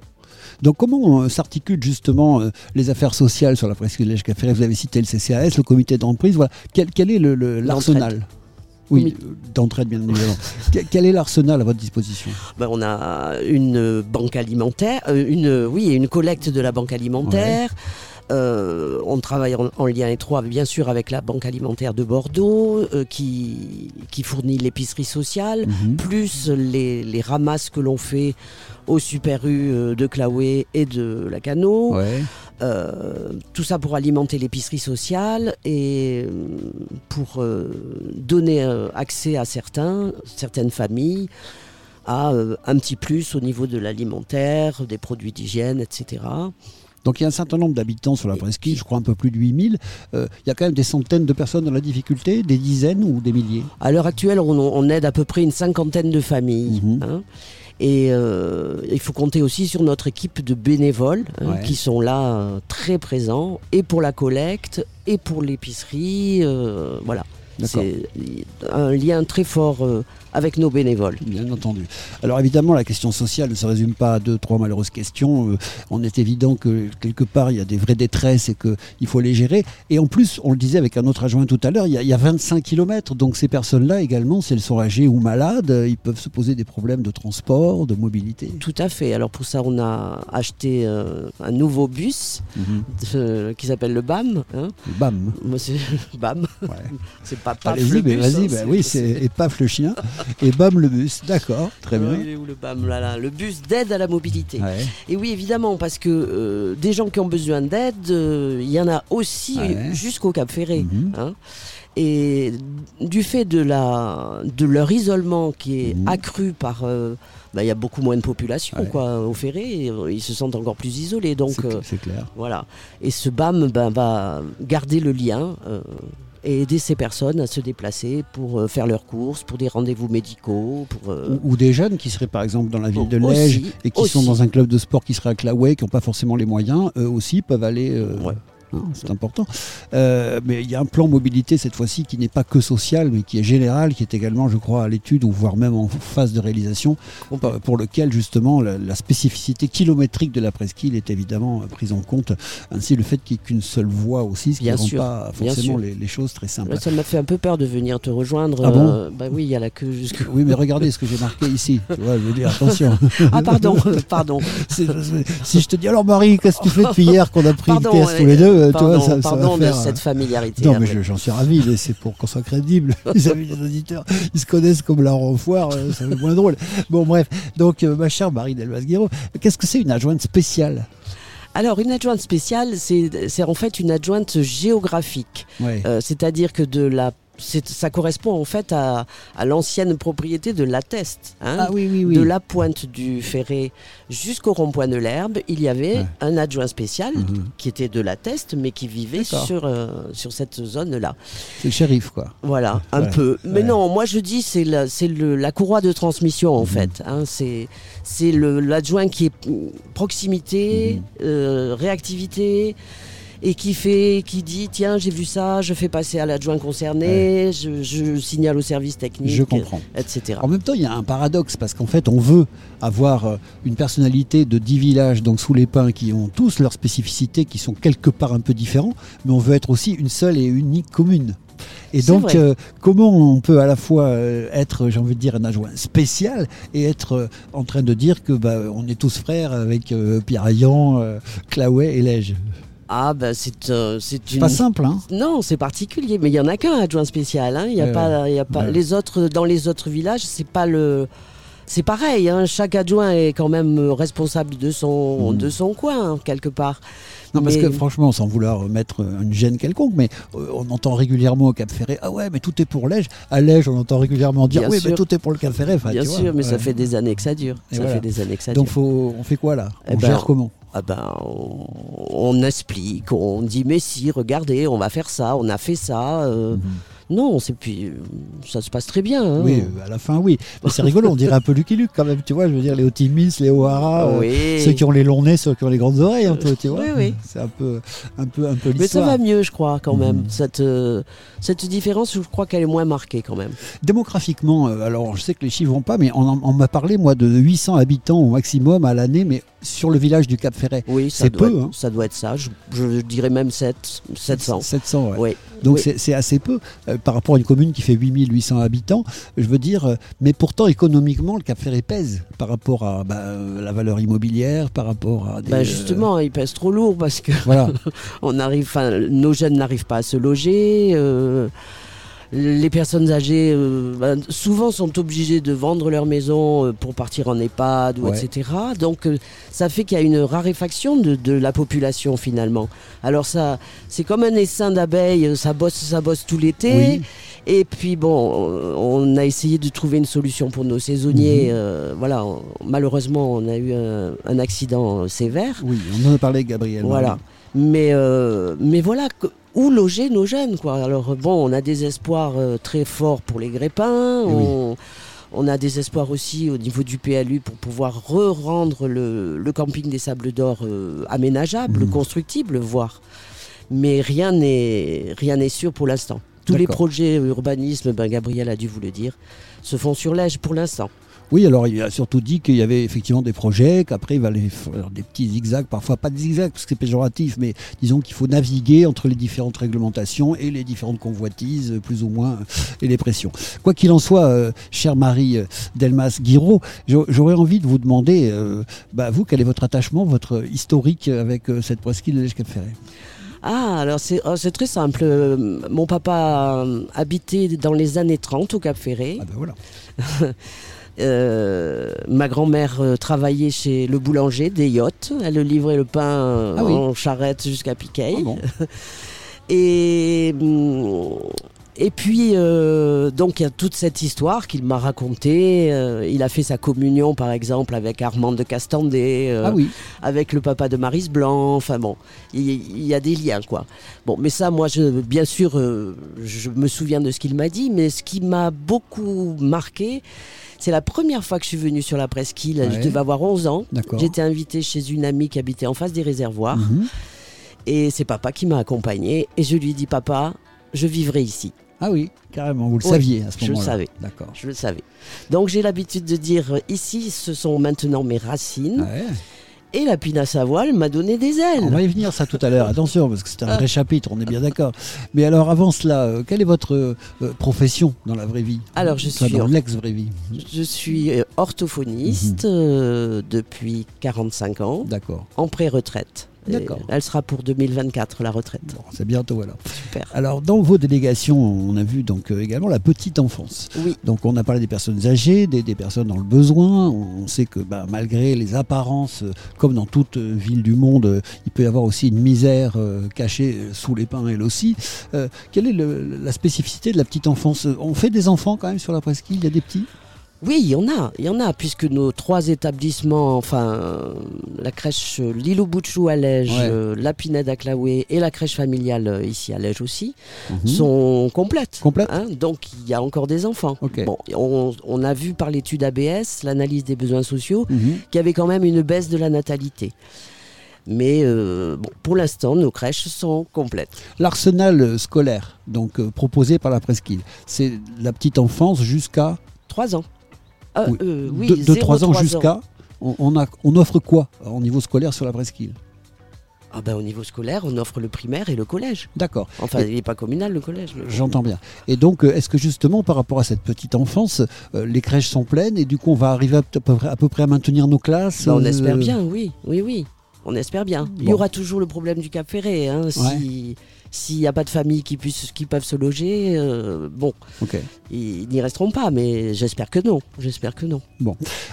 S2: Donc comment euh, s'articulent justement euh, les affaires sociales sur la presqu'île de Ferret Vous avez cité le CCAS, le comité d'entreprise, voilà. Quel, quel est le- le- l'arsenal? Oui, euh, d'entraide bien évidemment. quel, est l'arsenal à votre disposition?
S12: Ben, on a une banque alimentaire, une, oui, une collecte de la banque alimentaire. Euh, on travaille en, en lien étroit, bien sûr, avec la banque alimentaire de Bordeaux, euh, qui, qui fournit l'épicerie sociale,
S2: Mhm.
S12: plus les, les ramasses que l'on fait au Super U euh, de Claoué et de la Cano.
S2: Ouais.
S12: Euh, tout ça pour alimenter l'épicerie sociale et pour donner accès à certains, certaines familles à un petit plus au niveau de l'alimentaire, des produits d'hygiène, etc.
S2: Donc il y a un certain nombre d'habitants sur la presqu'île, je crois un peu plus de 8000. Euh, il y a quand même des centaines de personnes dans la difficulté, des dizaines ou des milliers?
S12: À l'heure actuelle, on, on aide à peu près une cinquantaine de familles.
S2: Mhm.
S12: hein. Et euh, il faut compter aussi sur notre équipe de bénévoles hein,
S2: Ouais.
S12: qui sont là euh, très présents, et pour la collecte, et pour l'épicerie. euh, voilà. C'est un lien très fort avec nos bénévoles.
S2: Bien entendu. Alors évidemment, la question sociale ne se résume pas à deux, trois malheureuses questions. Euh, on est évident que quelque part, il y a des vraies détresses et qu'il faut les gérer. Et en plus, on le disait avec un autre adjoint tout à l'heure, il, y a- il y a 25 km. Donc ces personnes-là également, si elles sont âgées ou malades, euh, ils peuvent se poser des problèmes de transport, de mobilité.
S12: Tout à fait. Alors pour ça, on a acheté euh, un nouveau bus euh, qui s'appelle le BAM. hein.
S2: Bam.
S12: Moi, c'est BAM.
S2: Ouais.
S12: C'est pas paf
S2: Allez-y,
S12: le
S2: mais
S12: bus.
S2: vas-y,
S12: hein,
S2: bah oui, c'est paf le chien et bam le bus. D'accord, très
S12: Ah,
S2: bien.
S12: le BAM là, là Le bus d'aide à la mobilité.
S2: Ouais.
S12: Et oui, évidemment, parce que euh, des gens qui ont besoin d'aide, euh, il y en a aussi
S2: Ouais.
S12: jusqu'au Cap Ferré.
S2: Mhm.
S12: hein. Et du fait de, la, de leur isolement qui est
S2: Mhm.
S12: accru par... euh, bah, Il y a beaucoup moins de population
S2: Ouais.
S12: quoi, au Ferré, et, euh, ils se sentent encore plus isolés. Donc
S2: C'est-
S12: euh,
S2: clair.
S12: voilà. Et ce BAM ben, va garder le lien euh, et aider ces personnes à se déplacer pour euh, faire leurs courses, pour des rendez-vous médicaux, pour... euh,
S2: Ou, ou des jeunes qui seraient par exemple dans la ville de
S12: Aussi,
S2: Lège et qui sont dans un club de sport qui serait à Claouet, qui n'ont pas forcément les moyens, eux aussi peuvent aller. euh,
S12: Ouais.
S2: Hein, c'est important. Euh, mais il y a un plan mobilité cette fois-ci qui n'est pas que social, mais qui est général, qui est également, je crois, à l'étude ou voire même en phase de réalisation, pour, lequel justement la, la spécificité kilométrique de la presqu'île est évidemment prise en compte, ainsi le fait qu'il n'y ait qu'une seule voie aussi, ce qui ne rend
S12: sûr,
S2: pas forcément les, les choses très simples.
S12: Là, ça m'a fait un peu peur de venir te rejoindre.
S2: Ah bon
S12: euh, bah oui, il y a la queue jusque.
S2: Oui, mais regardez ce que j'ai marqué ici. Tu vois, je veux dire, attention.
S12: Ah pardon, pardon.
S2: Si je te dis alors Marie, qu'est-ce que tu fais depuis hier qu'on a pris
S12: Pardon,
S2: une pièce tous les deux euh, tu
S12: pardon,
S2: vois, ça, ça va
S12: pardon de
S2: faire,
S12: cette
S2: euh,
S12: familiarité.
S2: Non, mais
S12: Hervé.
S2: je- j'en suis ravi, mais c'est pour qu'on soit crédible vis-à-vis des auditeurs. Ils se connaissent comme la foire, euh, ça fait moins drôle. Bon, bref. Donc, euh, ma chère Marie Delmas-Guiraud, qu'est-ce que c'est une adjointe spéciale?
S12: Alors, une adjointe spéciale, c'est c'est en fait une adjointe géographique. Euh, C'est-à-dire que de la c'est- ça correspond en fait à, à l'ancienne propriété de La Teste. hein.
S2: Ah oui, oui, oui.
S12: De la pointe du Ferré jusqu'au rond-point de l'Herbe, il y avait
S2: Ouais.
S12: un adjoint spécial
S2: Mhm.
S12: qui était de La Teste, mais qui vivait sur, euh, sur cette zone-là.
S2: C'est le shérif, quoi.
S12: Voilà, un
S2: Ouais.
S12: peu. Mais
S2: Ouais.
S12: non, moi je dis c'est la, c'est le- la courroie de transmission en
S2: Mhm.
S12: fait. hein. c'est c'est le- l'adjoint qui est mm, proximité,
S2: Mhm.
S12: euh, réactivité et qui fait, qui dit tiens j'ai vu ça, je fais passer à l'adjoint concerné, je, je signale au service technique,
S2: Je comprends.
S12: etc.
S2: En même temps, il y a un paradoxe parce qu'en fait, on veut avoir euh, une personnalité de 10 villages, donc sous les pins, qui ont tous leurs spécificités, qui sont quelque part un peu différents, mais on veut être aussi une seule et unique commune. Et donc, euh, comment on peut à la fois euh, être, j'ai envie de dire, un adjoint spécial et être euh, en train de dire que bah, on est tous frères avec Pierre-Ayan, euh, Claouet et Lège?
S12: Ah ben c'est euh, c'est une
S2: pas simple, hein
S12: Non, c'est particulier, mais il y en a qu'un adjoint spécial. hein. Il y a pas, il y a pas
S2: Ouais.
S12: les autres dans les autres villages, c'est pas le. C'est pareil, hein. chaque adjoint est quand même responsable de son,
S2: Mhm.
S12: de son coin, hein, quelque part.
S2: Non, parce
S12: Mais-
S2: que franchement, sans vouloir mettre une gêne quelconque, mais euh, on entend régulièrement au Cap Ferré, ah ouais, mais tout est pour Lège. À Lège, on entend régulièrement dire,
S12: Bien
S2: oui,
S12: sûr.
S2: mais tout est pour le Cap Ferré. Enfin,
S12: Bien
S2: tu vois,
S12: sûr, mais ça fait des années que ça dure.
S2: Et
S12: ça
S2: voilà.
S12: fait des années que ça
S2: Donc,
S12: dure.
S2: faut, on fait quoi là?
S12: Eh
S2: On
S12: ben,
S2: gère comment?
S12: Ah ben, on, on explique, on dit mais si, regardez, on va faire ça, on a fait ça. euh, Non, c'est puis ça se passe très bien. hein.
S2: Mhm. Oui, à la fin, oui. Mais c'est rigolo, on dirait un peu Lucky Luke quand même, tu vois. Je veux dire, les Otimis, les O'Hara, euh,
S12: Oui.
S2: ceux qui ont les longs nez, ceux qui ont les grandes oreilles, un peu, tu vois.
S12: Oui, oui.
S2: C'est un peu, un peu, un peu
S12: Mais ça va mieux, je crois, quand même.
S2: Mhm.
S12: Cette, euh, cette différence, je crois qu'elle est moins marquée quand même.
S2: Démographiquement, alors je sais que les chiffres vont pas, mais on, on m'a parlé, moi, de 800 habitants au maximum à l'année, mais sur le village du Cap Ferret.
S12: Oui, ça
S2: C'est peu,
S12: être,
S2: hein.
S12: ça doit être ça. Je, je dirais même 7, 700.
S2: 700, ouais.
S12: Oui.
S2: Donc
S12: Oui.
S2: c'est- assez peu euh, par rapport à une commune qui fait 8800 habitants. Je veux dire, euh, mais pourtant économiquement, le Cap Ferré pèse par rapport à bah, euh, la valeur immobilière, par rapport à des.
S12: Bah justement, il pèse trop lourd parce que
S2: voilà.
S12: on arrive, nos jeunes n'arrivent pas à se loger. Les personnes âgées, euh, ben, souvent, sont obligées de vendre leur maison euh, pour partir en EHPAD, ou
S2: Ouais.
S12: etc. Donc, euh, ça fait qu'il y a une raréfaction de, de la population finalement. Alors ça, c'est comme un essaim d'abeilles, euh, ça bosse, ça bosse tout l'été.
S2: Oui.
S12: Et puis bon, euh, on a essayé de trouver une solution pour nos saisonniers.
S2: Mhm.
S12: euh, voilà, on- malheureusement, on a eu un, un accident sévère.
S2: Oui, on en a parlé avec Gabriel.
S12: Voilà. Mais, euh, mais voilà, que- où loger nos jeunes quoi. Alors bon, on a des espoirs euh, très forts pour les grépins.
S2: Eh oui.
S12: On, a des espoirs aussi au niveau du PLU pour pouvoir re-rendre le, le camping des Sables d'Or euh, aménageable,
S2: Mhm.
S12: constructible, voire. Mais rien n'est rien n'est sûr pour l'instant. Tous les projets urbanisme, ben Gabriel a dû vous le dire, se font sur l'Ège pour l'instant.
S2: Oui, alors il a surtout dit qu'il y avait effectivement des projets, qu'après il va aller faire des petits zigzags, parfois pas des zigzags parce que c'est péjoratif, mais disons qu'il faut naviguer entre les différentes réglementations et les différentes convoitises, plus ou moins, et les pressions. Quoi qu'il en soit, euh, chère Marie euh, Delmas Guiraud, j'a- j'aurais envie de vous demander, euh, bah, vous, quel est votre attachement, votre historique avec euh, cette presqu'île de l'Èche-Cap Ferret
S12: Ah, alors c'est oh, très simple. Mon papa a habité dans les années 30 au Cap Ferré.
S2: Ah ben voilà.
S12: Euh, ma grand-mère euh, travaillait chez le boulanger des yachts. Elle livrait le pain euh,
S2: Ah oui.
S12: en charrette jusqu'à Piquet.
S2: Ah bon.
S12: Et, hum, et puis, euh, donc, il y a toute cette histoire qu'il m'a racontée. Euh, il a fait sa communion, par exemple, avec Armand de Castandé, euh,
S2: Ah oui.
S12: avec le papa de Maris Blanc. Enfin bon, il y, a des liens, quoi. Bon, mais ça, moi, je, bien sûr, je me souviens de ce qu'il m'a dit, mais ce qui m'a beaucoup marqué, c'est la première fois que je suis venue sur la presqu'île. Je devais avoir 11 ans. J'étais invitée chez une amie qui habitait en face des réservoirs.
S2: Mhm.
S12: Et c'est papa qui m'a accompagné et je lui dis papa, je vivrai ici.
S2: Ah oui, carrément, vous le
S12: Oui,
S2: saviez à ce
S12: je le
S2: moment-là.
S12: savais.
S2: D'accord.
S12: Je le savais. Donc j'ai l'habitude de dire ici, ce sont maintenant mes racines.
S2: Ouais.
S12: Et la pinasse à voile m'a donné des ailes.
S2: On va y venir ça tout à l'heure, attention, parce que c'est un vrai chapitre, on est bien d'accord. Mais alors avant cela, euh, quelle est votre euh, profession dans la vraie vie?
S12: Alors, je
S2: Enfin,
S12: suis
S2: dans l'ex-vraie vie.
S12: Je suis euh, orthophoniste euh, depuis 45 ans,
S2: D'accord.
S12: en pré-retraite.
S2: D'accord.
S12: Elle sera pour 2024 la retraite.
S2: Bon, c'est bientôt alors.
S12: Super.
S2: Alors dans vos délégations, on a vu donc euh, également la petite enfance.
S12: Oui.
S2: Donc on a parlé des personnes âgées, des, des personnes dans le besoin. On sait que bah, malgré les apparences, euh, comme dans toute euh, ville du monde, il peut y avoir aussi une misère cachée sous les pins elle aussi. Quelle est le- la spécificité de la petite enfance? On fait des enfants quand même sur la presqu'île? Il y a des petits?
S12: Oui, il y en a, il y en a, puisque nos trois établissements, enfin euh, la crèche euh, Lilo Bouchou à Lège,
S2: Ouais.
S12: euh, la Pinède à Claoué et la crèche familiale ici à Lège aussi,
S2: Mhm.
S12: sont complètes.
S2: Complètes
S12: hein. donc il y a encore des enfants. Bon, on, on a vu par l'étude ABS, l'analyse des besoins sociaux,
S2: Mhm.
S12: qu'il y avait quand même une baisse de la natalité. Mais euh, bon, pour l'instant, nos crèches sont complètes.
S2: L'arsenal scolaire donc euh, proposé par la presqu'île, c'est la petite enfance jusqu'à
S12: Trois ans.
S2: Oui.
S12: euh, oui,
S2: de, de
S12: zéro,
S2: 3 ans jusqu'à. On, on a, on offre quoi euh, au niveau scolaire sur la presqu'île?
S12: Ah ben, au niveau scolaire, on offre le primaire et le collège.
S2: D'accord.
S12: Enfin,
S2: Et-
S12: il n'est pas communal, le collège.
S2: J'entends bien. Et donc, euh, est-ce que justement, par rapport à cette petite enfance, euh, les crèches sont pleines et du coup, on va arriver à, peu près, à peu près à maintenir nos classes
S12: Bah, on
S2: euh,
S12: espère bien, oui, oui, oui. On espère bien. Il y aura toujours le problème du Cap Ferré. Hein, si s'il n'y a pas de famille qui puissent, qui peuvent se loger, euh, bon, ils n'y resteront pas. Mais j'espère que non. J'espère que non.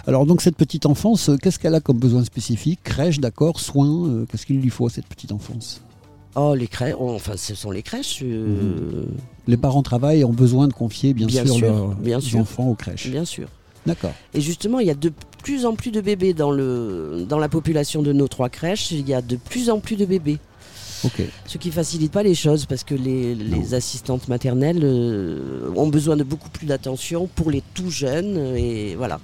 S2: Alors, donc, cette petite enfance, euh, qu'est-ce qu'elle a comme besoin spécifique? Crèche, d'accord Soins euh, Qu'est-ce qu'il lui faut à cette petite enfance?
S12: Oh, les crèches. enfin, ce sont les crèches. euh,
S2: Les parents travaillent et ont besoin de confier, bien,
S12: Bien
S2: sûr,
S12: sûr,
S2: leurs
S12: bien sûr.
S2: enfants aux crèches.
S12: Bien sûr.
S2: D'accord.
S12: Et justement, il y a de plus en plus de bébés dans, le, dans la population de nos trois crèches. Il y a de plus en plus de bébés. Ce qui facilite pas les choses parce que les, les assistantes maternelles euh, ont besoin de beaucoup plus d'attention pour les tout jeunes. Et voilà.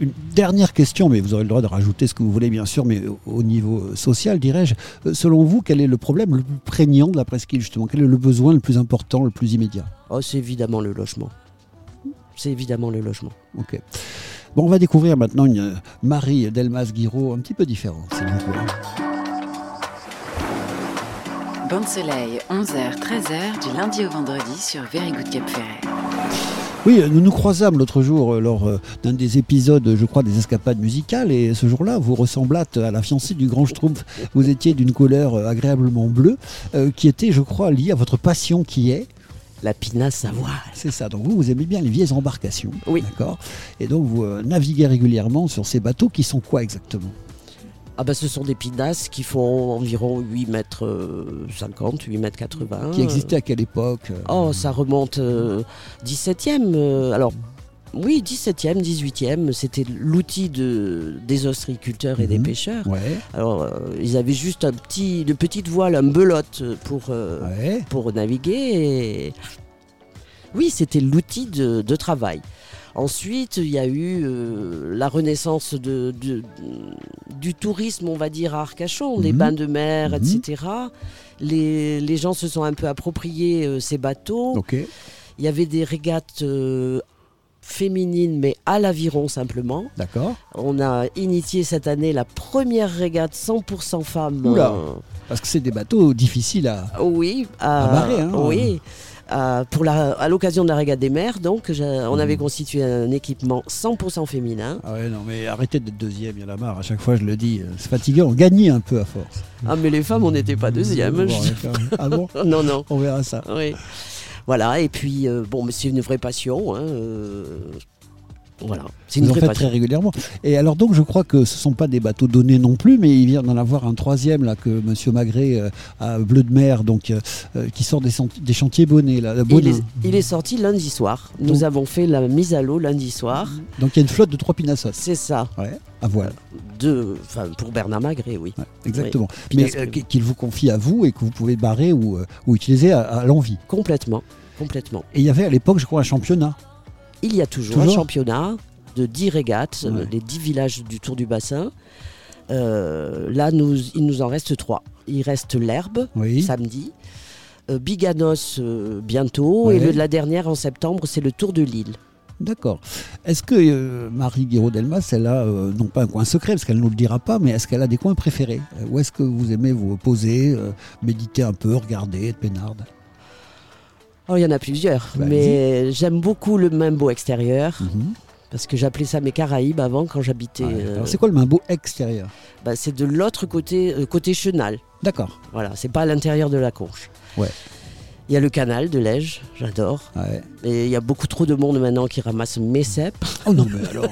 S2: Une dernière question, mais vous aurez le droit de rajouter ce que vous voulez, bien sûr, mais au- au niveau euh, social, dirais-je. Euh, Selon vous, quel est le problème le plus prégnant de la presqu'île, justement? Quel est le besoin le plus important, le plus immédiat?
S12: Oh, c'est évidemment le logement. C'est évidemment le logement.
S2: Ok. Bon, on va découvrir maintenant une euh, Marie Delmas-Guiraud un petit peu différente, vous plaît.
S4: Bande Soleil, 11h, 13h, du lundi au vendredi sur Very Good Cap Ferret.
S2: Oui, euh, nous nous croisâmes l'autre jour euh, lors euh, d'un des épisodes, je crois, des escapades musicales, et ce jour-là, vous ressemblâtes à la fiancée du Grand Schtroumpf. Vous étiez d'une couleur agréablement bleue, euh, qui était, je crois, liée à votre passion qui est
S12: La pinasse à voile.
S2: C'est ça. Donc vous, vous aimez bien les vieilles embarcations.
S12: Oui.
S2: D'accord. Et donc vous euh, naviguez régulièrement sur ces bateaux qui sont quoi exactement?
S12: Ah bah ce sont des pinasses qui font environ 8 mètres euh, 50, 8 mètres 80.
S2: Qui existaient à quelle époque euh,
S12: Oh, ça remonte euh, 17e. euh, alors, oui, 17e, 18e. C'était l'outil de, des ostréiculteurs et des
S2: Mhm.
S12: pêcheurs.
S2: Ouais.
S12: Alors, euh, ils avaient juste un petit, de petite voile, un belote pour, euh,
S2: Ouais.
S12: pour naviguer. et- Oui, c'était l'outil de, de travail. Ensuite, il y a eu euh, la renaissance de, de- du tourisme, on va dire, à Arcachon, des
S2: Mhm.
S12: bains de mer,
S2: Mhm.
S12: etc. Les, les gens se sont un peu appropriés euh, ces bateaux. Il y avait des régates euh, féminines, mais à l'aviron simplement.
S2: D'accord.
S12: On a initié cette année la première régate 100% femmes.
S2: Oula. Parce que c'est des bateaux difficiles à.
S12: oui,
S2: À barrer, hein.
S12: oui. Euh, pour la, à l'occasion de la régate des mers, donc, on
S2: Mhm.
S12: avait constitué un équipement 100% féminin.
S2: Ah ouais, non, mais arrêtez d'être deuxième, il y en a marre. À chaque fois, je le dis, euh, c'est fatigant. On gagnait un peu à force.
S12: Ah, mais les femmes, on n'était pas deuxième.
S2: Bon,
S12: je-
S2: d'accord. ah bon
S12: non, non.
S2: On verra ça.
S12: Oui. Voilà, et puis, euh, bon, mais c'est une vraie passion. hein, euh, voilà, c'est une
S2: Vous en
S12: vraie
S2: faites
S12: passion.
S2: très régulièrement. Et alors donc, je crois que ce ne sont pas des bateaux donnés non plus, mais il vient d'en avoir un troisième là que Monsieur Magré euh, a bleu de mer, donc euh, euh, qui sort des, chantiers bonnets là.
S12: Il est, il est sorti lundi soir. Nous
S2: Donc-
S12: avons fait la mise à l'eau lundi soir.
S2: Donc il y a une flotte de trois pinassos.
S12: C'est ça.
S2: Ouais, à voile.
S12: De, enfin, pour Bernard Magré, oui.
S2: Ouais, exactement.
S12: Oui,
S2: Mais euh, qu'il vous confie à vous et que vous pouvez barrer ou, euh, ou utiliser à, à l'envie.
S12: Complètement. Complètement.
S2: Et il y avait à l'époque, je crois, un championnat.
S12: Il y a toujours,
S2: Toujours
S12: un championnat de 10 régates, euh,
S2: Ouais.
S12: les 10 villages du Tour du Bassin. Euh, là, nous, il nous en reste 3. il reste l'herbe
S2: Oui.
S12: samedi. Euh, Biganos euh, bientôt.
S2: Ouais.
S12: Et le- la dernière en septembre, c'est le Tour de Lille.
S2: D'accord. Est-ce que Marie Guiraud-Delmas, elle a, non pas un coin secret, parce qu'elle ne nous le dira pas, mais est-ce qu'elle a des coins préférés? Où est-ce que vous aimez vous poser, méditer un peu, regarder, être peinarde
S12: Oh, il y en a plusieurs.
S2: Bah,
S12: mais j'aime beaucoup le Mimbo extérieur.
S2: Mhm.
S12: Parce que j'appelais ça mes Caraïbes avant quand j'habitais.
S2: Ouais.
S12: euh,
S2: Alors, c'est quoi le Mimbo extérieur?
S12: Bah, c'est de l'autre côté, euh, côté chenal.
S2: D'accord.
S12: Voilà, c'est pas à l'intérieur de la conche.
S2: Ouais.
S12: Il y a le canal de Lège, j'adore.
S2: Ouais.
S12: Et il y a beaucoup trop de monde maintenant qui ramasse mes cèpes.
S2: Oh non, mais alors,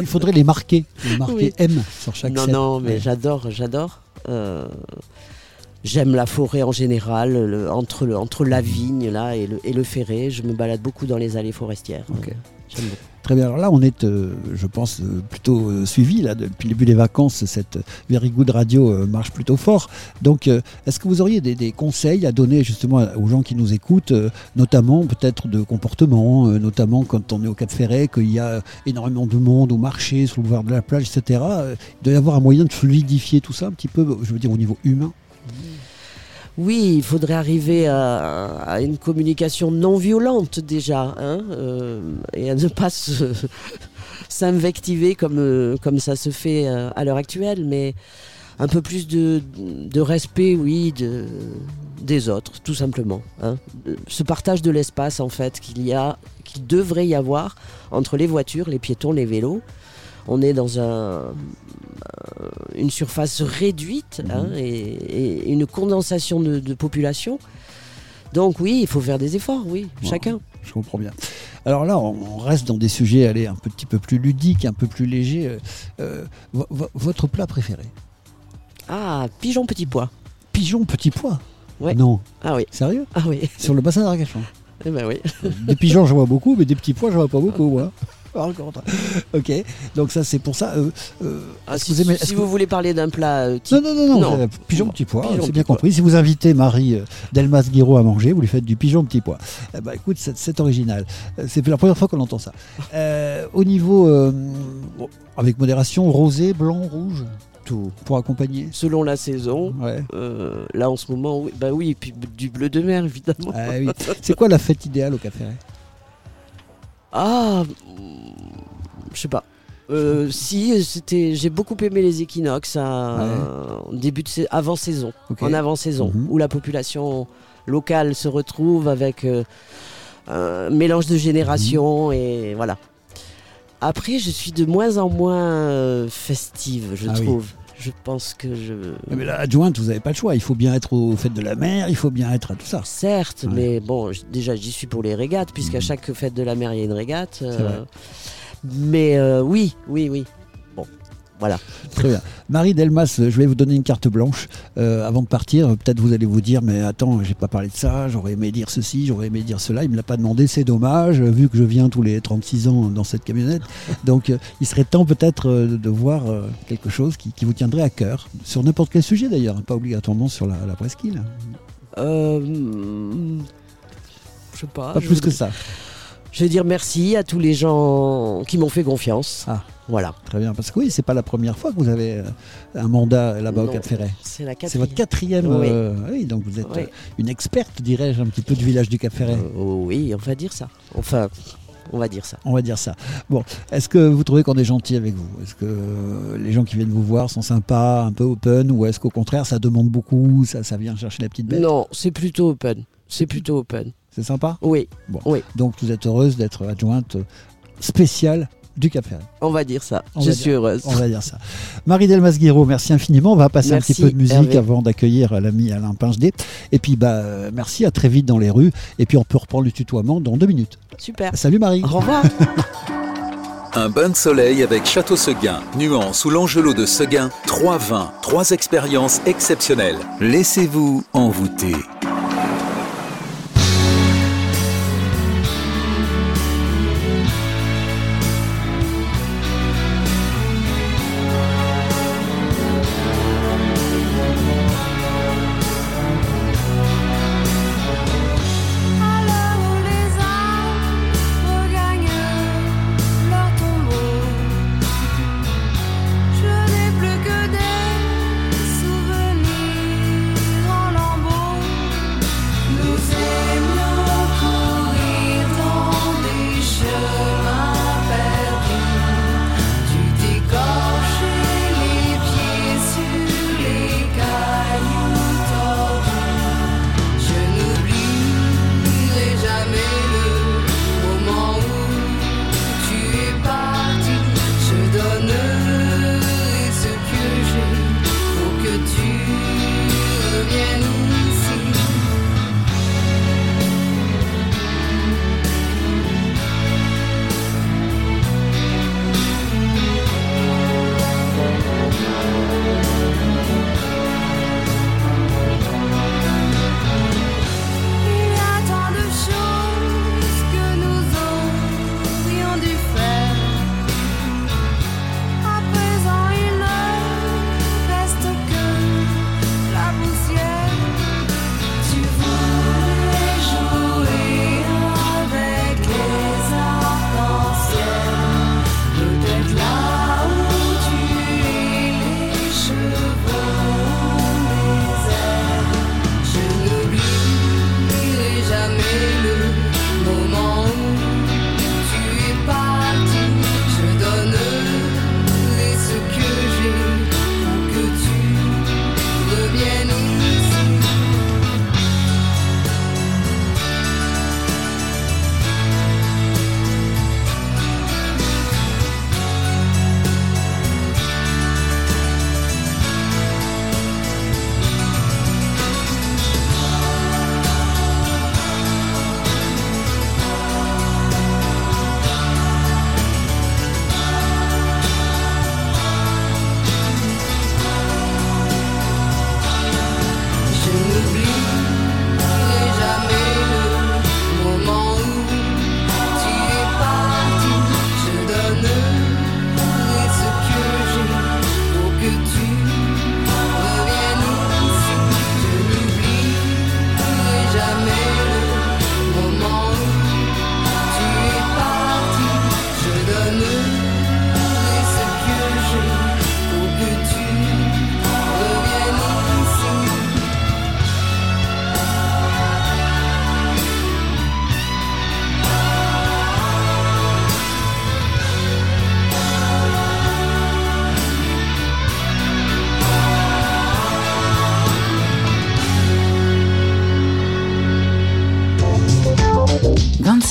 S2: il faudrait les marquer, les marquer
S12: Oui.
S2: M sur chaque
S12: non,
S2: cèpe.
S12: non, mais
S2: Ouais.
S12: j'adore, j'adore. Euh, J'aime la forêt en général, le- entre, le, entre la vigne là et le, et le ferré. Je me balade beaucoup dans les allées forestières.
S2: Ok.
S12: J'aime beaucoup.
S2: Très bien. Alors là, on est, euh, je pense, euh, plutôt euh, suivi là depuis le début des vacances. Cette Very Good Radio marche plutôt fort. Donc, est-ce que vous auriez des, des conseils à donner justement aux gens qui nous écoutent, notamment peut-être de comportement, notamment quand on est au Cap Ferret, qu'il y a énormément de monde au marché, sur le boulevard de la plage, etc. Il doit y avoir un moyen de fluidifier tout ça un petit peu, je veux dire au niveau humain?
S12: Oui, il faudrait arriver à, une communication non violente déjà, hein, euh, et à ne pas s'invectiver comme, euh, comme ça se fait euh, à l'heure actuelle, mais un peu plus de, respect, oui, de, des autres, tout simplement. hein. Ce partage de l'espace, en fait, qu'il y a, qu'il devrait y avoir entre les voitures, les piétons, les vélos. On est dans un, une surface réduite hein, et, et une condensation de, de population. Donc oui, il faut faire des efforts, oui, chacun.
S2: Je comprends bien. Alors là, on reste dans des sujets allez, un petit peu plus ludiques, un peu plus légers. Euh, euh, vo- vo- votre plat préféré?
S12: Ah, pigeon petit pois.
S2: Pigeon petit pois?
S12: Ouais.
S2: Non.
S12: Ah oui,
S2: Sérieux?
S12: Ah oui,
S2: Sur le bassin d'Arcachon
S12: eh ben oui.
S2: Des pigeons, j'en vois beaucoup, mais des petits pois, j'en vois pas beaucoup, moi. Contre. Ok, donc ça, c'est pour ça. euh, euh,
S12: Ah, si
S2: vous aimez.
S12: si
S2: est-ce
S12: vous
S2: que-
S12: voulez parler d'un plat euh, type-
S2: Non, non, non, non,
S12: Non.
S2: pigeon petit pois, c'est bien
S12: pois.
S2: compris. Si vous invitez Marie Delmas Guiraud à manger, vous lui faites du pigeon petit pois. Eh ben, écoute, c'est, original. C'est la première fois qu'on entend ça. Au niveau, bon, avec modération, rosé, blanc, rouge,
S12: tout.
S2: pour accompagner.
S12: Selon la saison,
S2: Ouais.
S12: euh, là en ce moment, oui, bah oui, et puis du bleu de mer évidemment.
S2: Ah oui. C'est quoi la fête idéale au Café?
S12: Ah, je sais pas. Euh, si, c'était, j'ai beaucoup aimé les équinoxes à, en début de sa- avant saison, en avant saison,
S2: Mhm.
S12: où la population locale se retrouve avec euh, un mélange de générations
S2: Mhm.
S12: et voilà. Après, je suis de moins en moins euh, festive, je
S2: Ah oui.
S12: trouve. Je pense que je.
S2: Eh ben, La adjointe, vous n'avez pas le choix. Il faut bien être aux fêtes de la mer, il faut bien être à tout ça.
S12: Certes,
S2: Ouais.
S12: mais bon, déjà j'y suis pour les régates, puisqu'à
S2: Mhm.
S12: chaque fête de la mer il y a une régate. euh. Mais euh, oui, oui, oui. Bon, voilà.
S2: Très bien. Marie Delmas, je vais vous donner une carte blanche. Euh, avant de partir, peut-être vous allez vous dire, mais attends, j'ai pas parlé de ça, j'aurais aimé dire ceci, j'aurais aimé dire cela. Il me l'a pas demandé, c'est dommage, euh, vu que je viens tous les 36 ans dans cette camionnette. Donc euh, il serait temps peut-être euh, de voir quelque chose qui, qui vous tiendrait à cœur, sur n'importe quel sujet d'ailleurs, hein, pas obligatoirement sur la, la presqu'île.
S12: Euh, hmm, je sais pas.
S2: Pas
S12: je
S2: plus
S12: veux
S2: que ça.
S12: Je veux dire merci à tous les gens qui m'ont fait confiance.
S2: Ah.
S12: Voilà.
S2: Très bien, parce que oui, c'est pas la première fois que vous avez euh, un mandat là-bas au Cap Ferret.
S12: C'est la
S2: C'est votre
S12: quatrième.
S2: quatrième.
S12: Oui.
S2: euh, oui, donc vous êtes
S12: Oui.
S2: euh, une experte, dirais-je, un petit peu du village du Cap Ferret.
S12: Euh, oui, on va dire ça. Enfin, on va dire ça.
S2: On va dire ça. Bon, est-ce que vous trouvez qu'on est gentil avec vous? Est-ce que les gens qui viennent vous voir sont sympas, un peu open, ou est-ce qu'au contraire ça demande beaucoup, ça, ça vient chercher la petite bête?
S12: Non, c'est plutôt open. C'est plutôt open.
S2: C'est sympa
S12: Oui,
S2: Bon.
S12: oui.
S2: Donc vous êtes heureuse d'être adjointe spéciale du Cap Ferret.
S12: on va dire ça.
S2: On
S12: je suis
S2: dire-
S12: heureuse.
S2: On va dire ça. Marie Delmas Guiraud, merci infiniment. On va passer
S12: Merci,
S2: un petit peu de musique
S12: Hervé.
S2: avant d'accueillir l'ami Alain Pingedet. Et puis bah euh, merci, à très vite dans les rues. Et puis on peut reprendre le tutoiement dans deux minutes.
S12: Super.
S2: Salut Marie.
S12: Au revoir.
S1: Un bain de soleil avec Château Seguin, Nuance ou l'Angelot de Seguin, trois vins, trois expériences exceptionnelles. Laissez-vous envoûter.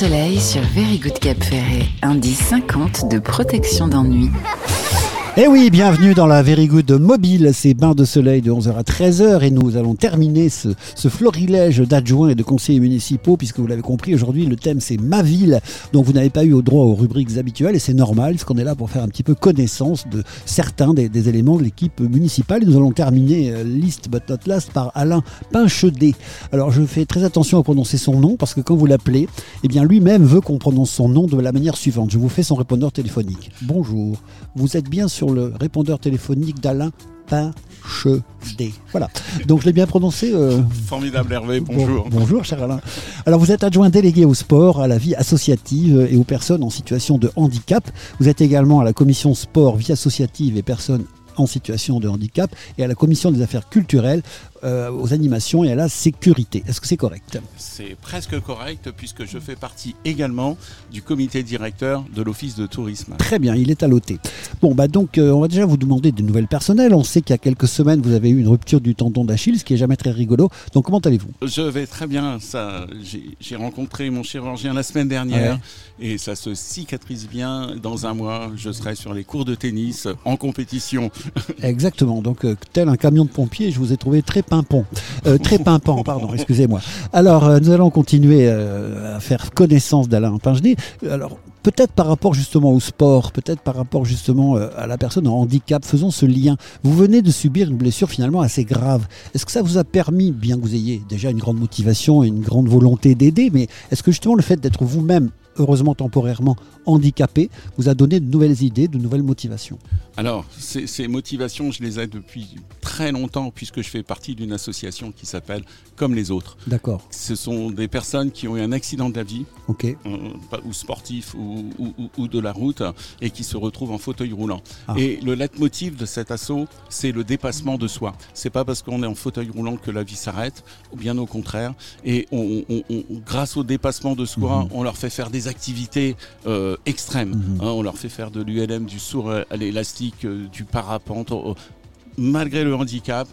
S4: Soleil sur Very Good Cap Ferret. Indice 50 de protection d'ennui.
S2: Eh oui, bienvenue dans la Very Good Mobile, c'est bain de soleil de 11h à 13h et nous allons terminer ce, florilège d'adjoints et de conseillers municipaux puisque vous l'avez compris, aujourd'hui le thème c'est ma ville, donc vous n'avez pas eu au droit aux rubriques habituelles et c'est normal parce qu'on est là pour faire un petit peu connaissance de certains des, éléments de l'équipe municipale et nous allons terminer euh, list but not last par Alain Pinchedet. Alors je fais très attention à prononcer son nom parce que quand vous l'appelez, eh bien lui-même veut qu'on prononce son nom de la manière suivante. Je vous fais son répondeur téléphonique. Bonjour, vous êtes bien sur le répondeur téléphonique d'Alain Pinchedet. Voilà. Donc je l'ai bien prononcé. euh,
S13: Formidable Hervé,
S2: Bon-
S13: bonjour.
S2: bonjour, cher Alain. Alors, vous êtes adjoint délégué au sport, à la vie associative et aux personnes en situation de handicap. Vous êtes également à la commission sport, vie associative et personnes en situation de handicap et à la commission des affaires culturelles, euh, aux animations et à la sécurité. Est-ce que c'est correct?
S13: C'est presque correct puisque je fais partie également du comité directeur de l'office de tourisme.
S2: Très bien, il est à l'OT. Bon, bah donc, euh, on va déjà vous demander des nouvelles personnelles. On sait qu'il y a quelques semaines, vous avez eu une rupture du tendon d'Achille, ce qui est jamais très rigolo. Donc, comment allez-vous?
S13: Je vais très bien. Ça, j'ai j'ai rencontré mon chirurgien la semaine dernière et ça se cicatrise bien. Dans un mois, je serai sur les cours de tennis en compétition.
S2: Exactement. Donc, euh, tel un camion de pompiers, je vous ai trouvé très Euh, très pimpant, pardon, excusez-moi. Alors, euh, nous allons continuer euh, à faire connaissance d'Alain Pingenet. Alors, peut-être par rapport justement au sport, peut-être par rapport justement à la personne en handicap, faisons ce lien. Vous venez de subir une blessure finalement assez grave. Est-ce que ça vous a permis, bien que vous ayez déjà une grande motivation et une grande volonté d'aider, mais est-ce que justement le fait d'être vous-même heureusement temporairement handicapés, vous a donné de nouvelles idées, de nouvelles motivations.
S13: Alors, ces, ces motivations, je les ai depuis très longtemps, puisque je fais partie d'une association qui s'appelle Comme les autres.
S2: D'accord.
S13: Ce sont des personnes qui ont eu un accident de la vie, euh, ou sportif, ou, ou- ou- ou de la route, et qui se retrouvent en fauteuil roulant.
S2: Ah.
S13: Et le leitmotiv de cet assaut, c'est le dépassement de soi. C'est pas parce qu'on est en fauteuil roulant que la vie s'arrête, ou bien au contraire. Et on- on- on- grâce au dépassement de soi,
S2: Mhm.
S13: on leur fait faire des activités euh, extrêmes.
S2: Mhm.
S13: hein. on leur fait faire de l'ULM, du sourd à l'élastique, euh, du parapente. Oh, oh. Malgré le handicap,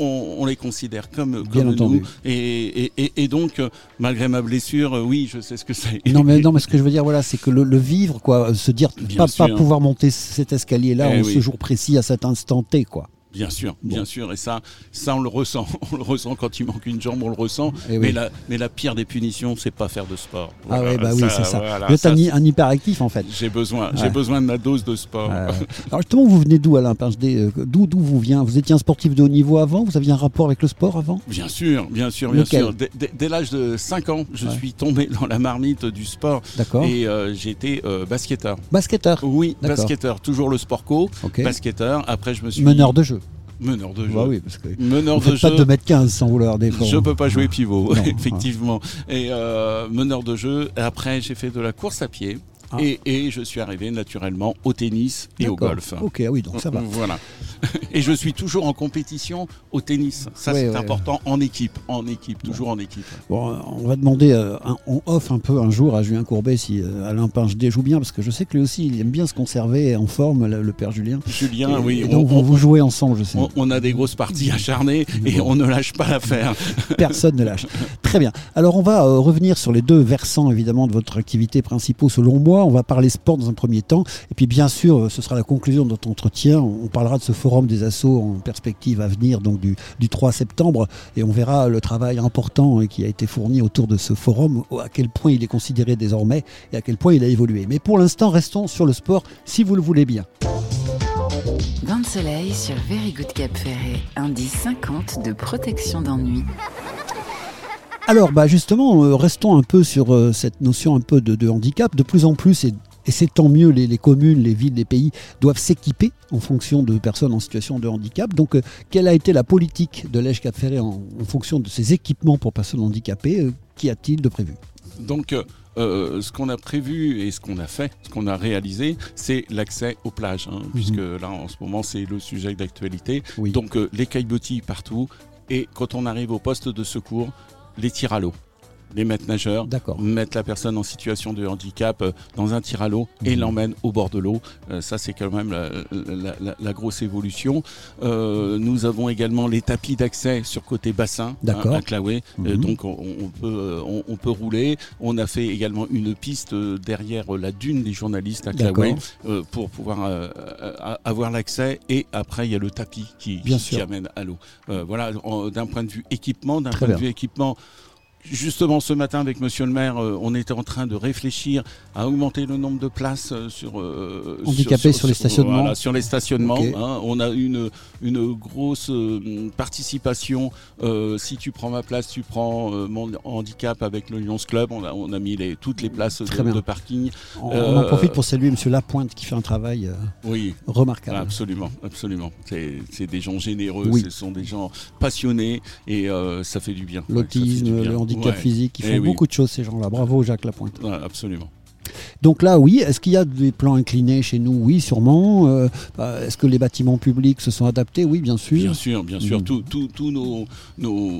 S13: on, on les considère comme,
S2: Bien
S13: comme
S2: entendu.
S13: nous. Et, et- et- et donc, euh, malgré ma blessure, oui, je sais ce que c'est.
S2: Non mais, non mais ce que je veux dire voilà c'est que le, le vivre quoi, se dire
S13: Bien
S2: pas, pouvoir monter cet escalier là
S13: Eh
S2: en
S13: oui.
S2: ce jour précis à cet instant T quoi.
S13: Bien sûr,
S2: Bon.
S13: bien sûr, et ça, ça on le ressent, on le ressent quand il manque une jambe, on le ressent.
S2: Eh oui.
S13: mais, la, mais la pire des punitions, c'est pas faire de sport.
S2: Ah ouais bah oui c'est ça.
S13: voilà,
S2: un,
S13: ça,
S2: un hyperactif en fait.
S13: J'ai besoin,
S2: Ouais.
S13: j'ai besoin de ma dose de sport.
S2: Euh, alors justement vous venez d'où Alain Euh, D'où d'où vous vient? Vous étiez un sportif de haut niveau avant? Vous aviez un rapport avec le sport avant?
S13: Bien sûr, bien sûr, bien
S2: Lequel?
S13: sûr. Dès, l'âge de 5 ans, je
S2: Ouais.
S13: suis tombé dans la marmite du sport
S2: D'accord.
S13: et euh, j'étais euh, basketteur.
S2: Basketteur.
S13: Oui, basketteur, toujours le sport co, basketteur. Après, je me suis
S2: Meneur de jeu.
S13: Meneur de jeu.
S2: Bah oui parce que
S13: Meneur de jeu.
S2: pas 2 m 15 sans vouloir défendre.
S13: Je peux pas jouer pivot,
S2: Non.
S13: effectivement. Et euh, meneur de jeu. Après, j'ai fait de la course à pied.
S2: Ah.
S13: Et, et je suis arrivé naturellement au tennis et au golf.
S2: Ok ah oui donc ça va.
S13: Voilà. Et je suis toujours en compétition au tennis. Ça,
S2: Ouais,
S13: c'est
S2: ouais,
S13: important en équipe. En équipe, toujours en équipe.
S2: Bon, on va demander, euh, un- on offre un peu un jour à Julien Courbet si euh, Alain Pingedet joue bien, parce que je sais que lui aussi, il aime bien se conserver en forme, le, le père Julien.
S13: Julien,
S2: Et-
S13: oui.
S2: et
S13: on-
S2: donc vous,
S13: on-
S2: vous jouez ensemble, je sais.
S13: on, on a des grosses parties acharnées et on ne lâche pas l'affaire.
S2: Personne ne lâche. Très bien. Alors on va euh, revenir sur les deux versants évidemment de votre activité principaux selon moi. On va parler sport dans un premier temps. Et puis bien sûr, euh, ce sera la conclusion de notre entretien. On parlera de ce forum des assauts en perspective à venir, donc du, du 3 septembre. Et on verra le travail important euh, qui a été fourni autour de ce forum, à quel point il est considéré désormais et à quel point il a évolué. Mais pour l'instant, restons sur le sport si vous le voulez bien.
S4: De soleil sur Very Good Cap Ferret. Indice 50 de protection d'ennui.
S2: Alors, bah justement, euh, restons un peu sur euh, cette notion un peu de, de handicap. De plus en plus, et, et c'est tant mieux, les, les communes, les villes, les pays doivent s'équiper en fonction de personnes en situation de handicap. Donc, euh, quelle a été la politique de l'Èche Cap Ferré en, en fonction de ces équipements pour personnes handicapées euh, Qu'y a-t-il de prévu?
S13: Donc, euh, ce qu'on a prévu et ce qu'on a fait, ce qu'on a réalisé, c'est l'accès aux plages, hein, puisque là, en ce moment, c'est le sujet d'actualité.
S2: Oui.
S13: Donc, les caillebotis partout. Et quand on arrive au poste de secours, les tirs à l'eau. Les maîtres nageurs
S2: D'accord.
S13: mettent la personne en situation de handicap euh, dans un tir à l'eau et
S2: Mhm.
S13: l'emmènent au bord de l'eau. Euh, ça, c'est quand même la, la- la- la grosse évolution. Euh, nous avons également les tapis d'accès sur côté bassin
S2: D'accord.
S13: hein, à Claouet. Euh,
S2: Mhm.
S13: donc, on, on peut, euh, on, on peut rouler. On a fait également une piste derrière la dune des journalistes à euh, pour pouvoir avoir l'accès. Et après, il y a le tapis qui,
S2: Bien
S13: qui
S2: sûr.
S13: amène à l'eau. Euh, voilà, d'un point de vue équipement, d'un point de vue équipement. Justement, ce matin, avec Monsieur le maire, euh, on était en train de réfléchir à augmenter le nombre de places euh, sur, euh,
S2: Handicapés sur les stationnements.
S13: voilà, sur les stationnements. Hein. on a une, une grosse participation. Euh, si tu prends ma place, tu prends euh, mon handicap avec le Lions Club. On a, on a mis les, toutes les places de, de parking.
S2: On, on en profite pour saluer Monsieur Lapointe qui fait un travail
S13: Oui,
S2: remarquable.
S13: Absolument, absolument. C'est des gens généreux,
S2: Oui.
S13: ce sont des gens passionnés et ça fait du bien.
S2: L'autisme, le handicap
S13: Ouais.
S2: physique, ils
S13: Eh
S2: font
S13: oui.
S2: beaucoup de choses ces gens-là. Bravo Jacques Lapointe.
S13: Ouais, absolument.
S2: Donc là, oui, est-ce qu'il y a des plans inclinés chez nous Oui, sûrement. Euh, bah, est-ce que les bâtiments publics se sont adaptés Oui, bien sûr.
S13: Bien sûr, bien sûr.
S2: Mm.
S13: Tous nos, nos,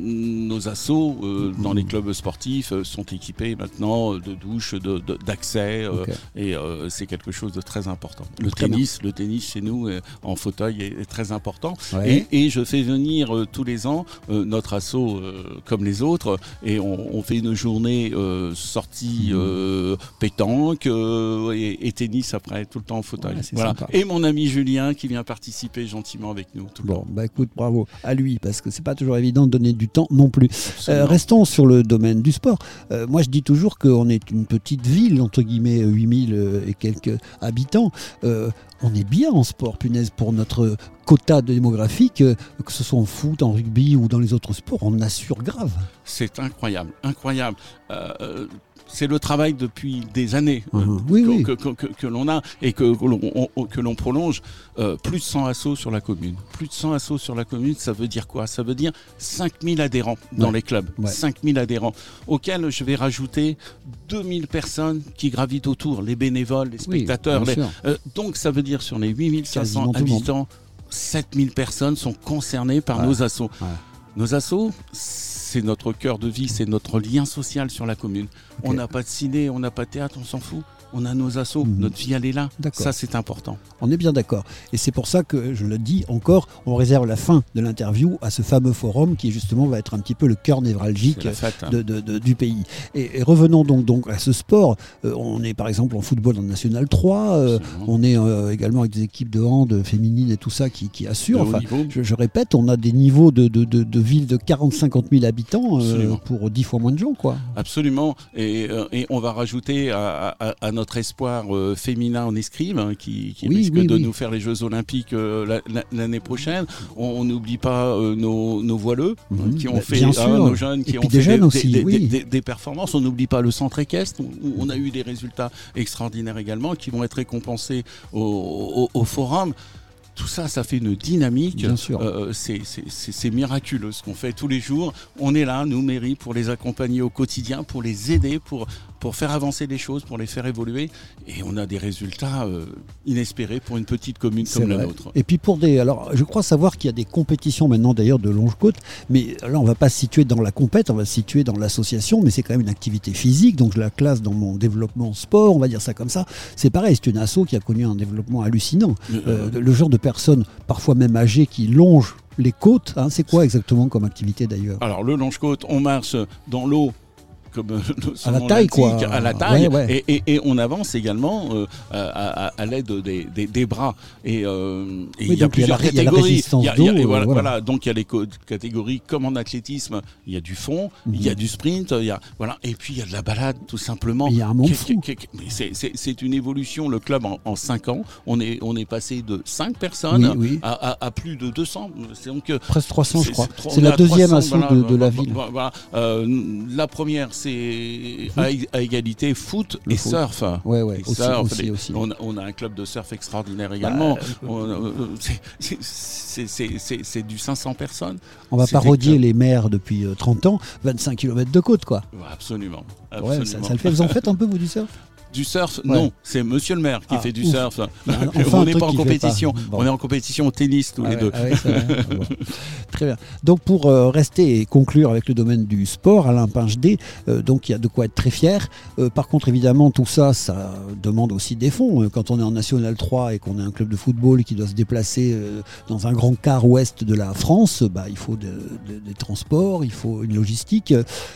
S13: nos assos euh, dans les clubs sportifs euh, sont équipés maintenant de douches, de- de- d'accès,
S2: Ok.
S13: et c'est quelque chose de très important. Le
S2: Très
S13: tennis, le tennis chez nous en fauteuil est, est très important.
S2: Ouais.
S13: Et, et je fais venir tous les ans notre asso euh, comme les autres, et on, on fait une journée sortie
S2: Mhm.
S13: Pétanque euh, et, et tennis après, tout le temps en fauteuil.
S2: Ouais,
S13: Voilà. Et mon ami Julien qui vient participer gentiment avec nous tout
S2: Bon, bah écoute, bravo à lui, parce que c'est pas toujours évident de donner du temps non plus. Euh, restons sur le domaine du sport. Euh, moi, je dis toujours qu'on est une petite ville, entre guillemets, 8000 euh, et quelques habitants. On est bien en sport, punaise, pour notre quota démographique, que ce soit en foot, en rugby ou dans les autres sports, on assure grave.
S13: C'est incroyable, incroyable. Euh, c'est le travail depuis des années euh,
S2: Mhm.
S13: Que,
S2: oui.
S13: que- que- que- que l'on a et que, que l'on prolonge. Euh, plus de 100 assos sur la commune. Plus de 100 assos sur la commune, ça veut dire quoi? Ça veut dire 5000 adhérents dans
S2: Ouais.
S13: les clubs.
S2: Ouais.
S13: 5000 adhérents, auxquels je vais rajouter 2000 personnes qui gravitent autour, les bénévoles, les spectateurs. les- euh, donc ça veut dire sur les 8500
S2: Quasiment tout le monde.
S13: habitants, 7000 personnes sont concernées par
S2: Ouais.
S13: nos assos.
S2: Ouais.
S13: Nos assos, c'est notre cœur de vie, c'est notre lien social sur la commune. On n'a pas de ciné, on n'a pas de théâtre, on s'en fout. On a nos assos,
S2: Mhm.
S13: notre vie elle est là. Ça c'est important.
S2: On est bien d'accord. Et c'est pour ça que, je le dis encore, on réserve la fin de l'interview à ce fameux forum qui justement va être un petit peu le cœur névralgique
S13: fête, hein.
S2: de- de- de- du pays. Et, et revenons donc, donc à ce sport. Euh, on est par exemple en football en National 3, euh, on est euh, également avec des équipes de hand féminines et tout ça qui, qui assurent. Enfin, je, je répète, on a des niveaux de, de, villes de 40-50 000 habitants pour 10 fois moins de gens. quoi.
S13: Absolument. Et, et on va rajouter à, à- à notre espoir euh, féminin en escrime, hein, qui, qui
S2: Oui,
S13: risque
S2: oui,
S13: de
S2: oui.
S13: nous faire les Jeux Olympiques euh, la- la- l'année prochaine. On n'oublie pas euh, nos, nos voileux hein,
S2: Mhm.
S13: qui ont
S2: Bah,
S13: fait, nos jeunes qui ont
S2: puis
S13: fait
S2: des
S13: des,
S2: aussi,
S13: des- des- des- des performances. On n'oublie pas le centre équestre, où où on a eu des résultats extraordinaires également, qui vont être récompensés au, au- au forum. Tout ça, ça fait une dynamique.
S2: Bien sûr.
S13: Euh, c'est- c'est miraculeux ce qu'on fait tous les jours. On est là, nous, mairie, pour les accompagner au quotidien, pour les aider, pour, pour faire avancer les choses, pour les faire évoluer. Et on a des résultats euh, inespérés pour une petite commune comme la nôtre.
S2: Et puis pour des, alors je crois savoir qu'il y a des compétitions maintenant d'ailleurs de longe-côte, mais là on va pas se situer dans la compète, on va se situer dans l'association, mais c'est quand même une activité physique, donc je la classe dans mon développement sport, on va dire ça comme ça. C'est pareil, c'est une asso qui a connu un développement hallucinant. Euh, le genre de parfois même âgées, qui longent les côtes, hein, c'est quoi exactement comme activité d'ailleurs?
S13: Alors le longe-côte, on marche dans l'eau. Comme euh,
S2: À la taille, quoi.
S13: À la taille.
S2: Ouais, ouais.
S13: Et, et- et on avance également euh, à, à- à l'aide des, des- des bras. Et, euh, et
S2: Oui,
S13: il y a plusieurs
S2: ré- il y a la
S13: catégories.
S2: résistance
S13: Il y a- il y a-
S2: d'eau,
S13: et
S2: euh,
S13: voilà,
S2: voilà.
S13: voilà. Donc il y a les catégories comme en athlétisme. Il y a du fond, il y a du sprint, il y a voilà. Et puis il y a de la balade tout simplement.
S2: Mhm. Il y a un monde
S13: c'est- une évolution. Le club en, en 5 ans, on est on est passé de 5 personnes
S2: Oui, oui.
S13: À, plus de 200. C'est donc euh,
S2: Presque 300 je crois. C'est la deuxième
S13: 300,
S2: asso de, de la ville.
S13: Euh, la première, c'est à, à égalité foot
S2: Le
S13: et
S2: foot.
S13: surf.
S2: Ouais, ouais, aussi,
S13: surf,
S2: aussi,
S13: les-
S2: aussi.
S13: On, a, on a un club de surf extraordinaire également.
S2: Bah,
S13: On- euh, c'est- du 500 personnes.
S2: On va parodier les maires depuis euh, 30 ans, 25 km de côte quoi.
S13: Absolument.
S2: Ouais,
S13: absolument.
S2: ça, ça le fait. Vous en faites un peu vous du surf?
S13: Du surf?
S2: Ouais.
S13: Non, c'est monsieur le maire qui
S2: Ah,
S13: fait du
S2: ouf.
S13: surf.
S2: Bah, enfin,
S13: on n'est pas en compétition.
S2: pas. Bon.
S13: On est en compétition au tennis tous
S2: Ah
S13: les
S2: ouais,
S13: deux.
S2: ah ouais. Bon. Très bien. Donc pour euh, rester et conclure avec le domaine du sport, Alain Pinchedé, euh, donc il y a de quoi être très fier. Euh, par contre, évidemment, tout ça, ça demande aussi des fonds. Quand on est en National 3 et qu'on est un club de football qui doit se déplacer dans un grand quart ouest de la France, bah, il faut de- de- des transports, il faut une logistique.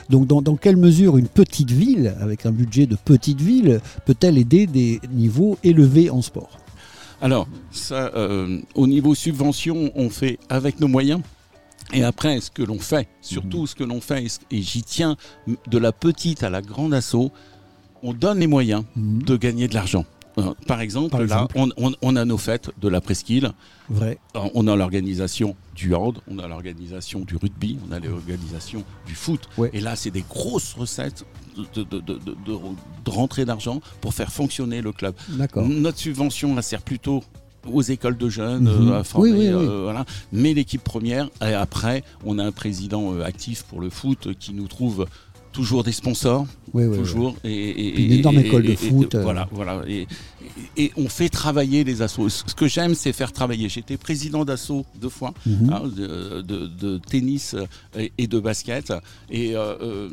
S2: Donc dans, dans quelle mesure une petite ville, avec un budget de petite ville, peut-elle aider des niveaux élevés en sport
S13: Alors, ça, euh, au niveau subvention, on fait avec nos moyens. Et après, ce que l'on fait, surtout ce que l'on fait, et j'y tiens, de la petite à la grande assaut, on donne les moyens de gagner de l'argent. Euh, Par exemple,
S2: Par
S13: là,
S2: exemple.
S13: on, on- on a nos fêtes de la presqu'île.
S2: Vrai.
S13: Euh, On a l'organisation du hand, on a l'organisation du rugby, on a l'organisation du foot.
S2: Ouais.
S13: Et là, c'est des grosses recettes de, de, de, de- rentrée d'argent pour faire fonctionner le club. Notre subvention, elle sert plutôt aux écoles de jeunes
S2: Mhm.
S13: euh, à former,
S2: Oui, oui, oui.
S13: euh, voilà. mais l'équipe première et après on a un président euh, actif pour le foot qui nous trouve toujours des sponsors toujours et,
S2: une énorme école de foot,
S13: voilà voilà et, et- et on fait travailler les assos ce que j'aime c'est faire travailler j'étais président d'assaut deux fois
S2: Mhm.
S13: hein, de, de- de tennis et, et de basket et euh, euh,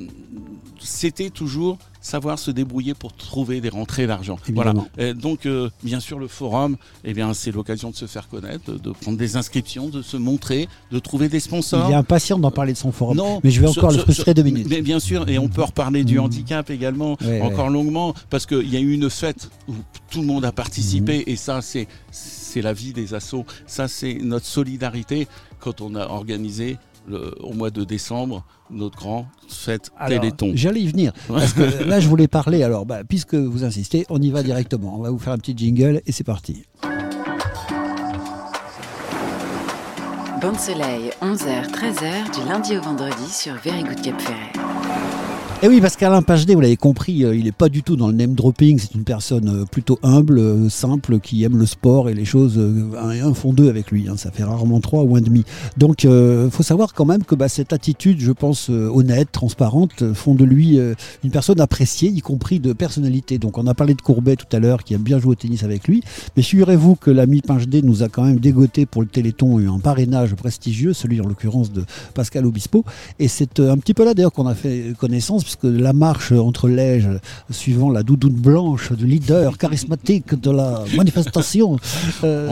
S13: c'était toujours savoir se débrouiller pour trouver des rentrées d'argent voilà et donc, euh, bien sûr, le forum, eh bien, c'est l'occasion de se faire connaître, de, de prendre des inscriptions, de se montrer, de trouver des sponsors.
S2: Il est impatient d'en parler de son forum.
S13: Non,
S2: mais je vais
S13: ce-
S2: encore le frustrer
S13: ce-
S2: deux minutes.
S13: Mais bien sûr, et on peut reparler du handicap également,
S2: Ouais,
S13: encore
S2: ouais.
S13: longuement, parce qu'il y a eu une fête où tout le monde a participé,
S2: Mhm.
S13: et ça, c'est c'est la vie des assos. Ça, c'est notre solidarité quand on a organisé le- au mois de décembre notre grand fête
S2: Alors,
S13: Téléthon.
S2: J'allais y venir. Parce que là, je voulais parler. Alors, bah, puisque vous insistez, on y va directement. On va vous faire un petit jingle et c'est parti.
S4: Bande Soleil, 11h, 13h, du lundi au vendredi sur Very Good Cap Ferret.
S2: Et oui, parce qu'Alain Pagedé, vous l'avez compris, euh, il n'est pas du tout dans le name dropping. C'est une personne euh, plutôt humble, euh, simple, qui aime le sport et les choses. un et un font deux avec lui. hein. Ça fait rarement trois ou un demi. Donc, il faut savoir quand même que bah, cette attitude, je pense, honnête, transparente, font de lui une personne appréciée, y compris de personnalité. Donc, on a parlé de Courbet tout à l'heure, qui aime bien jouer au tennis avec lui. Mais figurez-vous que l'ami Pagedé nous a quand même dégoté pour le Téléthon un parrainage prestigieux, celui en l'occurrence de Pascal Obispo. Et c'est un petit peu là d'ailleurs qu'on a fait connaissance, puisque la marche entre Lège, suivant la doudoune blanche du leader charismatique de la manifestation, euh,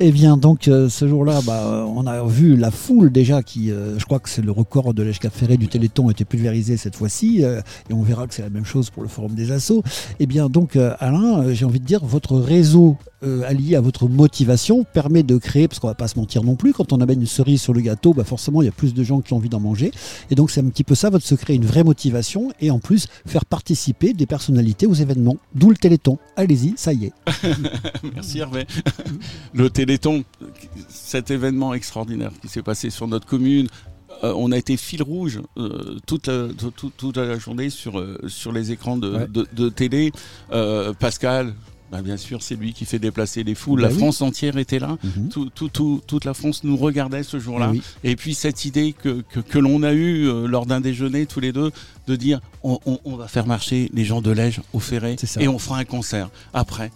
S2: et bien donc euh, ce jour-là, bah, on a vu la foule déjà qui, euh, je crois que c'est le record de Lège Ferré du Téléthon, était pulvérisé cette fois-ci, euh, et on verra que c'est la même chose pour le Forum des Assauts. Et bien donc Alain, j'ai envie de dire, votre réseau euh, allié à votre motivation permet de créer, parce qu'on va pas se mentir non plus, quand on amène une cerise sur le gâteau, bah forcément il y a plus de gens qui ont envie d'en manger. Et donc c'est un petit peu ça votre secret, une vraie motivation, et en plus faire participer des personnalités aux événements. D'où le Téléthon. Allez-y, ça y est.
S13: Merci Hervé. Le Téléthon, cet événement extraordinaire qui s'est passé sur notre commune, euh, on a été fil rouge euh, toute, la, toute, toute la journée sur, euh, sur les écrans de,
S2: Ouais.
S13: de- de télé. Euh, Pascal, bah, bien sûr, c'est lui qui fait déplacer les foules.
S2: Bah
S13: la
S2: oui.
S13: France entière était là.
S2: Mhm.
S13: Tout- tout- tout- toute la France nous regardait ce jour-là.
S2: Ah oui.
S13: Et puis cette idée que, que, que l'on a eue euh, lors d'un déjeuner tous les deux, de dire on, on- on va faire marcher les gens de Lège au Ferré et on fera un concert. Après,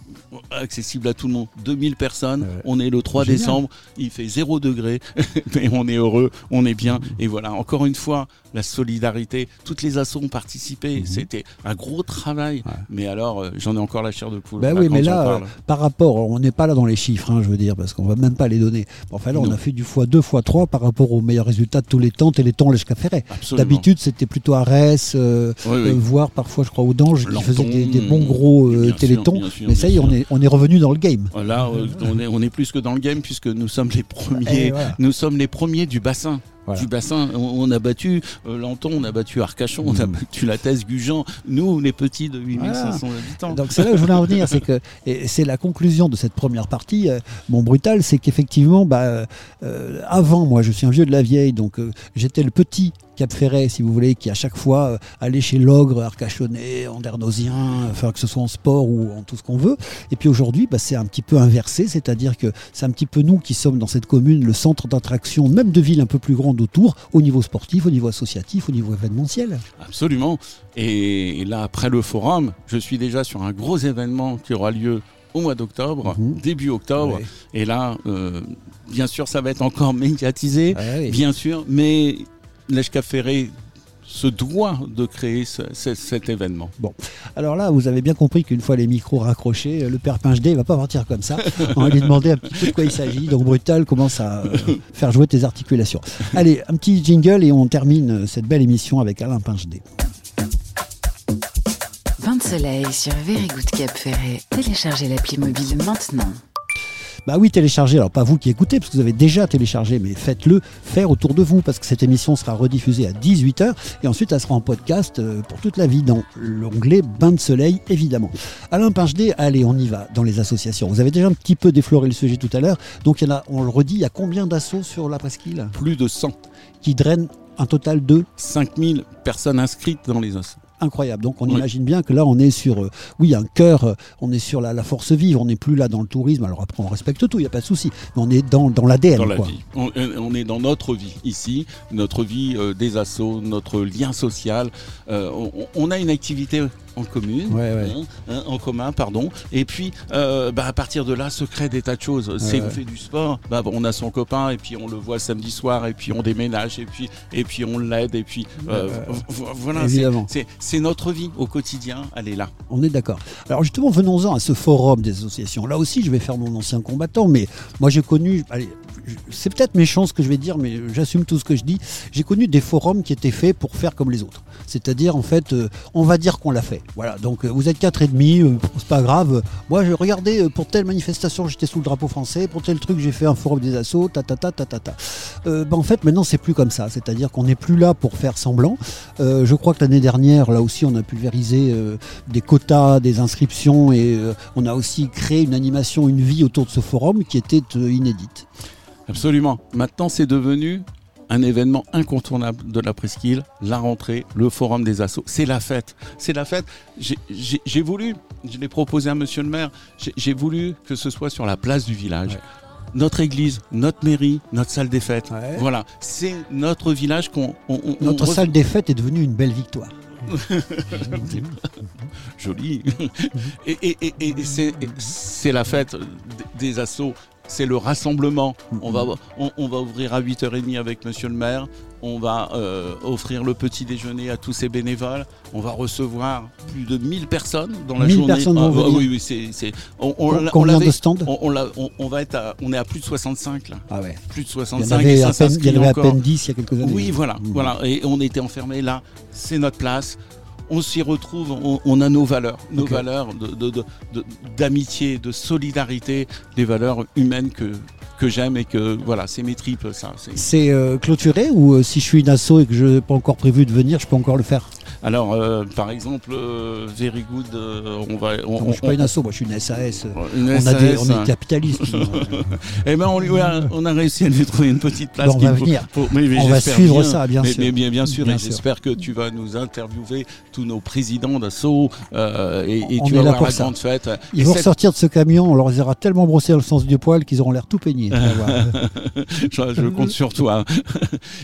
S13: accessible à tout le monde, 2000 personnes, on est le 3
S2: Génial.
S13: décembre, il fait 0 degré, mais on est heureux, on est bien. Et voilà, encore une fois, la solidarité, toutes les assos ont participé, c'était un gros travail.
S2: Mhm. Ouais.
S13: Mais alors, euh, j'en ai encore la chair de poule.
S2: Bah
S13: là,
S2: oui, mais là, euh, par rapport, on n'est pas là dans les chiffres, hein, je veux dire, parce qu'on va même pas les donner. Enfin là, on
S13: Non.
S2: a fait du x2, x3 par rapport aux meilleurs résultats de tous les temps, Téléthon, Lège.
S13: Absolument.
S2: D'habitude, c'était plutôt Arès, euh,
S13: Oui, oui.
S2: euh, voire parfois, je crois, Audange, qui
S13: Lenton,
S2: faisait des, des bons gros euh,
S13: sûr,
S2: Télétons.
S13: sûr,
S2: mais ça y est, on est, on est revenu dans le game.
S13: Là, on, est, on est plus que dans le game puisque nous sommes les premiers.
S2: Eh, voilà.
S13: Nous sommes les premiers du bassin.
S2: Voilà.
S13: Du bassin, on, a battu Lenton, on a battu Arcachon, on a
S2: Mhm.
S13: battu la Thèse Gujan. Nous, les petits de 8500 habitants.
S2: Donc c'est là où je voulais en venir, c'est que et c'est la conclusion de cette première partie. mon brutal, c'est qu'effectivement, bah, euh, avant, moi, je suis un vieux de la vieille, donc euh, j'étais le petit Cap Ferret, si vous voulez, qui à chaque fois euh, allait chez l'ogre, arcachonnais, andernosien, enfin que ce soit en sport ou en tout ce qu'on veut. Et puis aujourd'hui, bah, c'est un petit peu inversé, c'est-à-dire que c'est un petit peu nous qui sommes dans cette commune le centre d'attraction, même de villes un peu plus grandes autour, au niveau sportif, au niveau associatif, au niveau événementiel.
S13: Absolument. Et là, après le forum, je suis déjà sur un gros événement qui aura lieu au mois d'octobre,
S2: Mhm.
S13: début octobre.
S2: Ouais.
S13: Et là, euh, bien sûr, ça va être encore médiatisé,
S2: Ah
S13: bien sûr, mais l'Eshka Ferré se doit de créer ce- ce- cet événement.
S2: Alors là, vous avez bien compris qu'une fois les micros raccrochés, le père Pinchedé ne va pas partir comme ça. On va lui demander un petit peu de quoi il s'agit. Donc Brutal commence à euh, faire jouer tes articulations. Allez, un petit jingle et on termine euh, cette belle émission avec Alain Pinchedé.
S4: Vin de soleil sur Very Good Cap Ferret. Téléchargez l'appli mobile maintenant.
S2: Bah oui, téléchargez. Alors pas vous qui écoutez, parce que vous avez déjà téléchargé, mais faites-le faire autour de vous, parce que cette émission sera rediffusée à 18h et ensuite elle sera en podcast euh, pour toute la vie dans l'onglet Bain de soleil, évidemment. Alain Pinchedé, allez, on y va dans les associations. Vous avez déjà un petit peu défloré le sujet tout à l'heure, donc il y en a, on le redit, il y a combien d'assauts sur la presqu'île?
S13: Plus de 100,
S2: qui drainent un total de
S13: 5000 personnes inscrites dans les os.
S2: Incroyable. Donc on
S13: Oui.
S2: imagine bien que là on est sur, euh, oui, un cœur, euh, on est sur la, la force vive, on n'est plus là dans le tourisme. Alors après on respecte tout, il n'y a pas de souci, mais on est dans, dans l'ADN.
S13: dans la
S2: quoi.
S13: vie. On, euh, on est dans notre vie ici, notre vie euh, des assos, notre lien social. Euh, on, on a une activité en commune,
S2: Ouais, ouais.
S13: hein, hein, en commun, pardon. Et puis, euh, bah, à partir de là, se créent des tas de choses. C'est on fait du sport, bah, on a son copain et puis on le voit samedi soir et puis on déménage et puis et puis on l'aide et puis euh, voilà. c'est- notre vie au quotidien. Elle est là.
S2: On est d'accord. Alors justement, venons-en à ce forum des associations. Là aussi, je vais faire mon ancien combattant, mais moi j'ai connu, allez, c'est peut-être méchant ce que je vais dire, mais j'assume tout ce que je dis. J'ai connu des forums qui étaient faits pour faire comme les autres. C'est-à-dire, en fait, euh, on va dire qu'on l'a fait. Voilà, donc euh, vous êtes quatre et demi, euh, c'est pas grave. Moi, je regardais euh, pour telle manifestation, j'étais sous le drapeau français. Pour tel truc, j'ai fait un forum des assos. Ta ta ta ta ta ben, en fait, maintenant, c'est plus comme ça. C'est-à-dire qu'on n'est plus là pour faire semblant. Je crois que l'année dernière, là aussi, on a pulvérisé des quotas, des inscriptions et on a aussi créé une animation, une vie autour de ce forum qui était inédite.
S13: Absolument. Maintenant, c'est devenu un événement incontournable de la presqu'île, la rentrée, le forum des assos. C'est la fête. C'est la fête. J'ai- voulu, je l'ai proposé à monsieur le maire, j'ai- voulu que ce soit sur la place du village. Notre église, notre mairie, notre salle des fêtes. Voilà, c'est notre village qu'on. on- on-
S2: Notre
S13: on-
S2: salle des fêtes est devenue une belle victoire.
S13: Joli. et et- et- et c'est- la fête des assos. C'est le rassemblement. On va, on, on va ouvrir à 8h30 avec monsieur le maire. On va euh, offrir le petit déjeuner à tous ces bénévoles. On va recevoir plus de 1000 personnes dans la
S2: 1000
S13: journée.
S2: personnes vont
S13: Ah,
S2: venir.
S13: oui, oui, c'est. c'est- On, on-
S2: Com-
S13: on
S2: combien
S13: l'avait-
S2: de stands
S13: on, on l'a- on- on va être à, on est à plus de 65 là.
S2: Ah ouais.
S13: Plus de
S2: Il y
S13: 65.
S2: en avait à peine, il y avait à peine 10 il y a quelques années.
S13: Oui, voilà,
S2: Mmh.
S13: voilà. Et on était enfermés là. C'est notre place. On s'y retrouve. On, on a nos valeurs, nos valeurs de- de- de- de- d'amitié, de, solidarité, des valeurs humaines que que j'aime et que voilà, c'est mes tripes, ça. c'est-
S2: C'est euh, clôturé ou euh, si je suis une asso et que je n'ai pas encore prévu de venir, je peux encore le faire?
S13: Alors, euh, par exemple, euh, Very Good, euh, on va. On,
S2: Non, Je suis pas une asso, moi je suis une SAS.
S13: Une
S2: on, A
S13: SAS,
S2: des, on
S13: hein.
S2: est capitaliste. nous.
S13: Eh ben, on, lui a, on a réussi à lui trouver une petite place.
S2: Bon, on va
S13: faut-
S2: venir.
S13: mais- mais
S2: On va suivre ça, bien
S13: mais,
S2: sûr.
S13: Mais, bien, bien sûr,
S2: Bien
S13: et j'espère que tu vas nous interviewer tous nos présidents d'assaut et, et tu vas
S2: là
S13: voir
S2: pour
S13: la
S2: ça.
S13: grande fête.
S2: Ils
S13: Et
S2: vont
S13: cette-
S2: ressortir de ce camion, on leur aura tellement brossé dans le sens du poil qu'ils auront l'air tout peignés.
S13: Je, je compte sur toi.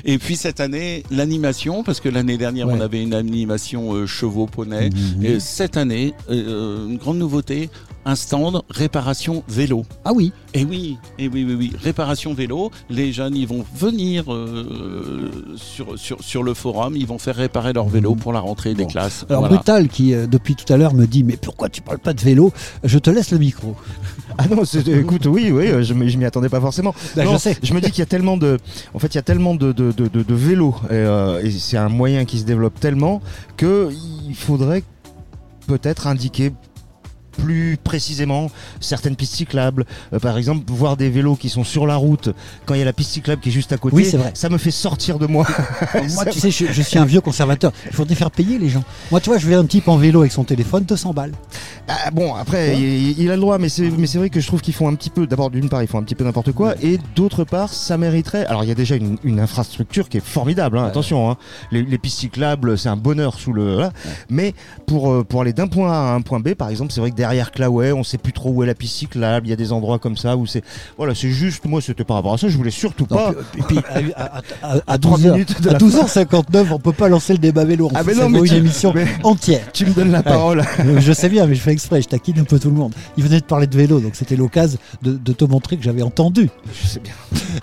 S13: Et puis cette année, l'animation, parce que l'année dernière,
S2: Ouais.
S13: on avait une animation euh, chevaux-poney.
S2: Mhm.
S13: Et cette année, euh, une grande nouveauté, un stand réparation vélo.
S2: Ah oui
S13: Et oui, et oui, oui, oui, réparation vélo. Les jeunes, ils vont venir euh, sur, sur, sur le forum, ils vont faire réparer leur vélo pour la rentrée des classes.
S2: Alors
S13: Voilà.
S2: Brutal qui euh, depuis tout à l'heure me dit mais pourquoi tu parles pas de vélo? Je te laisse le micro.
S3: Ah non, c'est- écoute, oui, oui, euh, je, m'y- je m'y attendais pas forcément.
S2: Bah,
S3: Non,
S2: je sais.
S3: me dis qu'il y a tellement de, en fait, il y a tellement de, de, de, de- de vélos et, euh, et c'est un moyen qui se développe tellement que il faudrait peut-être indiquer plus précisément certaines pistes cyclables. Euh, par exemple, voir des vélos qui sont sur la route quand il y a la piste cyclable qui est juste à côté.
S2: Oui, c'est vrai.
S3: Ça me fait sortir de moi.
S2: Moi, tu sais, je, je suis un vieux conservateur. Il faudrait faire payer les gens. Moi, tu vois, je vais un type en vélo avec son téléphone, 200 balles.
S3: Ah, bon, après, il, il a le droit, mais c'est, mais c'est vrai que je trouve qu'ils font un petit peu. D'abord, d'une part, ils font un petit peu n'importe quoi, et d'autre part, ça mériterait. Alors, il y a déjà une, une infrastructure qui est formidable. hein, attention, hein. les, les pistes cyclables, c'est un bonheur sous le. Mais pour euh, pour aller d'un point A à un point B, par exemple, c'est vrai que derrière Claouet, on sait plus trop où est la piste cyclable. Il y a des endroits comme ça où c'est. Voilà, c'est juste. Moi, c'était par rapport à ça. Je voulais surtout pas.
S2: Et puis, à, à- à- à
S3: À trois
S2: 12 heures-
S3: minutes de
S2: à
S3: la
S2: 12h59, on peut pas lancer le débat vélo.
S3: Ah, mais non, mais
S2: une
S3: tu-
S2: émission
S3: mais-
S2: entière.
S3: Tu me donnes la parole.
S2: Euh, Je sais bien, mais je fais exprès, je taquine un peu tout le monde. Il venait de parler de vélo, donc c'était l'occasion de, de te montrer que j'avais entendu.
S3: Je sais bien.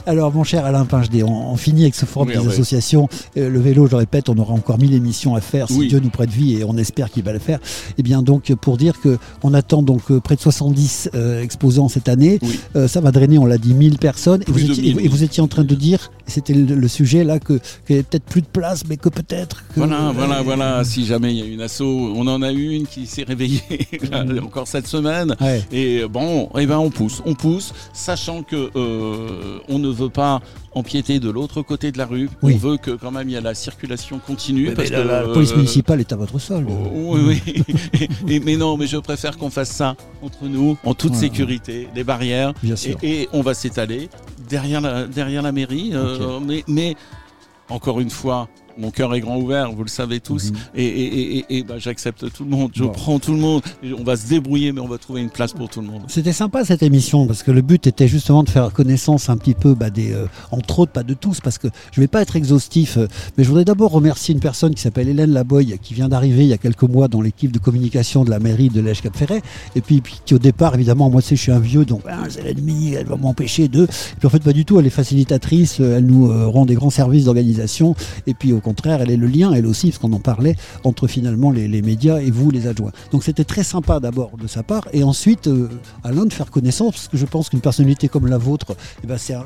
S2: Alors, mon cher Alain Pinchedé, on, on finit avec ce forum
S13: Oui,
S2: des
S13: ouais.
S2: associations. Euh, le vélo, je le répète, on aura encore mille émissions à faire si
S13: Oui.
S2: Dieu nous prête vie et on espère qu'il va le faire. Et bien donc, pour dire que on attend donc euh, près de 70 euh, exposants cette année.
S13: Oui.
S2: Euh, ça va drainer, on l'a dit, 1000 personnes. Et vous, étiez,
S13: 1000,
S2: et vous étiez en train de dire, c'était le, le sujet là, que- qu'il n'y avait peut-être plus de place, mais que peut-être. que-
S13: Voilà, voilà, voilà. Si jamais il y a une asso, on en a une qui s'est réveillée là, encore cette semaine.
S2: Ouais.
S13: Et bon, eh ben on pousse, on pousse, sachant que euh, on ne veut pas empiéter de l'autre côté de la rue.
S2: Oui.
S13: On veut que quand même il y a la circulation continue.
S2: Mais
S13: parce
S2: la,
S13: que
S2: la
S13: euh,
S2: police municipale est à votre sol.
S13: Oh, Oui, oui. Et- mais non, mais je préfère qu'on fasse ça entre nous, en toute
S2: Ouais.
S13: sécurité, les barrières.
S2: Bien sûr.
S13: Et, et on va s'étaler derrière la, derrière la mairie. euh, mais, mais encore une fois, mon cœur est grand ouvert, vous le savez tous.
S2: Mhm.
S13: Et, et- et- et- bah, j'accepte tout le monde, je
S2: Bon.
S13: prends tout le monde. On va se débrouiller, mais on va trouver une place pour tout le monde.
S2: C'était sympa cette émission parce que le but était justement de faire connaissance un petit peu bah, des, euh, entre autres pas de tous parce que je vais pas être exhaustif, euh, mais je voudrais d'abord remercier une personne qui s'appelle Hélène Laboy qui vient d'arriver il y a quelques mois dans l'équipe de communication de la mairie de l'Èche Cap Ferret et puis, puis qui au départ évidemment moi sais je suis un vieux donc ah, c'est l'ennemi elle va m'empêcher de et puis en fait pas du tout elle est facilitatrice euh, elle nous euh, rend des grands services d'organisation et puis au contraire elle est le lien elle aussi parce qu'on en parlait entre finalement les, médias et vous les adjoints. Donc c'était très sympa d'abord de sa part et ensuite euh, Alain de faire connaissance parce que je pense qu'une personnalité comme la vôtre eh ben, c'est un,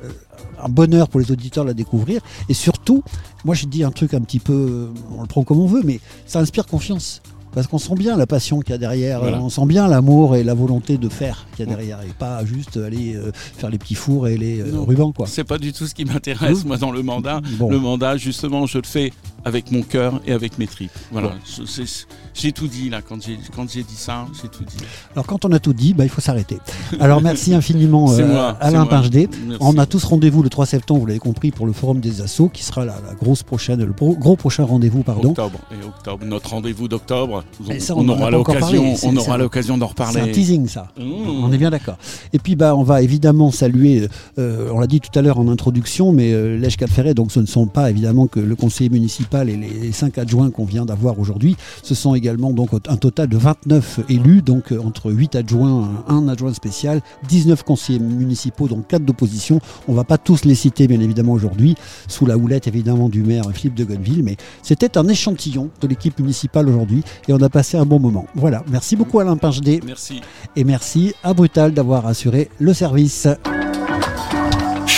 S2: un bonheur pour les auditeurs de la découvrir. Et surtout moi je dis un truc un petit peu euh, on le prend comme on veut mais ça inspire confiance parce qu'on sent bien la passion qu'il y a derrière,
S13: Voilà.
S2: on sent bien l'amour et la volonté de faire qu'il y a derrière, et pas juste aller euh, faire les petits fours et les euh, rubans. quoi.
S13: C'est pas du tout ce qui m'intéresse, moi, dans le mandat.
S2: Bon.
S13: Le mandat, justement, je le fais avec mon cœur et avec mes tripes. Voilà, c'est- j'ai tout dit là quand j'ai quand j'ai dit ça, j'ai tout dit.
S2: Alors quand on a tout dit, bah, il faut s'arrêter. Alors merci infiniment
S13: C'est
S2: euh,
S13: moi, c'est
S2: Alain. Pingedet. On a tous rendez-vous le 3 septembre, vous l'avez compris, pour le forum des assos, qui sera la, la grosse prochaine, le pro- gros prochain rendez-vous, pardon.
S13: Octobre et octobre, notre rendez-vous d'octobre. On,
S2: ça,
S13: on aura l'occasion.
S2: C'est-
S13: on
S2: c'est
S13: aura
S2: un-
S13: l'occasion d'en
S2: C'est
S13: reparler.
S2: un teasing ça.
S13: Mmh.
S2: On est bien d'accord. Et puis bah on va évidemment saluer, euh, on l'a dit tout à l'heure en introduction, mais euh, l'Èche donc ce ne sont pas évidemment que le conseiller municipal et les cinq adjoints qu'on vient d'avoir aujourd'hui. Ce sont également donc un total de 29 élus, donc euh, entre 8 adjoints, un adjoint spécial, 19 conseillers municipaux, donc 4 d'opposition. On va pas tous les citer bien évidemment aujourd'hui, sous la houlette évidemment du maire Philippe de Gonneville, mais c'était un échantillon de l'équipe municipale aujourd'hui et on a passé un bon moment. Voilà, merci beaucoup Alain Pingedet.
S13: Merci.
S2: Et merci à Brutal d'avoir assuré le service.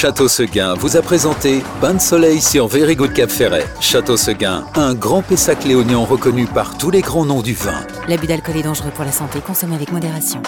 S1: Château Seguin vous a présenté Bain de soleil sur Very Good Cap Ferret. Château Seguin, un grand Pessac léognan reconnu par tous les grands noms du vin.
S14: L'abus d'alcool est dangereux pour la santé, consommez avec modération.